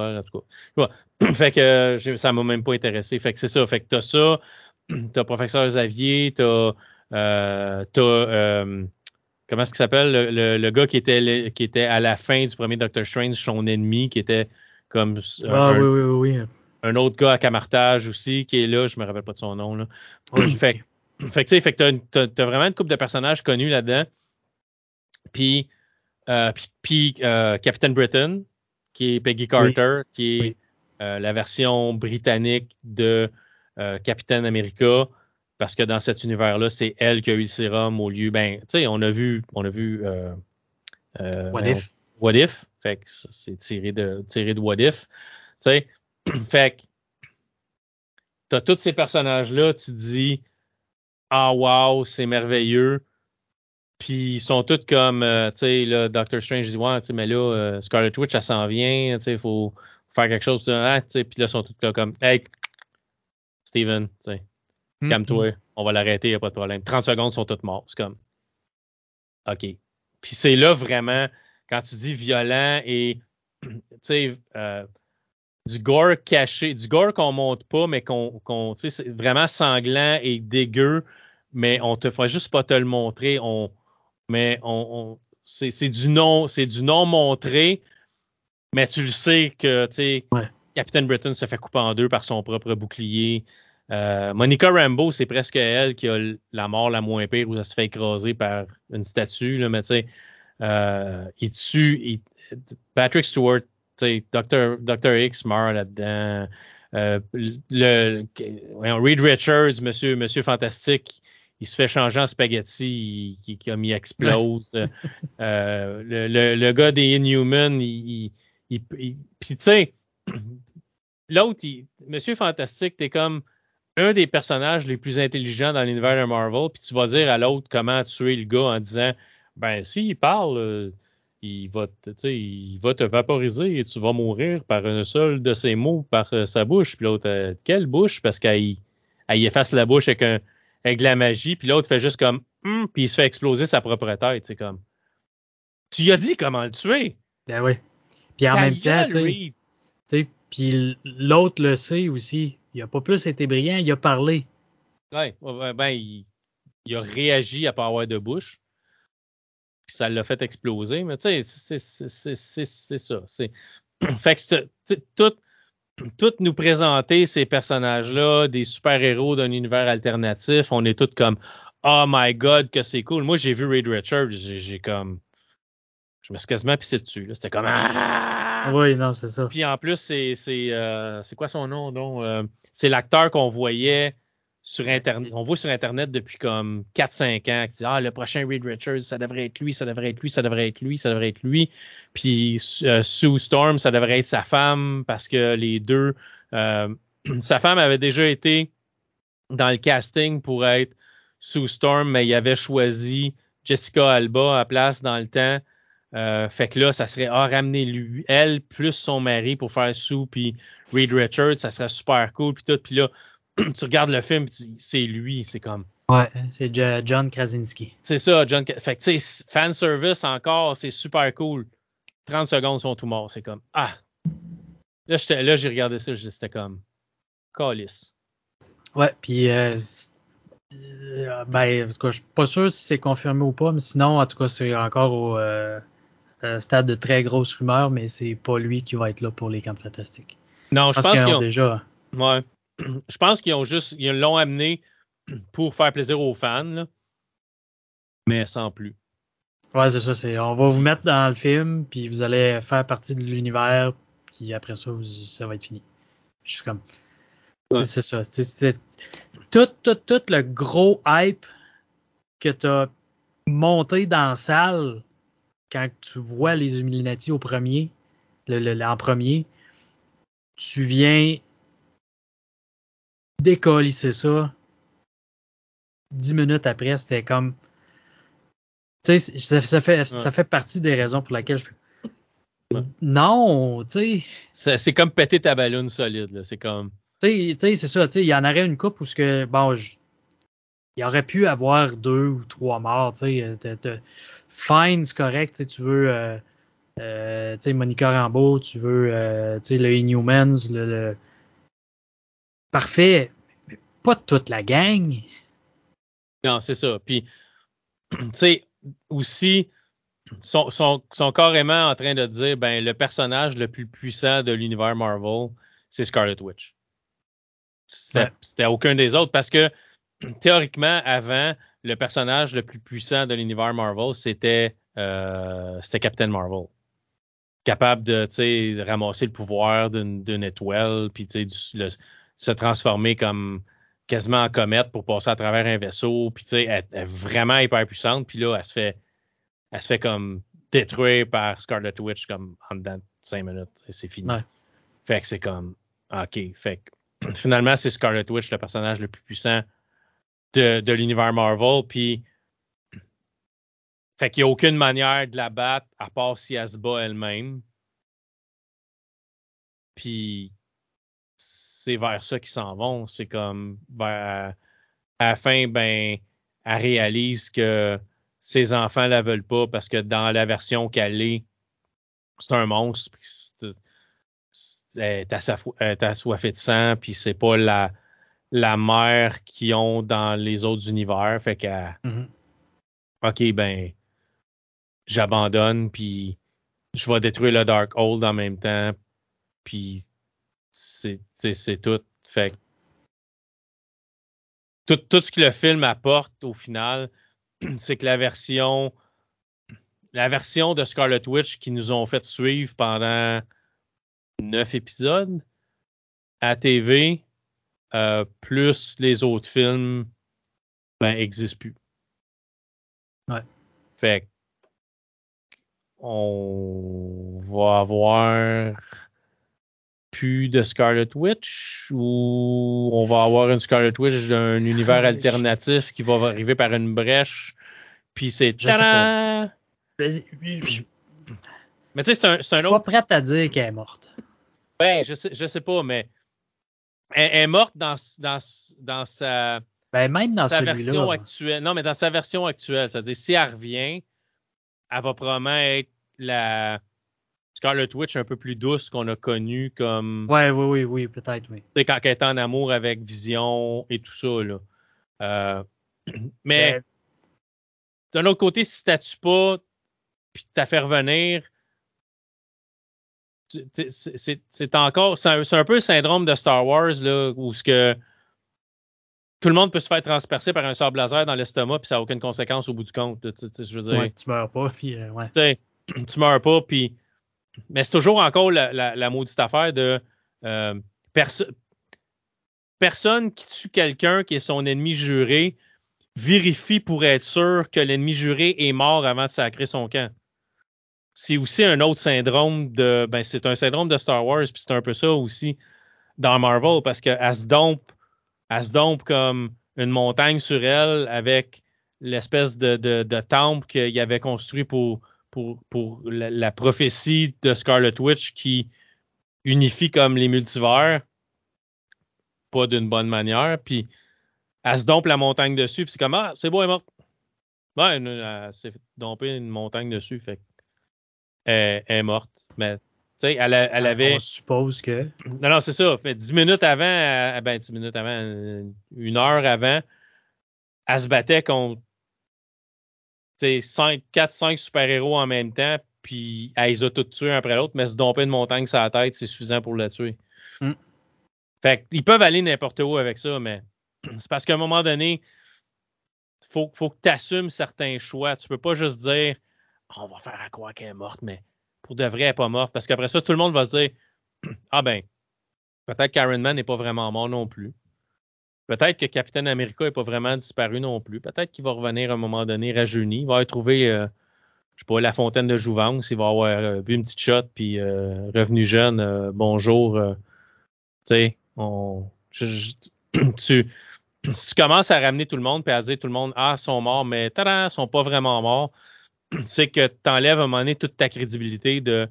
en tout cas. (clears throat) fait que ça m'a même pas intéressé. Fait que c'est ça. Fait que t'as ça, (clears throat) t'as professeur Xavier, t'as, euh, t'as euh, comment est-ce qu'il s'appelle? Le, le, gars qui était qui était à la fin du premier Doctor Strange son ennemi qui était comme ah, un, oui, oui, oui. Un autre gars à camartage aussi qui est là je me rappelle pas de son nom là (clears throat) fait fait que t'as, as, vraiment une couple de personnages connus là-dedans puis euh, puis, euh, Captain Britain qui est Peggy Carter qui est euh, la version britannique de euh, Captain America parce que dans cet univers-là, c'est elle qui a eu le sérum au lieu. Ben, tu sais, on a vu, on a vu. Euh, euh, What if? What if? Fait que c'est tiré de, tiré de What if. Tu sais, (clears throat) fait que t'as tous ces personnages-là, tu te dis, ah wow, c'est merveilleux. Puis ils sont tous comme, euh, tu sais, là, Doctor Strange dit, ouais, mais là, euh, Scarlet Witch, ça s'en vient, tu sais, il faut faire quelque chose. Ah, puis là, ils sont tous comme, hey, Steven, tu sais, Hmm. Calme-toi, on va l'arrêter, il n'y a pas de problème. 30 secondes sont toutes mortes. C'est comme. OK. Puis c'est là vraiment, quand tu dis violent et, (clears throat) tu sais, euh, du gore caché, du gore qu'on monte pas, mais qu'on, qu tu sais, c'est vraiment sanglant et dégueu, mais on te fait juste pas te le montrer. On, mais on, c'est, du non, c'est du non montré, Mais tu le sais que, tu sais, Ouais. Captain Britain se fait couper en deux par son propre bouclier. Euh, Monica Rambeau, c'est presque elle qui a la mort la moins pire où elle se fait écraser par une statue, là, mais tu sais, euh, il tue, il- Patrick Stewart, Dr. Dr. X meurt là-dedans. Euh, le, Reed Richards, Monsieur, Monsieur Fantastique, il se fait changer en spaghetti, il, il- comme il explose. Euh, le, le, le gars des Inhumans, il, puis tu sais, (clears throat) l'autre, Monsieur Fantastique, t'es comme un des personnages les plus intelligents dans l'univers de Marvel, puis tu vas dire à l'autre comment tuer le gars en disant, ben s'il parle, euh, il va, te, il va te vaporiser et tu vas mourir par un seul de ses mots, par euh, sa bouche. Puis l'autre, euh, quelle bouche? Parce qu'elle elle efface la bouche avec, un, avec de la magie, puis l'autre fait juste comme, Hum puis il se fait exploser sa propre tête. C'est comme, tu y as dit comment le tuer. Ben oui. Puis en même temps, gueule, tu sais, Reed. tu sais, puis l'autre le sait aussi. Il a pas plus été brillant, il a parlé. Ouais, ben, il, il a réagi à pas avoir de bouche. Puis ça l'a fait exploser. Mais tu sais, c'est- ça. C'est... (clears throat) fait que tout, tout nous présenter ces personnages-là, des super-héros d'un univers alternatif, on est tous comme Oh my god, que c'est cool. Moi, j'ai vu Reed Richards, j'ai, comme. Je me suis quasiment pissé dessus. C'était comme Ah! Oui, non, c'est ça. Puis en plus, c'est c'est euh, quoi son nom donc Euh, C'est l'acteur qu'on voyait on voit sur internet depuis comme 4-5 ans qui dit ah le prochain Reed Richards, ça devrait être lui, ça devrait être lui, ça devrait être lui, ça devrait être lui. Puis euh, Sue Storm, ça devrait être sa femme parce que les deux, euh, (clears throat) sa femme avait déjà été dans le casting pour être Sue Storm, mais il avait choisi Jessica Alba à place dans le temps. Euh, fait que là, ça serait ah, ramener lui, elle plus son mari pour faire Sue puis Reed Richards, ça serait super cool puis tout. Puis là, (clears throat) tu regardes le film, c'est lui, c'est comme Ouais, c'est Jo- John Krasinski. c'est ça, John. Fait que tu sais, fan service encore, c'est super cool. 30 secondes sont tout morts, c'est comme ah. Là, j'ai regardé ça, c'était comme calice. Ouais, puis euh, euh, ben, en tout cas, je suis pas sûr si c'est confirmé ou pas, mais sinon, en tout cas, c'est encore au euh, euh, stade de très grosse rumeur, mais c'est pas lui qui va être là pour les camps fantastiques. Non, je Je pense qu'ils ont, déjà. ouais. Je pense qu'ils ont juste, ils l'ont amené pour faire plaisir aux fans, là. mais sans plus. Ouais, c'est ça. C'est, on va vous mettre dans le film, puis vous allez faire partie de l'univers, puis après ça, vous- ça va être fini. Je suis comme. Ouais. C'est, c'est ça. C'est, c'est- tout, tout, tout le gros hype que tu as monté dans la salle quand tu vois les Illuminati au premier, le, le- le- en premier, tu viens décolisser ça. Dix minutes après, c'était comme. Tu sais, ça, ça fait, ça fait partie des raisons pour lesquelles je fais. Ouais. Non, tu sais. C'est comme péter ta ballonne solide, là. C'est comme. Tu sais, c'est ça, tu sais, il y en aurait une coupe où ce que, bon, je- il aurait pu avoir deux ou trois morts, tu sais, fine, c'est correct, tu veux, euh, euh, tu sais, Monica Rambeau, tu veux, euh, tu sais, le Inhumans, le, le- parfait, mais pas toute la gang. Non, c'est ça. Puis, (clears throat) tu sais, aussi, sont, sont, sont carrément en train de dire, ben, le personnage le plus puissant de l'univers Marvel, c'est Scarlet Witch. C'était Ouais. aucun des autres parce que, (clears throat) théoriquement, avant, le personnage le plus puissant de l'univers Marvel, c'était euh, Captain Marvel. Capable de, tu sais, de ramasser le pouvoir d'une étoile, puis, tu sais, du- le- se transformer comme quasiment en comète pour passer à travers un vaisseau. Puis, tu sais, elle, elle est vraiment hyper puissante. Puis là, elle se fait, elle se fait comme détruire par Scarlet Witch comme en dedans de 5 minutes. Et c'est fini. Ouais. Fait que c'est comme, OK. Fait que (clears throat) finalement, c'est Scarlet Witch, le personnage le plus puissant de, de l'univers Marvel. Puis, fait qu'il n'y a aucune manière de la battre à part si elle se bat elle-même. Puis, c'est vers ça qu'ils s'en vont. C'est comme vers à la fin, ben, elle réalise que ses enfants la veulent pas parce que dans la version qu'elle est, c'est un monstre. puis Elle est assoiffée de sang, puis c'est pas la, la mère qu'ils ont dans les autres univers. Fait que, Mhm. OK, ben, j'abandonne, puis je vais détruire le Darkhold en même temps. Puis c'est tout. Fait tout, tout ce que le film apporte au final, (clears throat) c'est que la version la version de Scarlet Witch qui nous ont fait suivre pendant neuf épisodes à TV, euh, plus les autres films, ben, n'existent plus. Ouais. Fait on va avoir plus de Scarlet Witch ou on va avoir une Scarlet Witch d'un univers alternatif qui va arriver par une brèche puis c'est mais tu sais, c'est un, c'est un Je suis autre. pas prête à dire qu'elle est morte. Ben, je sais, je sais pas, mais elle, elle est morte dans, dans, dans sa, Ben, même dans sa version actuelle. Non, mais dans sa version actuelle. C'est-à-dire, si elle revient, elle va probablement être la Scarlet Witch un peu plus douce qu'on a connue comme. Ouais, oui, oui, oui, peut-être, oui. Sais, quand elle est en amour avec Vision et tout ça, là. Euh, (clears throat) mais Ben, d'un autre côté, si tu pas, puis t'as fait revenir, c'est c'est- c'est encore, c'est un, c'est un peu le syndrome de Star Wars, là, où ce que tout le monde peut se faire transpercer par un sable laser dans l'estomac, puis ça n'a aucune conséquence au bout du compte. là, tu sais, je veux dire, ouais, tu meurs pas, puis euh, ouais. tu (clears throat) meurs pas, puis. Mais c'est toujours encore la, maudite affaire de euh, perso- personne qui tue quelqu'un qui est son ennemi juré vérifie pour être sûr que l'ennemi juré est mort avant de sacrer son camp. C'est aussi un autre syndrome de. Ben, c'est un syndrome de Star Wars, puis c'est un peu ça aussi dans Marvel, parce qu'elle se dompe, comme une montagne sur elle avec l'espèce de, de temple qu'il avait construit pour, pour, pour la, la prophétie de Scarlet Witch qui unifie comme les multivers, pas d'une bonne manière, puis elle se dompe la montagne dessus, puis c'est comme Ah, c'est beau, elle est morte. Ouais, elle, elle s'est domper une montagne dessus, fait elle, elle est morte. Mais tu sais, elle, a- elle avait. On suppose que. Non, non, c'est ça. Fait 10 minutes avant, euh, ben 10 minutes avant, une heure avant, elle se battait contre 5, 4, 5 super-héros en même temps, puis elle les a toutes tués un après l'autre, mais se domper une montagne sur la tête, c'est suffisant pour la tuer. Mm. Fait qu'ils peuvent aller n'importe où avec ça, mais (clears throat) c'est parce qu'à un moment donné, faut, faut que tu assumes certains choix. Tu peux pas juste dire on va faire à croire qu'elle est morte, mais pour de vrai, elle n'est pas morte. Parce qu'après ça, tout le monde va se dire (clears throat) Ah ben, peut-être qu'Iron Man n'est pas vraiment mort non plus. Peut-être que Captain America n'est pas vraiment disparu non plus. Peut-être qu'il va revenir à un moment donné rajeuni. Il va trouvé, euh, je sais pas, la fontaine de Jouvence. Il va avoir euh, bu une petite shot, puis euh, revenu jeune. euh, bonjour. tu sais, on. je- je- (clears throat) tu, (clears throat) si tu commences à ramener tout le monde puis à dire tout le monde, ah, ils sont morts, mais tada, ils sont pas vraiment morts, (clears throat) c'est que tu enlèves à un moment donné toute ta crédibilité de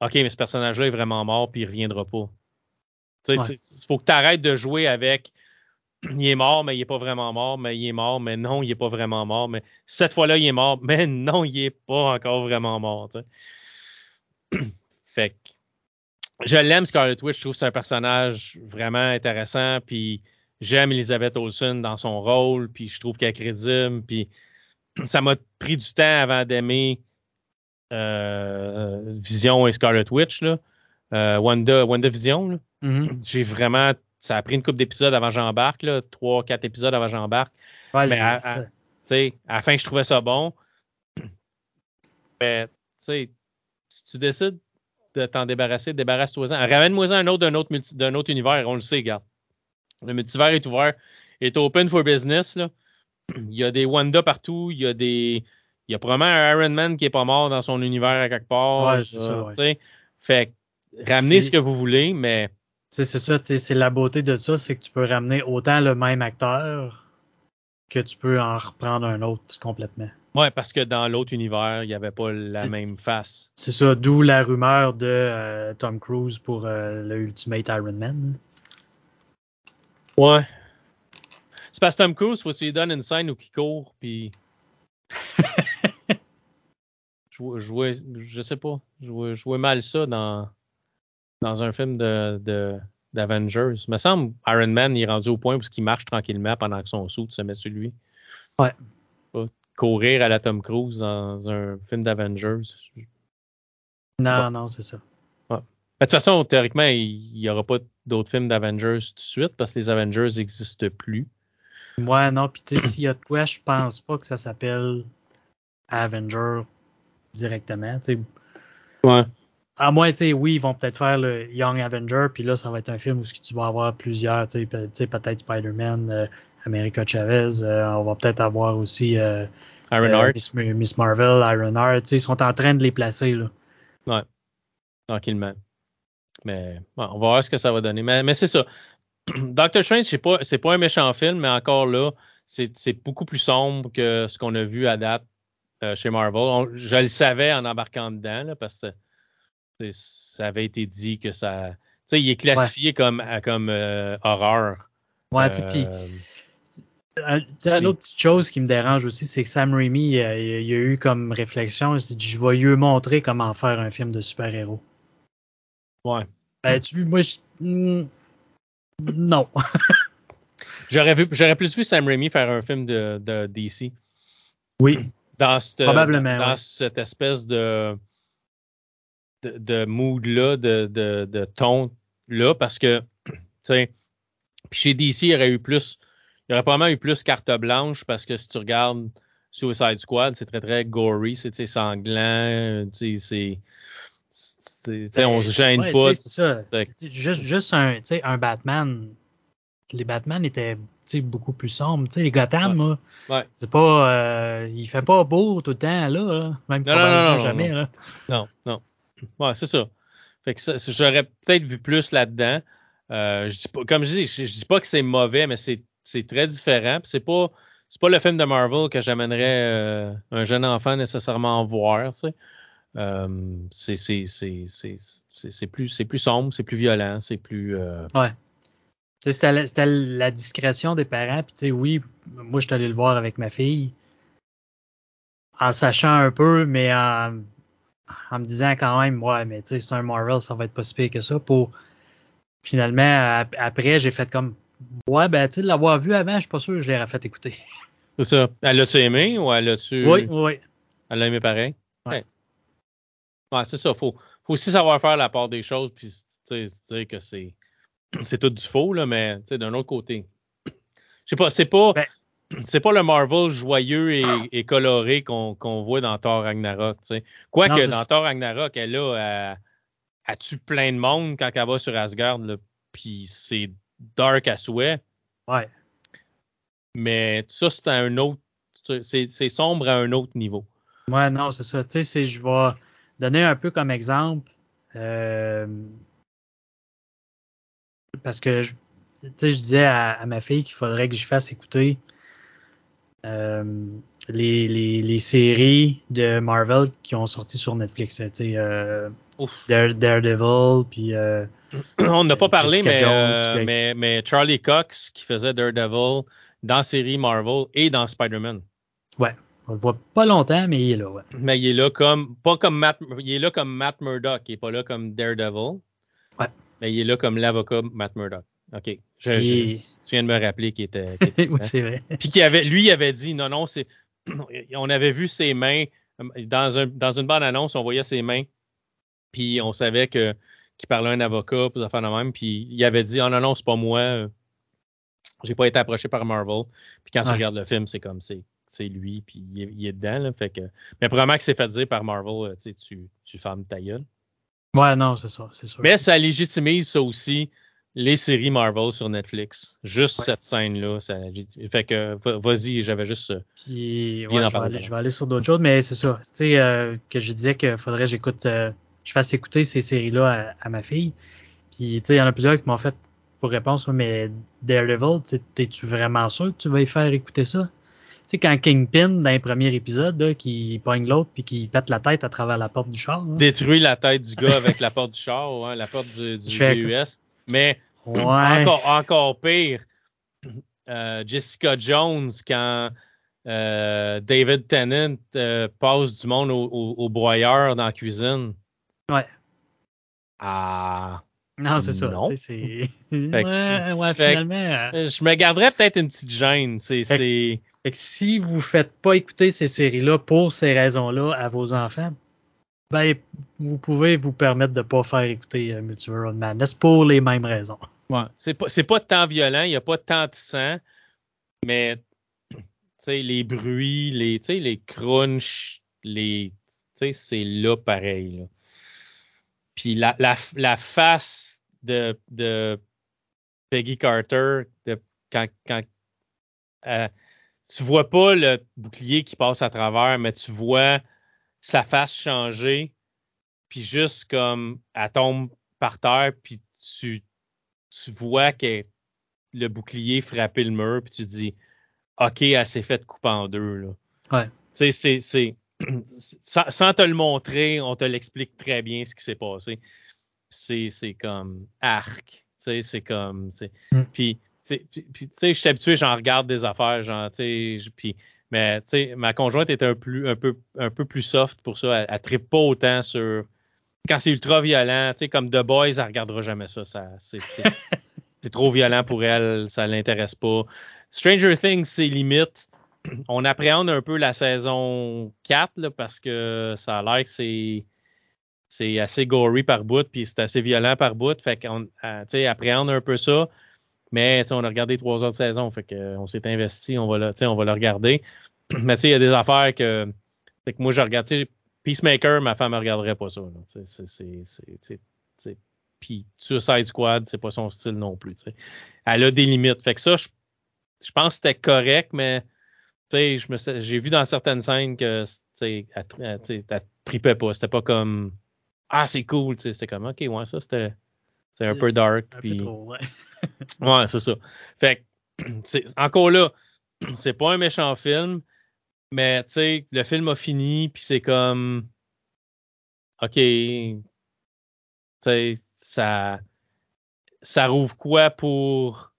OK, mais ce personnage-là est vraiment mort puis il reviendra pas. Ouais. Il faut que tu arrêtes de jouer avec il est mort, mais il est pas vraiment mort, mais il est mort, mais non, il est pas vraiment mort, mais cette fois-là, il est mort, (laughs) mais non, il est pas encore vraiment mort. (clears throat) fait que je l'aime, Scarlet Witch. Je trouve que c'est un personnage vraiment intéressant. Puis j'aime Elizabeth Olsen dans son rôle. Puis je trouve qu'elle est crédible. Puis (clears throat) ça m'a pris du temps avant d'aimer euh, Vision et Scarlet Witch. Là. Euh, Wanda, Wanda Vision. Mhm. J'ai vraiment. Ça a pris une couple d'épisodes avant que j'embarque. là, Trois, quatre épisodes avant que j'embarque. Ouais, Mais à- à- Tu sais, à la fin, je trouvais ça bon. (clears throat) Mais, tu sais, si tu décides de t'en débarrasser, débarrasse-toi-en. Ramène-moi un autre d'un autre, multi- d'un autre univers, on le sait, regarde. Le multivers est ouvert, est open for business. Là. (clears throat) Il y a des Wanda partout, il y a des. Il y a probablement un Iron Man qui est pas mort dans son univers à quelque part. Ouais, c'est euh, ça, ouais. tu sais. Fait que, ramenez C'est- ce que vous voulez, mais c'est ça, c'est la beauté de ça, c'est que tu peux ramener autant le même acteur que tu peux en reprendre un autre complètement. ouais, parce que dans l'autre univers, il n'y avait pas la même face. C'est ça, d'où la rumeur de euh, Tom Cruise pour euh, le Ultimate Iron Man. Ouais. C'est parce que Tom Cruise, faut que tu lui donnes une scène où il court, puis. (laughs) je, vois- je, sais pas. Je vois mal ça dans, dans un film de, de, d'Avengers. Il me semble Iron Man il est rendu au point où il marche tranquillement pendant que son sou se met sur lui. Ouais. Courir à la Tom Cruise dans un film d'Avengers. Non, non, c'est ça. De toute façon, théoriquement, il n'y aura pas d'autres films d'Avengers tout de suite parce que les Avengers n'existent plus. Ouais, non, puis tu sais, s'il y a de quoi, je pense pas que ça s'appelle Avenger directement. sais. Ouais. À moins, tu sais, oui, ils vont peut-être faire le Young Avenger, puis là, ça va être un film où tu vas avoir plusieurs, tu sais, peut-être Spider-Man, euh, America Chavez, euh, on va peut-être avoir aussi euh, Iron Miss, Marvel, Iron Heart, ils sont en train de les placer, là. Ouais, tranquillement. Mais on va voir ce que ça va donner. Mais, c'est ça. (clears throat) Doctor Strange, c'est pas, c'est pas un méchant film, mais encore là, c'est, beaucoup plus sombre que ce qu'on a vu à date euh, chez Marvel. je le savais en embarquant dedans, parce que ça avait été dit que ça. Tu sais, il est classifié comme, comme euh, horreur. Ouais, tu puis. Euh, une autre petite chose qui me dérange aussi, c'est que Sam Raimi, il, a, eu comme réflexion, il s'est dit, je vais lui montrer comment faire un film de super-héros. Ouais. Ben, tu moi, hmm, non. (laughs) j'aurais vu, j'aurais plus vu Sam Raimi faire un film de, de DC. Oui. Dans cette, Probablement. Dans cette espèce de, de, de mood-là, de, de, de ton-là, parce que, (clears throat) tu sais, chez DC, il y aurait eu plus, il y aurait probablement eu plus carte blanche parce que si tu regardes Suicide Squad, c'est très, très gory, c'est sanglant, tu sais, c'est on se gêne pas. C'est ça. Juste, juste un, un Batman. Les Batman étaient beaucoup plus sombres. les Gotham, c'est pas. Euh, il fait pas beau tout le temps, là. Même non, probablement non, jamais. Non, non. non. Ouais, c'est ça. Fait que j'aurais peut-être vu plus là-dedans. Euh, je dis pas, comme je dis, je, dis pas que c'est mauvais, mais c'est très différent. C'est pas pas le film de Marvel que j'amènerais euh, un jeune enfant nécessairement voir. Tu sais. Euh, c'est plus, plus sombre, c'est plus violent, c'est plus. Ouais. C'était la, la, discrétion des parents. Puis, tu sais, oui, moi, je suis allé le voir avec ma fille. En sachant un peu, mais en, en me disant quand même, ouais, mais tu sais, c'est un Marvel, ça va être pas si pire que ça. Pour finalement, après, j'ai fait comme, ouais, ben, tu sais, l'avoir vu avant, je suis pas sûr que je l'aurais fait écouter. (laughs) C'est ça. Elle l'a-tu aimé ou elle l'a-tu. Oui, oui. Elle l'a aimé pareil? Ouais. Ouais, c'est ça. Faut, faut aussi savoir faire la part des choses, puis dire que c'est, (clears throat) c'est tout du faux, là, mais d'un autre côté. Je sais pas, c'est pas. Ben c'est pas le Marvel joyeux et, coloré qu'on, voit dans Thor Ragnarok. Quoique dans Thor Ragnarok, elle a, elle, tue plein de monde quand elle va sur Asgard, puis c'est dark à souhait. Ouais. Mais ça, c'est un autre. C'est, sombre à un autre niveau. Ouais, non, c'est ça. Tu sais, je vois donner un peu comme exemple, euh, parce que je, je disais à, ma fille qu'il faudrait que je fasse écouter euh, les, les, les, séries de Marvel qui ont sorti sur Netflix. Euh, Daredevil, puis. Euh, (clears throat) On n'a pas parlé, mais, euh, mais, mais, Charlie Cox qui faisait Daredevil dans la série Marvel et dans Spider-Man. Ouais. On le voit pas longtemps, mais il est là, ouais. Mais il est là comme, pas comme Matt, il est là comme Matt Murdock, il est pas là comme Daredevil. Ouais. Mais il est là comme l'avocat Matt Murdock. OK. Je, tu viens de me rappeler qu'il était. (laughs) oui, c'est vrai. Puis qu'il avait, lui, il avait dit, non, non, c'est, (clears throat) on avait vu ses mains dans, un, dans une bande annonce, on voyait ses mains. Puis on savait que qu'il parlait à un avocat, puis fait de même. Puis il avait dit, oh non, non, c'est pas moi. J'ai pas été approché par Marvel. Puis quand tu regardes le film, c'est comme c'est lui, puis il est, dedans. Là, fait que, mais probablement que c'est fait dire par Marvel, tu, tu fermes ta gueule. Ouais, non, c'est ça, c'est sûr. Mais ça légitimise ça aussi les séries Marvel sur Netflix. Juste cette scène-là. Ça, fait que vas-y, j'avais juste. Puis, ouais, je, vais aller, je, vais aller, sur d'autres choses, mais c'est ça. Tu sais, euh, que je disais qu'il faudrait que j'écoute, euh, je fasse écouter ces séries-là à, ma fille. Puis, tu sais, il y en a plusieurs qui m'ont fait pour réponse, mais Daredevil, t'es-tu vraiment sûr que tu vas y faire écouter ça? Tu sais, quand Kingpin, dans les premiers épisodes, là, qui pogne l'autre puis qui pète la tête à travers la porte du char. Détruit la tête du gars avec la (laughs) porte du char, hein, la porte du, du VUS. Mais encore, encore pire, euh, Jessica Jones, quand euh, David Tennant euh, passe du monde au, au, broyeur dans la cuisine. Ouais. Ah. Non, c'est ça. C'est... ouais, ouais, finalement. Je me garderais peut-être une petite gêne. C'est, c'est... Fait que si vous faites pas écouter ces séries-là pour ces raisons-là à vos enfants, Ben, vous pouvez vous permettre de ne pas faire écouter euh, Multiverse Madness pour les mêmes raisons. Ouais. C'est pas, pas tant violent, il n'y a pas tant de sang, mais les bruits, les, les crunchs, les, c'est là pareil. Là. Puis la, la, la face de, de Peggy Carter, quand, quand euh, tu vois pas le bouclier qui passe à travers, mais tu vois sa face changer, puis juste comme elle tombe par terre, puis tu, tu vois que le bouclier frappait le mur, puis tu dis OK, elle s'est faite couper en deux. Là. Ouais. Tu sais, c'est. (clears throat) Sans, sans, te le montrer, on te l'explique très bien ce qui s'est passé. C'est comme arc. C'est comme. Mm. Puis, tu sais, je suis habitué, j'en regarde des affaires, genre, tu sais, puis. Mais, tu sais, ma conjointe est un, plus, un, peu, un peu plus soft pour ça. Elle, elle trippe pas autant sur. Quand c'est ultra violent, comme The Boys, elle regardera jamais ça. ça c'est (laughs) trop violent pour elle, ça l'intéresse pas. Stranger Things, c'est limite. (clears throat) On appréhende un peu la saison 4 parce que ça a l'air que c'est c'est assez gory par bout, puis c'est assez violent par bout. Fait qu'on euh, appréhende un peu ça. Mais on a regardé trois autres saisons. Fait qu'on s'est investi, on va le, on va le regarder. (clears throat) Mais il y a des affaires que, que moi je regarde. Peacemaker, ma femme ne regarderait pas ça. Puis Suicide Squad, c'est pas son style non plus. Elle a des limites. Fait que ça, je je pense que c'était correct, mais j'ai vu dans certaines scènes que elle, elle, tripait pas. C'était pas comme Ah, c'est cool. C'était comme OK, ouais, ça c'était un peu dark. Un puis... peu trop, ouais. (laughs) ouais, c'est ça. Fait (clears throat) encore là, (clears throat) c'est pas un méchant film, mais le film a fini, puis c'est comme OK, ça, ça rouvre quoi pour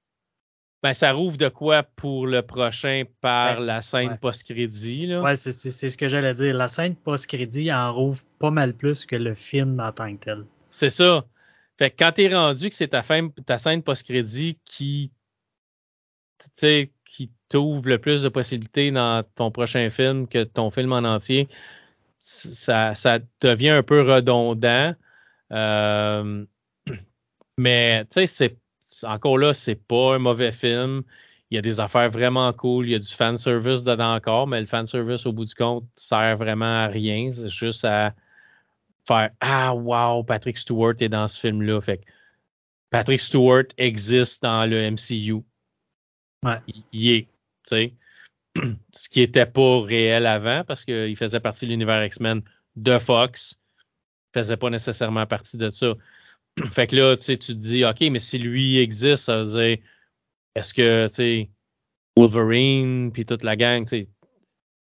ben, ça rouvre de quoi pour le prochain par la scène post-crédit. Ouais, c'est ce que j'allais dire. La scène post-crédit en rouvre pas mal plus que le film en tant que tel. C'est ça. Fait que quand t'es rendu que c'est ta, ta scène post-crédit qui, qui t'ouvre le plus de possibilités dans ton prochain film que ton film en entier, ça, ça devient un peu redondant. Euh, mais tu sais, encore là, c'est pas un mauvais film. Il y a des affaires vraiment cool. Il y a du fan service dedans encore, mais le fan service, au bout du compte, sert vraiment à rien. C'est juste à faire Ah, wow, Patrick Stewart est dans ce film-là. Fait Patrick Stewart existe dans le MCU. Ouais. Il, est, tu sais. (clears throat) Ce qui n'était pas réel avant parce qu'il faisait partie de l'univers X-Men de Fox. Il faisait pas nécessairement partie de ça. (clears throat) fait que là, tu sais, tu te dis, OK, mais si lui existe, ça veut dire, est-ce que, tu sais, Wolverine, puis toute la gang, tu sais,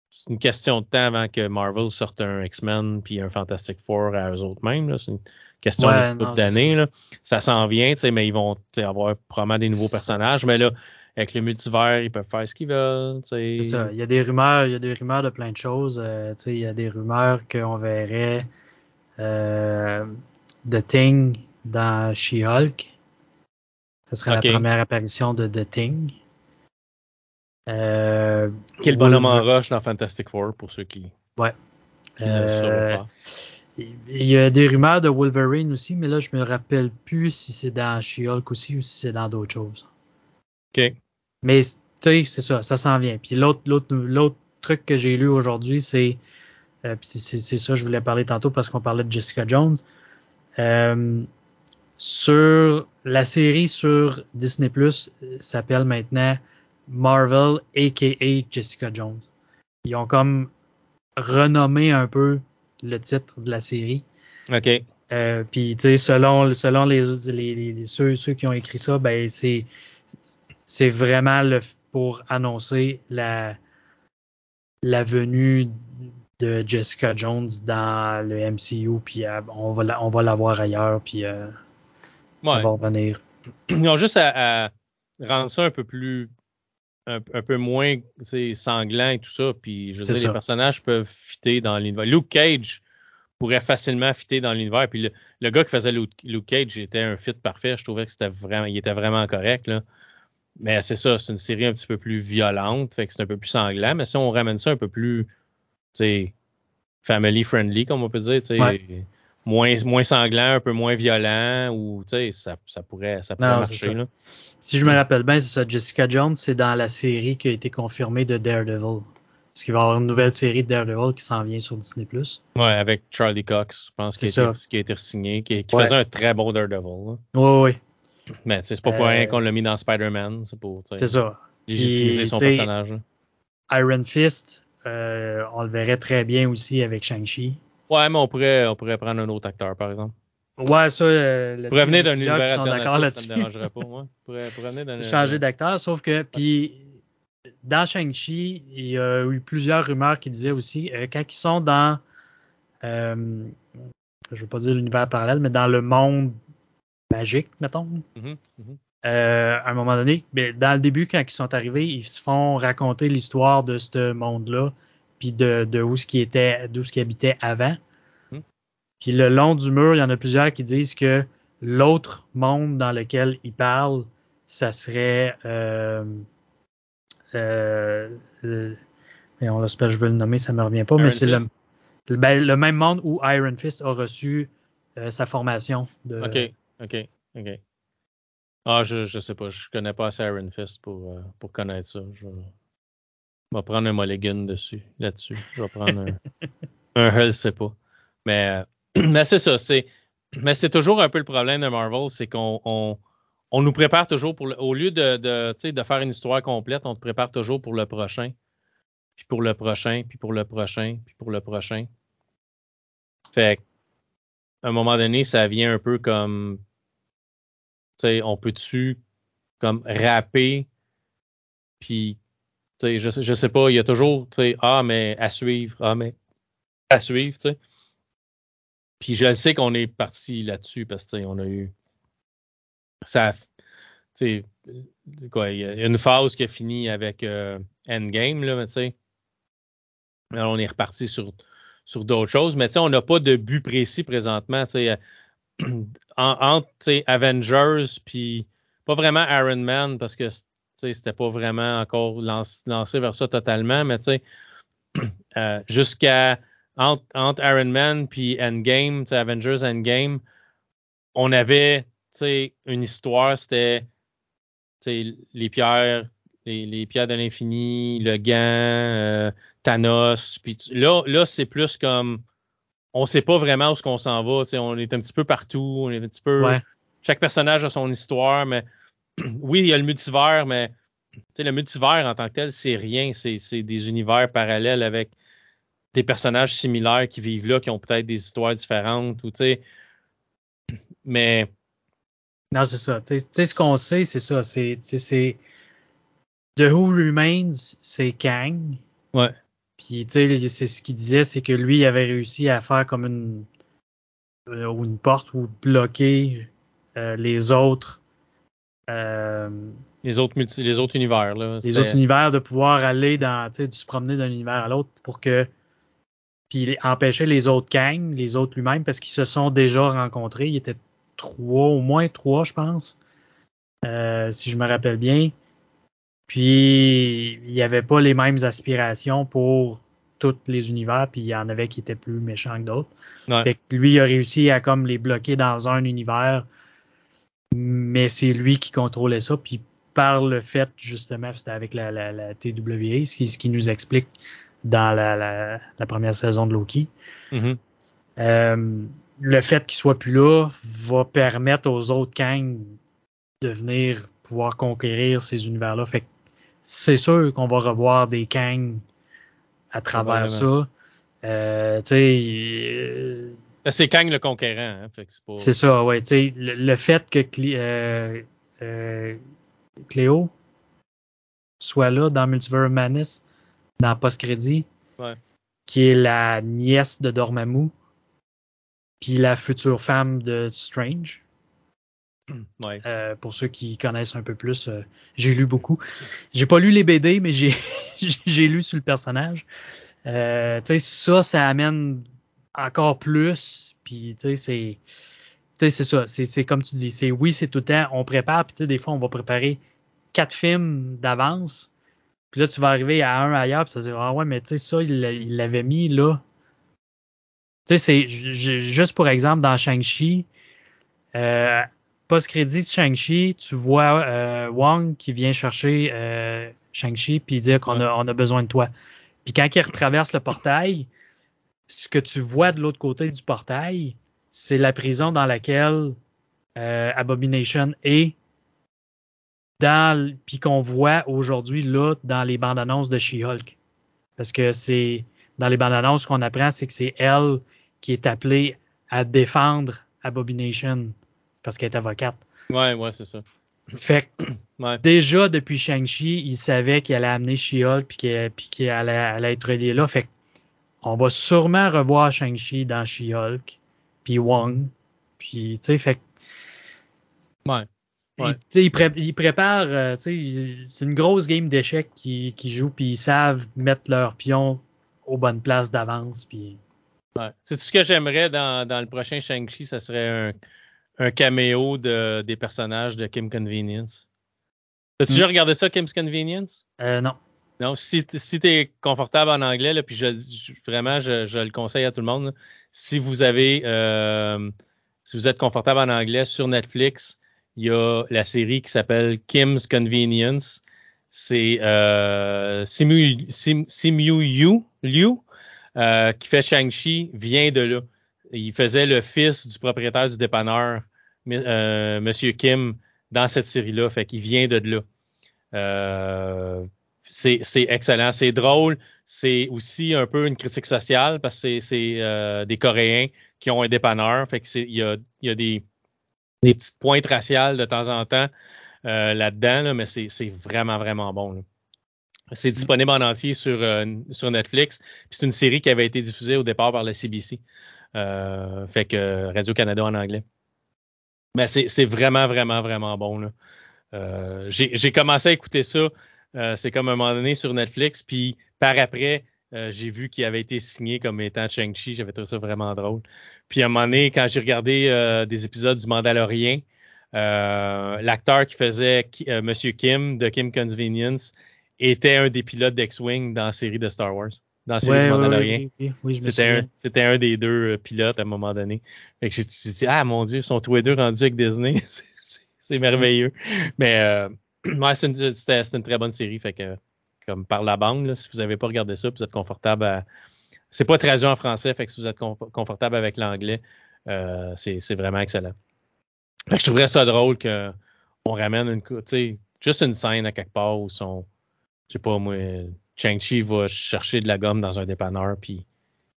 c'est une question de temps avant que Marvel sorte un X-Men puis un Fantastic Four à eux autres mêmes. C'est une question d'années. Ça, ça s'en vient, tu sais, mais ils vont avoir probablement des nouveaux personnages. Mais là, avec le multivers, ils peuvent faire ce qu'ils veulent. C'est ça. Il y a des rumeurs, il y a des rumeurs de plein de choses. Euh, il y a des rumeurs qu'on verrait euh, The Thing dans She-Hulk. Ce serait la première apparition de The Thing. Euh, Quel bonhomme en roche dans Fantastic Four pour ceux qui. Ouais. Euh, il y a des rumeurs de Wolverine aussi, mais là, je me rappelle plus si c'est dans She-Hulk aussi ou si c'est dans d'autres choses. OK. Mais, tu sais, c'est ça, ça s'en vient. Puis l'autre, l'autre, l'autre truc que j'ai lu aujourd'hui, c'est, euh, c'est, c'est ça, je voulais parler tantôt parce qu'on parlait de Jessica Jones. Euh, sur la série sur Disney Plus s'appelle maintenant Marvel aka Jessica Jones. Ils ont comme renommé un peu le titre de la série. OK. Euh, Puis tu sais selon selon les, les, ceux, ceux qui ont écrit ça, ben c'est c'est vraiment le pour annoncer la la venue de Jessica Jones dans le MCU puis euh, on va la, on va la voir ailleurs puis euh, ouais. va revenir. Ils ont juste à, rendre ça un peu plus un, peu moins sanglant et tout ça. Puis je veux dire, les personnages peuvent fitter dans l'univers. Luke Cage pourrait facilement fitter dans l'univers. Puis le, gars qui faisait Luke, Cage était un fit parfait. Je trouvais que c'était vraiment, il était vraiment correct. Là. Mais c'est ça, c'est une série un petit peu plus violente, fait que c'est un peu plus sanglant. Mais si on ramène ça un peu plus, tu family friendly, comme on peut dire, tu sais, moins, moins sanglant, un peu moins violent, ou tu sais, ça, ça pourrait, ça pourrait marcher. Là. Si je me rappelle bien, c'est ça. Jessica Jones, c'est dans la série qui a été confirmée de Daredevil. Parce qu'il va y avoir une nouvelle série de Daredevil qui s'en vient sur Disney+. Ouais, avec Charlie Cox, je pense, qui, a été, qui a été signé, qui, faisait un très bon Daredevil. Oui, oui. Mais c'est pas pour rien euh, qu'on l'a mis dans Spider-Man, c'est pour légitimiser son personnage. Iron Fist, euh, on le verrait très bien aussi avec Shang-Chi. Ouais, mais on pourrait, on pourrait prendre un autre acteur, par exemple. Ouais, ça. Euh, pour revenir d'un univers alternatif, ça me dérangerait pas. Ouais. (laughs) Pour, pour d'un Changer d'acteur, sauf que, puis, dans Shang-Chi, il y a eu plusieurs rumeurs qui disaient aussi, euh, quand ils sont dans, euh, je veux pas dire l'univers parallèle, mais dans le monde magique, mettons. Mm-hmm, mm-hmm. Euh, à un moment donné, ben, dans le début, quand ils sont arrivés, ils se font raconter l'histoire de ce monde-là, puis de, de où ce qui était, d'où ce qui habitait avant. Hmm. Puis le long du mur, il y en a plusieurs qui disent que l'autre monde dans lequel ils parlent, ça serait euh, euh, et on l'espère, je veux le nommer, ça me revient pas, mais c'est le, ben, le, même monde où Iron Fist a reçu euh, sa formation. De, ok, ok, ok. Ah, je, je sais pas. Je connais pas assez Iron Fist pour, euh, pour connaître ça. Je, vais prendre un mulligan dessus, là-dessus. Je vais prendre un, (laughs) un je sais pas. Mais, euh, (clears throat) mais c'est ça. C'est, mais c'est toujours un peu le problème de Marvel, c'est qu'on on, on nous prépare toujours pour le, au lieu de, de, de faire une histoire complète, on te prépare toujours pour le prochain, puis pour le prochain, puis pour le prochain, puis pour le prochain. Fait à un moment donné, ça vient un peu comme on peut-tu comme rapper, puis je, je sais pas, il y a toujours, ah, mais à suivre, ah, mais à suivre, tu sais. Puis je sais qu'on est parti là-dessus parce que on a eu ça, tu quoi, il y a une phase qui a fini avec euh, Endgame, là, tu sais. on est reparti sur, sur d'autres choses, mais tu sais, on n'a pas de but précis présentement, tu sais (clears throat) entre Avengers puis pas vraiment Iron Man parce que c'était pas vraiment encore lancé vers ça totalement, mais tu sais, (clears throat) euh, jusqu'à entre, Iron Man puis Endgame, Avengers Endgame, on avait une histoire, c'était les pierres, les, pierres de l'infini, le gant, euh, Thanos, puis là, là c'est plus comme on sait pas vraiment où ce qu'on s'en va. On est un petit peu partout. On est un petit peu. Chaque personnage a son histoire, mais (clears throat) oui, il y a le multivers, mais le multivers en tant que tel, c'est rien. C'est des univers parallèles avec des personnages similaires qui vivent là, qui ont peut-être des histoires différentes. Ou, (clears throat) mais. Non, c'est ça. Tu sais, ce qu'on sait, c'est ça. C'est. The Who Remains, c'est Kang. Ouais. Puis, tu sais, c'est ce qu'il disait, c'est que lui, il avait réussi à faire comme une, euh, une porte ou bloquer euh, les autres. Euh, les autres les autres univers, là. Les autres univers de pouvoir aller dans, tu sais, de se promener d'un univers à l'autre pour que. Puis empêcher les autres Kang, les autres lui-même, parce qu'ils se sont déjà rencontrés. Il était trois, au moins trois, je pense. si je me rappelle bien. Puis il n'y avait pas les mêmes aspirations pour tous les univers, puis il y en avait qui étaient plus méchants que d'autres. Fait que lui, il a réussi à comme les bloquer dans un univers, mais c'est lui qui contrôlait ça. Puis par le fait, justement, c'était avec la, la, la TWA, ce qui, ce qui, nous explique dans la, la première saison de Loki. Mm-hmm. Euh, le fait qu'il soit plus là va permettre aux autres Kang de venir pouvoir conquérir ces univers-là. Fait c'est sûr qu'on va revoir des Kang à travers ça. Euh, euh, c'est Kang le conquérant. Hein, c'est ça, ouais. Le, le fait que euh, Cléo soit là dans Multiverse Madness, dans Post-Crédit, qui est la nièce de Dormammu, puis la future femme de Strange. (clears throat) Euh, pour ceux qui connaissent un peu plus, euh, j'ai lu beaucoup. J'ai pas lu les BD, mais (laughs) j'ai j'ai lu sur le personnage. Euh, ça, ça amène encore plus. Puis tu sais, c'est c'est ça. C'est comme tu dis. C'est oui, c'est tout le temps. On prépare. Puis des fois, on va préparer quatre films d'avance. Puis là, tu vas arriver à un ailleurs. Puis tu vas dire ah ouais, mais tu sais ça, il l'avait mis là Tu sais, c'est juste pour exemple dans Shang-Chi, euh, post-crédit de Shang-Chi, tu vois euh, Wang qui vient chercher euh, Shang-Chi puis dire qu'on a, besoin de toi. Puis quand il retraverse le portail, ce que tu vois de l'autre côté du portail, c'est la prison dans laquelle euh, Abomination est puis qu'on voit aujourd'hui là dans les bandes annonces de She-Hulk. Parce que c'est dans les bandes annonces qu'on apprend, c'est que c'est elle qui est appelée à défendre Abomination parce qu'elle est avocate. Ouais, ouais, c'est ça. Fait que (clears throat) déjà depuis Shang-Chi, il savait qu'il allait amener She-Hulk puis qu'il allait, être relié là. Fait on va sûrement revoir Shang-Chi dans She-Hulk, puis Wong, puis tu sais, fait Ouais. ouais. Il, il, prépare, euh, c'est une grosse game d'échecs qui, qui joue, puis ils savent mettre leurs pions aux bonnes places d'avance. Puis... Ouais. C'est tout ce que j'aimerais dans, dans le prochain Shang-Chi, ça serait un, un caméo de, des personnages de Kim Convenience. As-tu hmm. déjà regardé ça, Kim's Convenience? Euh, non. Non, si, si tu es confortable en anglais, là, puis je, vraiment, je, je, le conseille à tout le monde. si vous avez, euh, si vous êtes confortable en anglais, sur Netflix, il y a la série qui s'appelle Kim's Convenience. C'est euh, Simu, Sim, Simu Yu, Liu, euh, qui fait Shang-Chi, vient de là. Il faisait le fils du propriétaire du dépanneur, euh, Monsieur Kim, dans cette série-là. Fait qu'il vient de là. Euh, c'est excellent, c'est drôle. C'est aussi un peu une critique sociale parce que c'est euh, des Coréens qui ont un dépanneur. Fait que il y a, y a des, des, petites pointes raciales de temps en temps euh, là-dedans, là, mais c'est vraiment, vraiment bon. C'est disponible en entier sur, euh, sur Netflix. C'est une série qui avait été diffusée au départ par la CBC. Euh, fait que Radio-Canada en anglais. Mais c'est vraiment, vraiment, vraiment bon. Euh, j'ai commencé à écouter ça. Euh, c'est comme un moment donné sur Netflix. Puis par après, j'ai vu qu'il avait été signé comme étant Shang-Chi. J'avais trouvé ça vraiment drôle. Puis à un moment donné, quand j'ai regardé des épisodes du Mandalorien, l'acteur qui faisait Monsieur Kim de Kim Convenience était un des pilotes d'X-Wing dans la série de Star Wars dans la série du Mandalorien. C'était un, des deux pilotes à un moment donné. Fait que j'ai dit, ah mon Dieu, ils sont tous les deux rendus avec Disney. (laughs) c'est merveilleux. Mais euh, (clears throat) ouais, c'est une, une, très bonne série. Fait que, comme par la bande, si vous n'avez pas regardé ça, vous êtes confortable à. C'est pas traduit en français, fait que si vous êtes confortable avec l'anglais, euh, c'est vraiment excellent. Fait que je trouverais ça drôle qu'on ramène une, juste une scène à quelque part où son, je sais pas moi, Chang-Chi va chercher de la gomme dans un dépanneur, puis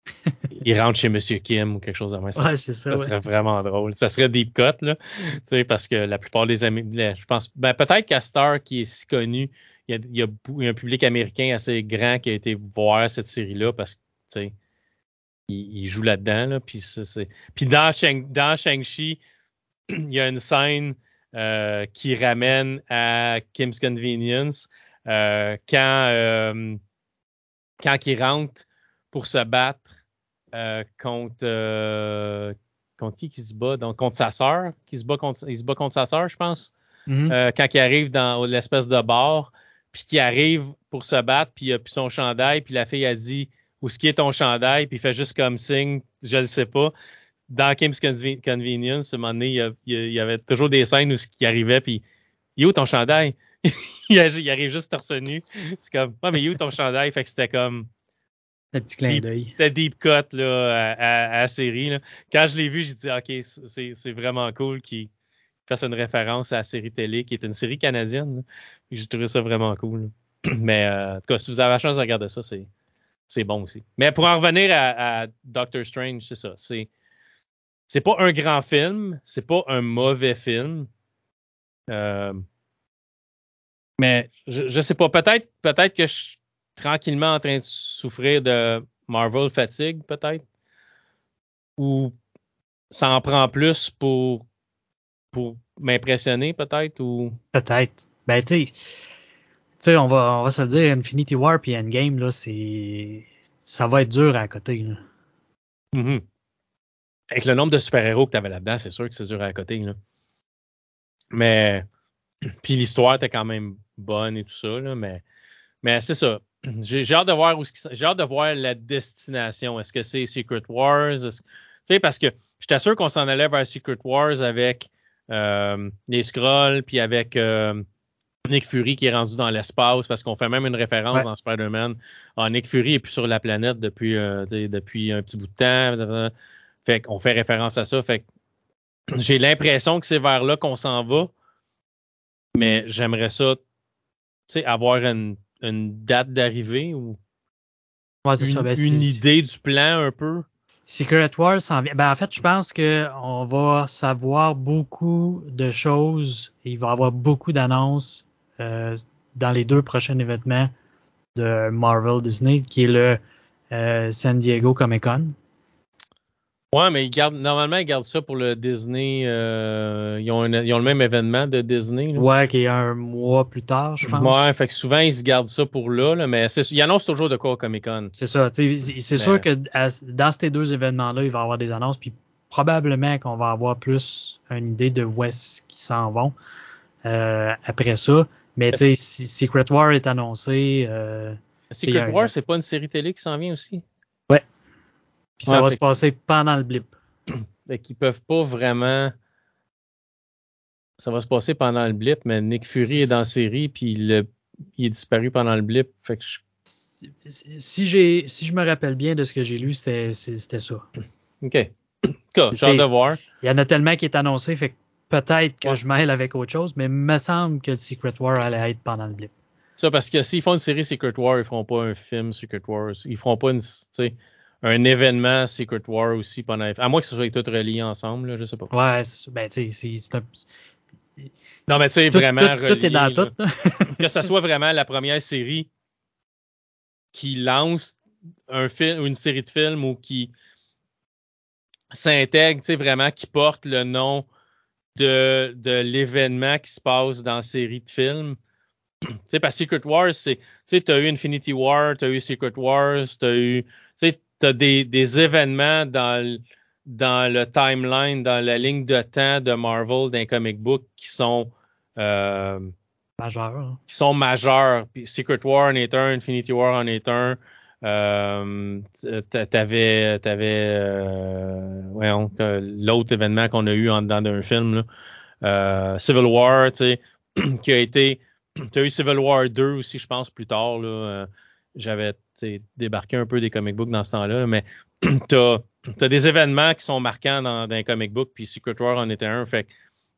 (laughs) il rentre chez Monsieur Kim ou quelque chose comme ça. Ouais, c'est ça. Ça serait vraiment drôle. Ça serait deep cut, là. Tu sais, parce que la plupart des amis, je pense, ben, peut-être qu'à Star, qui est si connu, il y, a, un public américain assez grand qui a été voir cette série-là parce que, tu sais, il, joue là-dedans, là. Puis, c'est, puis dans, Shang, dans Shang-Chi, (clears throat) il y a une scène euh, qui ramène à Kim's Convenience euh, quand, euh, quand il rentre pour se battre euh, contre contre qui qui se bat? Donc contre sa sœur qui se bat contre il se bat contre sa sœur je pense. Mm-hmm. quand il arrive dans l'espèce de bar puis qui arrive pour se battre puis il a plus son chandail puis la fille a dit où est-ce qui est ton chandail puis il fait juste comme signe je ne sais pas. Dans Kim's Convenience à un moment donné il y, avait toujours des scènes où ce qui arrivait puis il est où ton chandail (laughs) il arrive juste torse nu c'est comme ah mais il est où ton chandail? Fait que c'était comme un petit clin d'œil. C'était deep cut là, à, la série. Là. Quand je l'ai vu, j'ai dit OK, c'est vraiment cool qu'il fasse une référence à la série télé, qui est une série canadienne. J'ai trouvé ça vraiment cool. (clears throat) Mais euh, en tout cas, si vous avez la chance de regarder ça, c'est bon aussi. Mais pour en revenir à, Doctor Strange, c'est ça. C'est c'est pas un grand film, c'est pas un mauvais film. Euh, mais je, je sais pas, peut-être peut-être que je tranquillement en train de souffrir de Marvel fatigue, peut-être? Ou ça en prend plus pour, pour m'impressionner, peut-être? Ou... Peut-être. Ben, tu sais, on va, on va se le dire, Infinity War et Endgame, là, c'est. Ça va être dur à côté. Là. Mm-hmm. Avec le nombre de super-héros que tu avais là-dedans, c'est sûr que c'est dur à côté. Là. Mais. (clears throat) Puis l'histoire était quand même bonne et tout ça, là, mais, mais c'est ça (clears throat) j'ai hâte de voir où j'ai hâte de voir la destination. Est-ce que c'est Secret Wars? Tu sais, parce que j'étais sûr qu'on s'en allait vers Secret Wars avec euh, les scrolls, puis avec euh, Nick Fury qui est rendu dans l'espace, parce qu'on fait même une référence dans Spider-Man. Ah, Nick Fury est plus sur la planète depuis, euh, depuis un petit bout de temps. Fait qu'on fait référence à ça. Fait (clears throat) j'ai l'impression que c'est vers là qu'on s'en va. Mais j'aimerais ça, tu sais, avoir une, date d'arrivée ou une, ben, une idée du plan un peu. Secret Wars s'en vient. Ben, en fait, je pense qu'on va savoir beaucoup de choses. Il va y avoir beaucoup d'annonces euh, dans les deux prochains événements de Marvel Disney, qui est le euh, San Diego Comic Con. Ouais, mais ils gardent, normalement, ils gardent ça pour le Disney. Euh, ils, ont ils, ont le même événement de Disney. Ouais, qui est un mois plus tard, je pense. Ouais, fait que souvent, ils se gardent ça pour là, là mais ils annoncent toujours de quoi au Comic Con. C'est ça. C'est sûr que dans ces deux événements-là, il va y avoir des annonces, puis probablement qu'on va avoir plus une idée de où est-ce qu'ils s'en vont euh, après ça. Mais tu sais, Secret War est annoncé. Euh, Secret War, c'est pas une série télé qui s'en vient aussi? Puis ça va se passer pendant le blip. Fait (clears throat) qu'ils peuvent pas vraiment. Ça va se passer pendant le blip, mais Nick Fury est dans la série, puis il, est disparu pendant le blip. Fait que si, j'ai, si je me rappelle bien de ce que j'ai lu, c'était, ça. (clears throat) OK. (clears throat) J'ai de voir. Il y en a tellement qui est annoncé, fait que peut-être que je mêle avec autre chose, mais il me semble que le Secret War allait être pendant le blip. Ça, parce que s'ils font une série Secret War, ils feront pas un film Secret Wars. Ils feront pas une un événement Secret War aussi pendant. À moins que ce soit tout relié ensemble, là, je sais pas. Ouais, c'est Ben, tu sais, c'est un. Non, mais tu sais, vraiment. Tout, tout est dans tout. que ce soit vraiment la première série qui lance un film, une série de films ou qui s'intègre, tu sais, vraiment, qui porte le nom de, de l'événement qui se passe dans la série de films. Tu sais, parce que Secret Wars, c'est, tu sais, t'as eu Infinity War, t'as eu Secret Wars, t'as eu, tu sais, tu as des, événements dans, dans le timeline, dans la ligne de temps de Marvel d'un comic book qui sont euh, majeurs. Hein. Qui sont majeurs. Puis Secret War en est un, Infinity War en est un. Euh, t'avais t'avais euh, l'autre événement qu'on a eu en dedans d'un film là. Euh, Civil War tu sais (clears throat) qui a été (clears throat) tu as eu Civil War 2 aussi je pense plus tard là j'avais débarqué un peu des comic books dans ce temps-là, mais (clears throat) tu as, des événements qui sont marquants dans, un comic book, puis Secret War en était un. Fait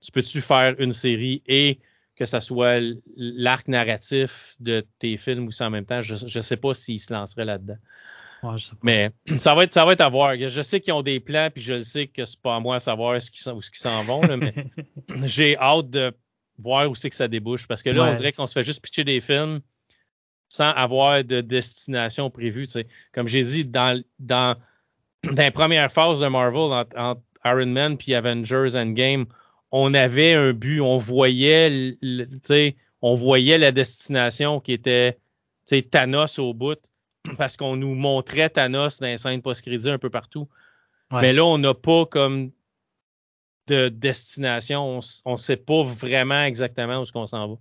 tu peux-tu faire une série et que ça soit l'arc narratif de tes films aussi en même temps? Je ne sais pas s'ils se lanceraient là-dedans. Mais (clears throat) ça va être ça va être à voir. Je sais qu'ils ont des plans, puis je sais que c'est pas à moi à savoir ce qu'ils où s'en vont, mais (laughs) j'ai hâte de voir où c'est que ça débouche. Parce que là, on dirait qu'on se fait juste pitcher des films sans avoir de destination prévue. Comme j'ai dit, dans, dans, (clears throat) dans la première phase de Marvel, entre, Iron Man puis Avengers Endgame, on avait un but, on voyait, on voyait la destination qui était Thanos au bout, (clears throat) parce qu'on nous montrait Thanos dans les scènes post-crédit un peu partout. Mais là, on n'a pas comme de destination. On ne sait pas vraiment exactement où est-ce qu'on s'en va.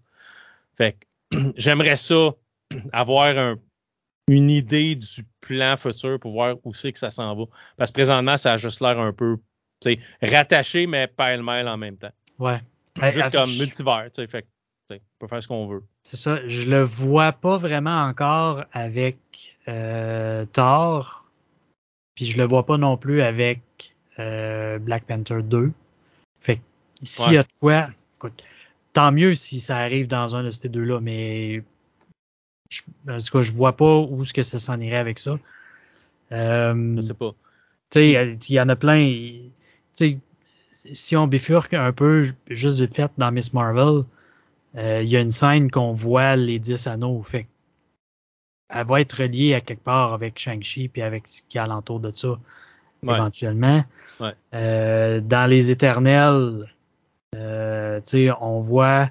Fait (clears throat) j'aimerais ça (clears throat) avoir une idée du plan futur pour voir où c'est que ça s'en va. Parce que présentement, ça a juste l'air un peu rattaché, mais pêle-mêle en même temps. Ouais. Juste comme multivers, tu sais, fait on peut faire ce qu'on veut. C'est ça. Je le vois pas vraiment encore avec euh, Thor, puis je le vois pas non plus avec euh, Black Panther 2. Fait que s'il y a de quoi, écoute, tant mieux si ça arrive dans un de ces deux-là, mais je, en tout cas, je vois pas où ce que ça s'en irait avec ça. Euh, je sais pas. Tu sais, il y en a plein. Tu sais, si on bifurque un peu, juste vite fait, dans Miss Marvel, euh, il y a une scène qu'on voit les 10 anneaux. Fait elle va être reliée à quelque part avec Shang-Chi puis avec ce qui est alentour de ça, éventuellement. Ouais. Euh, dans Les Éternels, euh, on voit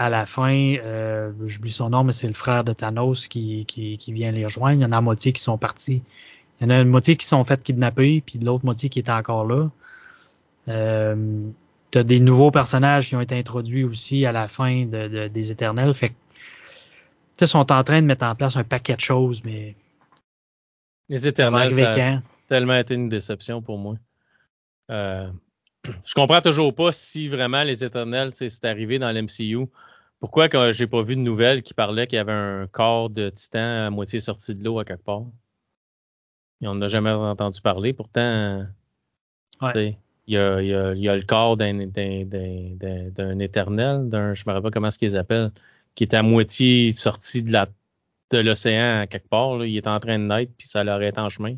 à la fin, euh, j'oublie son nom, mais c'est le frère de Thanos qui, qui, qui, vient les rejoindre. Il y en a la moitié qui sont partis. Il y en a une moitié qui sont fait kidnapper, puis l'autre moitié qui est encore là. Euh, tu as des nouveaux personnages qui ont été introduits aussi à la fin de, des Éternels. Fait ils sont en train de mettre en place un paquet de choses, mais. Les éternels, ça, a tellement été une déception pour moi. Euh, je comprends toujours pas si vraiment les éternels, c'est arrivé dans l'MCU. Pourquoi quand j'ai pas vu de nouvelles qui parlaient qu'il y avait un corps de titan à moitié sorti de l'eau à quelque part? Et on n'a jamais entendu parler. Pourtant, il, y a, le corps d'un éternel, d'un, je ne me rappelle pas comment ce qu'ils appellent, qui est à moitié sorti de la de l'océan à quelque part. Il est en train de naître, puis ça l'arrête en chemin.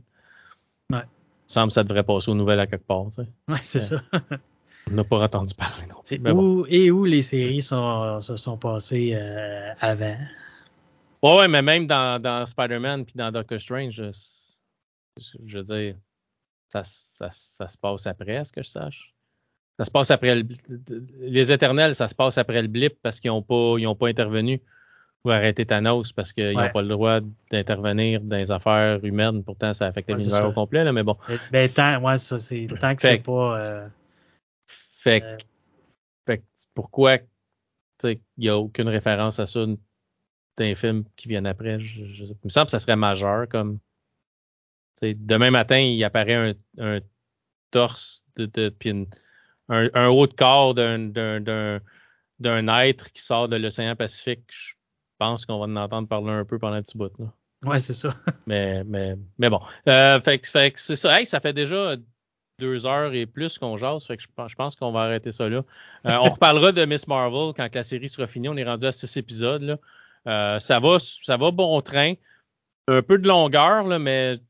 Ouais. Semble que ça devrait passer aux nouvelles à quelque part. Tu Ouais, c'est ça. (laughs) on n'a pas entendu parler non Et où les séries sont, se sont passées euh, avant? Ouais, mais même dans, dans Spider-Man puis dans Doctor Strange, je, veux dire, ça, ça, ça, se passe après, à ce que je sache? Ça se passe après le, les éternels, ça se passe après le blip parce qu'ils n'ont pas, ils ont pas intervenu pour arrêter Thanos parce qu'ils n'ont pas le droit d'intervenir dans les affaires humaines. Pourtant, ça affecte l'univers au complet, là, mais bon. Ben, tant, ouais, ça, c'est, tant que c'est pas. Euh, fait, euh, fait pourquoi il n'y a aucune référence à ça d'un film qui vient après? Je, je, il me semble que ça serait majeur comme demain matin, il apparaît un, torse de, de un, haut de corps d'un être qui sort de l'océan Pacifique. Je pense qu'on va en entendre parler un peu pendant un petit bout. Là. Ouais, c'est ça. (laughs) mais, mais, mais bon. Euh, fait, fait c'est ça. ça fait déjà deux heures et plus qu'on jase. Fait que je, pense qu'on va arrêter ça là. Euh, on (laughs) reparlera de Miss Marvel quand la série sera finie. On est rendu à six épisodes. Là. Euh, ça, va, ça va bon train. Un peu de longueur, là, mais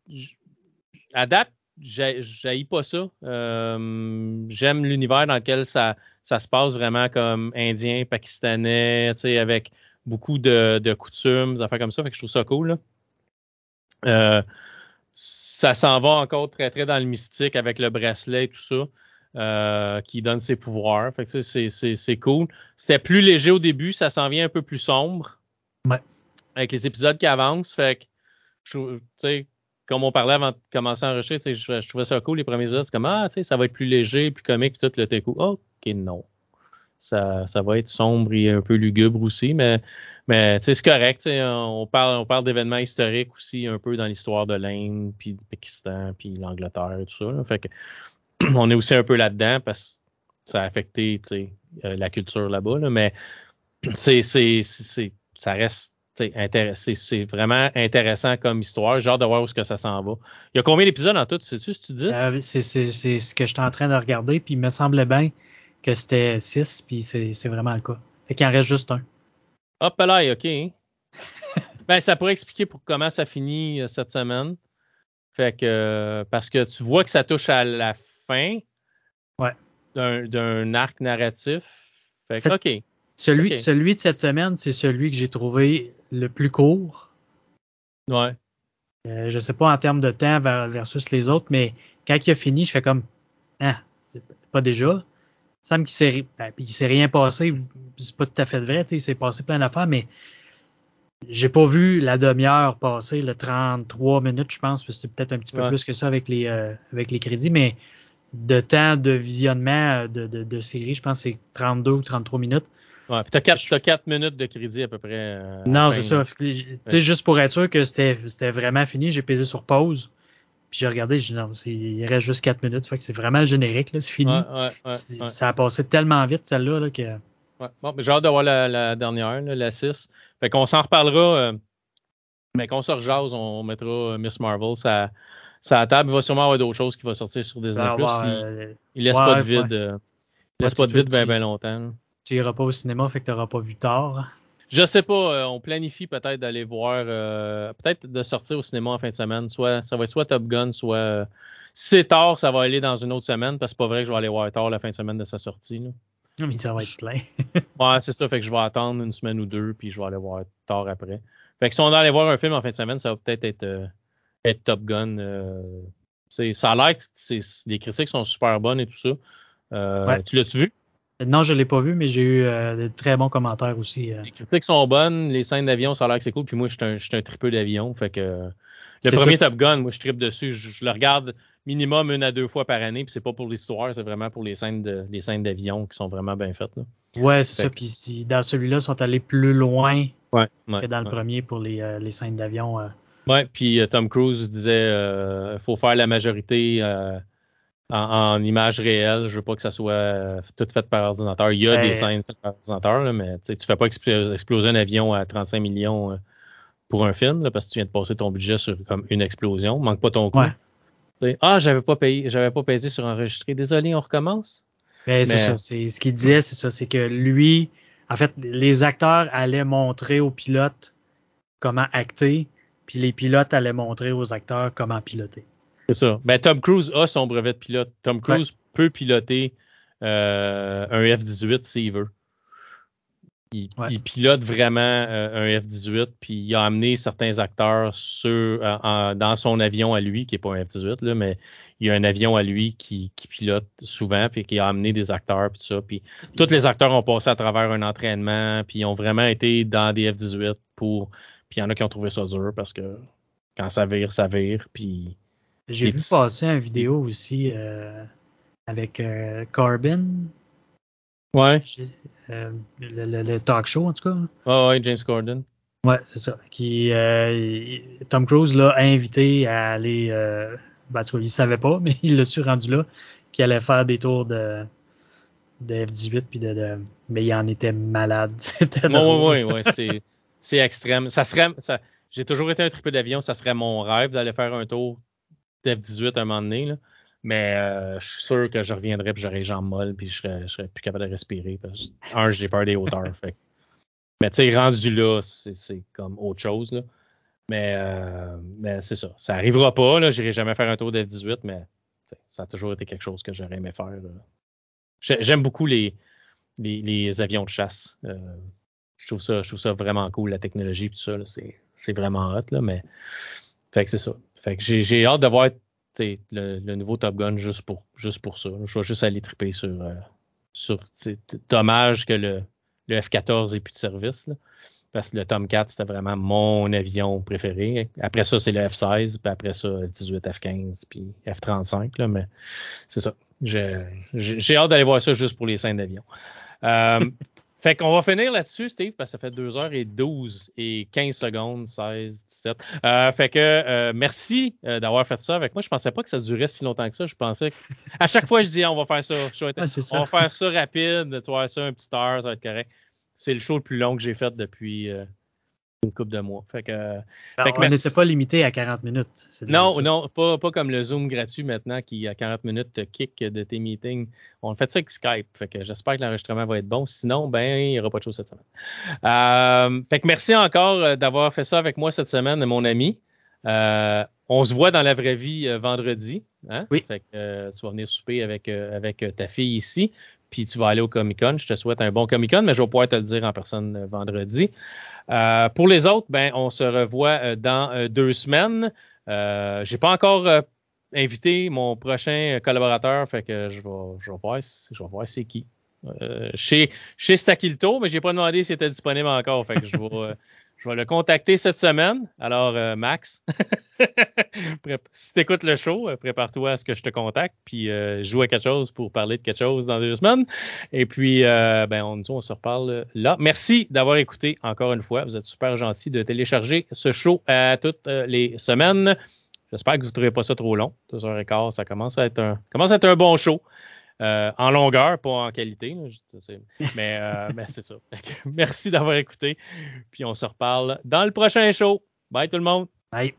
à date, j'haïs pas ça. Euh, j'aime l'univers dans lequel ça, ça se passe vraiment comme indien, pakistanais, avec beaucoup de, de coutumes, des affaires comme ça. Fait que je trouve ça cool. Euh, ça s'en va encore très très dans le mystique avec le bracelet et tout ça. Euh, qui donne ses pouvoirs. Fait que c'est cool. C'était plus léger au début, ça s'en vient un peu plus sombre. Ouais. Avec les épisodes qui avancent. Fait que je, comme on parlait avant de commencer à enregistrer, je, je, trouvais ça cool les premiers épisodes. C'est comme, ah, tu sais, ça va être plus léger, plus comique, tout le coup. ok, non. Ça, ça va être sombre et un peu lugubre aussi, mais, mais c'est correct. On parle, on parle d'événements historiques aussi, un peu dans l'histoire de l'Inde, puis du Pakistan, puis l'Angleterre et tout ça. (clears throat) On est aussi un peu là-dedans parce que ça a affecté euh, la culture là-bas, là, mais (clears throat) c'est, ça reste c'est vraiment intéressant comme histoire. J'ai de voir où ce que ça s'en va. Il y a combien d'épisodes en tout? Sais-tu ce que tu dis? C'est ce que j'étais en train de regarder, puis il me semblait bien que c'était 6, puis c'est vraiment le cas. Fait qu'il en reste juste un. Hop là, OK. (laughs) ben, ça pourrait expliquer pour comment ça finit euh, cette semaine. Fait que euh, parce que tu vois que ça touche à la fin ouais. d'un arc narratif. Fait que, OK. Celui, celui de cette semaine, c'est celui que j'ai trouvé le plus court. Ouais. Euh, je sais pas en termes de temps versus les autres, mais quand il a fini, je fais comme Ah, c'est pas déjà. Il semble qu'il s'est, ben, s'est rien passé. C'est pas tout à fait vrai, il s'est passé plein d'affaires, mais j'ai pas vu la demi-heure passer, le 33 minutes, je pense, parce que c'est peut-être un petit peu plus que ça avec les, euh, avec les crédits, mais de temps de visionnement de, de, de série, je pense que c'est 32 ou 33 minutes. Ouais, puis t'as 4, 4 minutes de crédit à peu près. Euh, non, c'est ça. Juste pour être sûr que c'était vraiment fini, j'ai pesé sur pause. Puis j'ai regardé, j'ai dit non, il reste juste 4 minutes. Fait que c'est vraiment le générique, là, c'est fini. Ouais, ouais, ça a passé tellement vite, celle-là, là, que. Ouais. Bon, j'ai hâte de voir la, la dernière, là, la 6. Fait qu'on s'en reparlera. Euh, mais qu'on se rejase, on mettra euh, Miss Marvel ça, ça à table. Il va sûrement avoir d'autres choses qui vont sortir sur Disney+. Ben, il, il, laisse pas de vide. il laisse pas de vide bien, bien longtemps. Tu iras pas au cinéma, fait que tu n'auras pas vu tard. Je sais pas. Euh, on planifie peut-être d'aller voir, euh, peut-être de sortir au cinéma en fin de semaine. Soit ça va être soit Top Gun, soit euh, si c'est tard, ça va aller dans une autre semaine parce que c'est pas vrai que je vais aller voir tard la fin de semaine de sa sortie. Là. Non, mais ça va être plein. (laughs) ouais, c'est ça. Fait que je vais attendre une semaine ou deux, puis je vais aller voir tard après. Fait que si on allait voir un film en fin de semaine, ça va peut-être être, être, Top Gun. ça a l'air que les critiques sont super bonnes et tout ça. Tu l'as-tu vu? Non, je ne l'ai pas vu, mais j'ai eu euh, de très bons commentaires aussi. Euh. Les critiques sont bonnes, les scènes d'avion, ça a l'air que c'est cool. Puis moi, je suis un, je un tripeux d'avion. Fait que le premier Top Gun, moi, je tripe dessus. Je, le regarde minimum une à deux fois par année. Puis c'est pas pour l'histoire, c'est vraiment pour les scènes de les scènes d'avion qui sont vraiment bien faites. Là. Ouais, c'est ça. Puis si, dans celui-là, ils sont allés plus loin que dans le premier pour les, les scènes d'avion. Ouais, puis Tom Cruise disait il faut faire la majorité en, images réelles. Je veux pas que ça soit tout fait par ordinateur. Il y a des ben, scènes faites par ordinateur, mais tu fais pas exploser un avion à 35 millions pour un film parce que tu viens de passer ton budget sur comme une explosion. Manque pas ton coup. Ah, j'avais pas payé, j'avais pas payé sur enregistrer. Désolé, on recommence. Ben, c'est ça. C'est ce qu'il disait, c'est ça, c'est que lui, en fait, les acteurs allaient montrer aux pilotes comment acter, puis les pilotes allaient montrer aux acteurs comment piloter. C'est ça. Ben, Tom Cruise a son brevet de pilote. Tom Cruise peut piloter euh, un F-18 s'il veut. Il, pilote vraiment euh, un F-18, puis il a amené certains acteurs sur, euh, dans son avion à lui, qui n'est pas un F-18, là, mais il y a un avion à lui qui, pilote souvent, puis qui a amené des acteurs, puis tout ça. Puis tous les acteurs ont passé à travers un entraînement, puis ils ont vraiment été dans des F-18 pour. Puis il y en a qui ont trouvé ça dur parce que quand ça vire, ça vire, puis. J'ai vu passer une vidéo aussi euh, avec Corbin, Ouais. Euh, le, talk show, en tout cas. Oh, ouais, James Corden. Ouais, c'est ça. Qui, euh, Tom Cruise l'a invité à aller. Euh, ben, il ne savait pas, (laughs) mais il l'a su rendu là, qu'il allait faire des tours de, de F-18. Puis de, mais il en était malade. (laughs) C'était oui, oui, oui, c'est, c'est extrême. Ça serait. Ça, j'ai toujours été un triple d'avion. Ça serait mon rêve d'aller faire un tour d'F-18 un moment donné. Là. Mais euh, je suis sûr que je reviendrai et j'aurai les jambes molles puis je serais, je serais plus capable de respirer. Parce un, j'ai peur des hauteurs. (laughs) fait. Mais tu sais, rendu là, c'est, comme autre chose. Là. Mais, euh, mais c'est ça. Ça arrivera pas. Là. J'irai jamais faire un tour d'F-18, mais ça a toujours été quelque chose que j'aurais aimé faire. J'aime beaucoup les, les, les, avions de chasse. Euh, je, trouve ça, je trouve ça vraiment cool, la technologie et tout ça. C'est, c'est vraiment hot. Là, mais fait que c'est ça. Fait que j'ai, hâte de voir le, nouveau Top Gun juste pour, juste pour ça. Je vais juste aller triper sur. Euh, dommage que le, le F-14 ait plus de service. parce que le Tom 4, c'était vraiment mon avion préféré. Après ça, c'est le F-16, puis après ça, F-18, F-15, puis F-35. Là, mais c'est ça. J'ai hâte d'aller voir ça juste pour les scènes d'avion. Euh, (laughs) fait qu'on va finir là-dessus, Steve, parce que ça fait 2h12 et 15 secondes, 16, euh, fait que euh, merci euh, d'avoir fait ça avec moi. Je pensais pas que ça durait si longtemps que ça. Je pensais que à chaque fois je dis on va faire ça. on va faire ça rapide, tu vois ça un petit heure, ça va être correct. C'est le show le plus long que j'ai fait depuis une coupe de mois. Fait que, on n'était pas limité à 40 minutes. Non, non, pas, pas comme le Zoom gratuit maintenant qui, à 40 minutes, te kick de tes meetings. On fait ça avec Skype. Fait que j'espère que l'enregistrement va être bon. Sinon, ben, il n'y aura pas de chose cette semaine. Euh, fait que merci encore euh, d'avoir fait ça avec moi cette semaine, mon ami. Euh, on se voit dans la vraie vie vendredi. Hein? Oui. Fait que tu vas venir souper avec, avec ta fille ici puis tu vas aller au Comic Con. Je te souhaite un bon Comic Con, mais je vais pouvoir te le dire en personne euh, vendredi. Euh, pour les autres, ben, on se revoit euh, dans deux semaines. Euh, j'ai pas encore invité mon prochain collaborateur, fait que je vais, je voir, je c'est qui. chez, chez Stakilto, mais j'ai pas demandé s'il était disponible encore, fait que je vais, je vais le contacter cette semaine. Alors, euh, Max, (laughs) si tu écoutes le show, euh, prépare-toi à ce que je te contacte, puis euh, joue à quelque chose pour parler de quelque chose dans deux semaines. Et puis, ben, on, se reparle là. Merci d'avoir écouté encore une fois. Vous êtes super gentil de télécharger ce show à toutes les semaines. J'espère que vous ne trouvez pas ça trop long. Deux heures et quart, ça commence à être un, commence à être un bon show. Euh, en longueur, pas en qualité. mais, euh, (laughs) mais c'est ça. Merci d'avoir écouté. Puis on se reparle dans le prochain show. Bye tout le monde. Bye.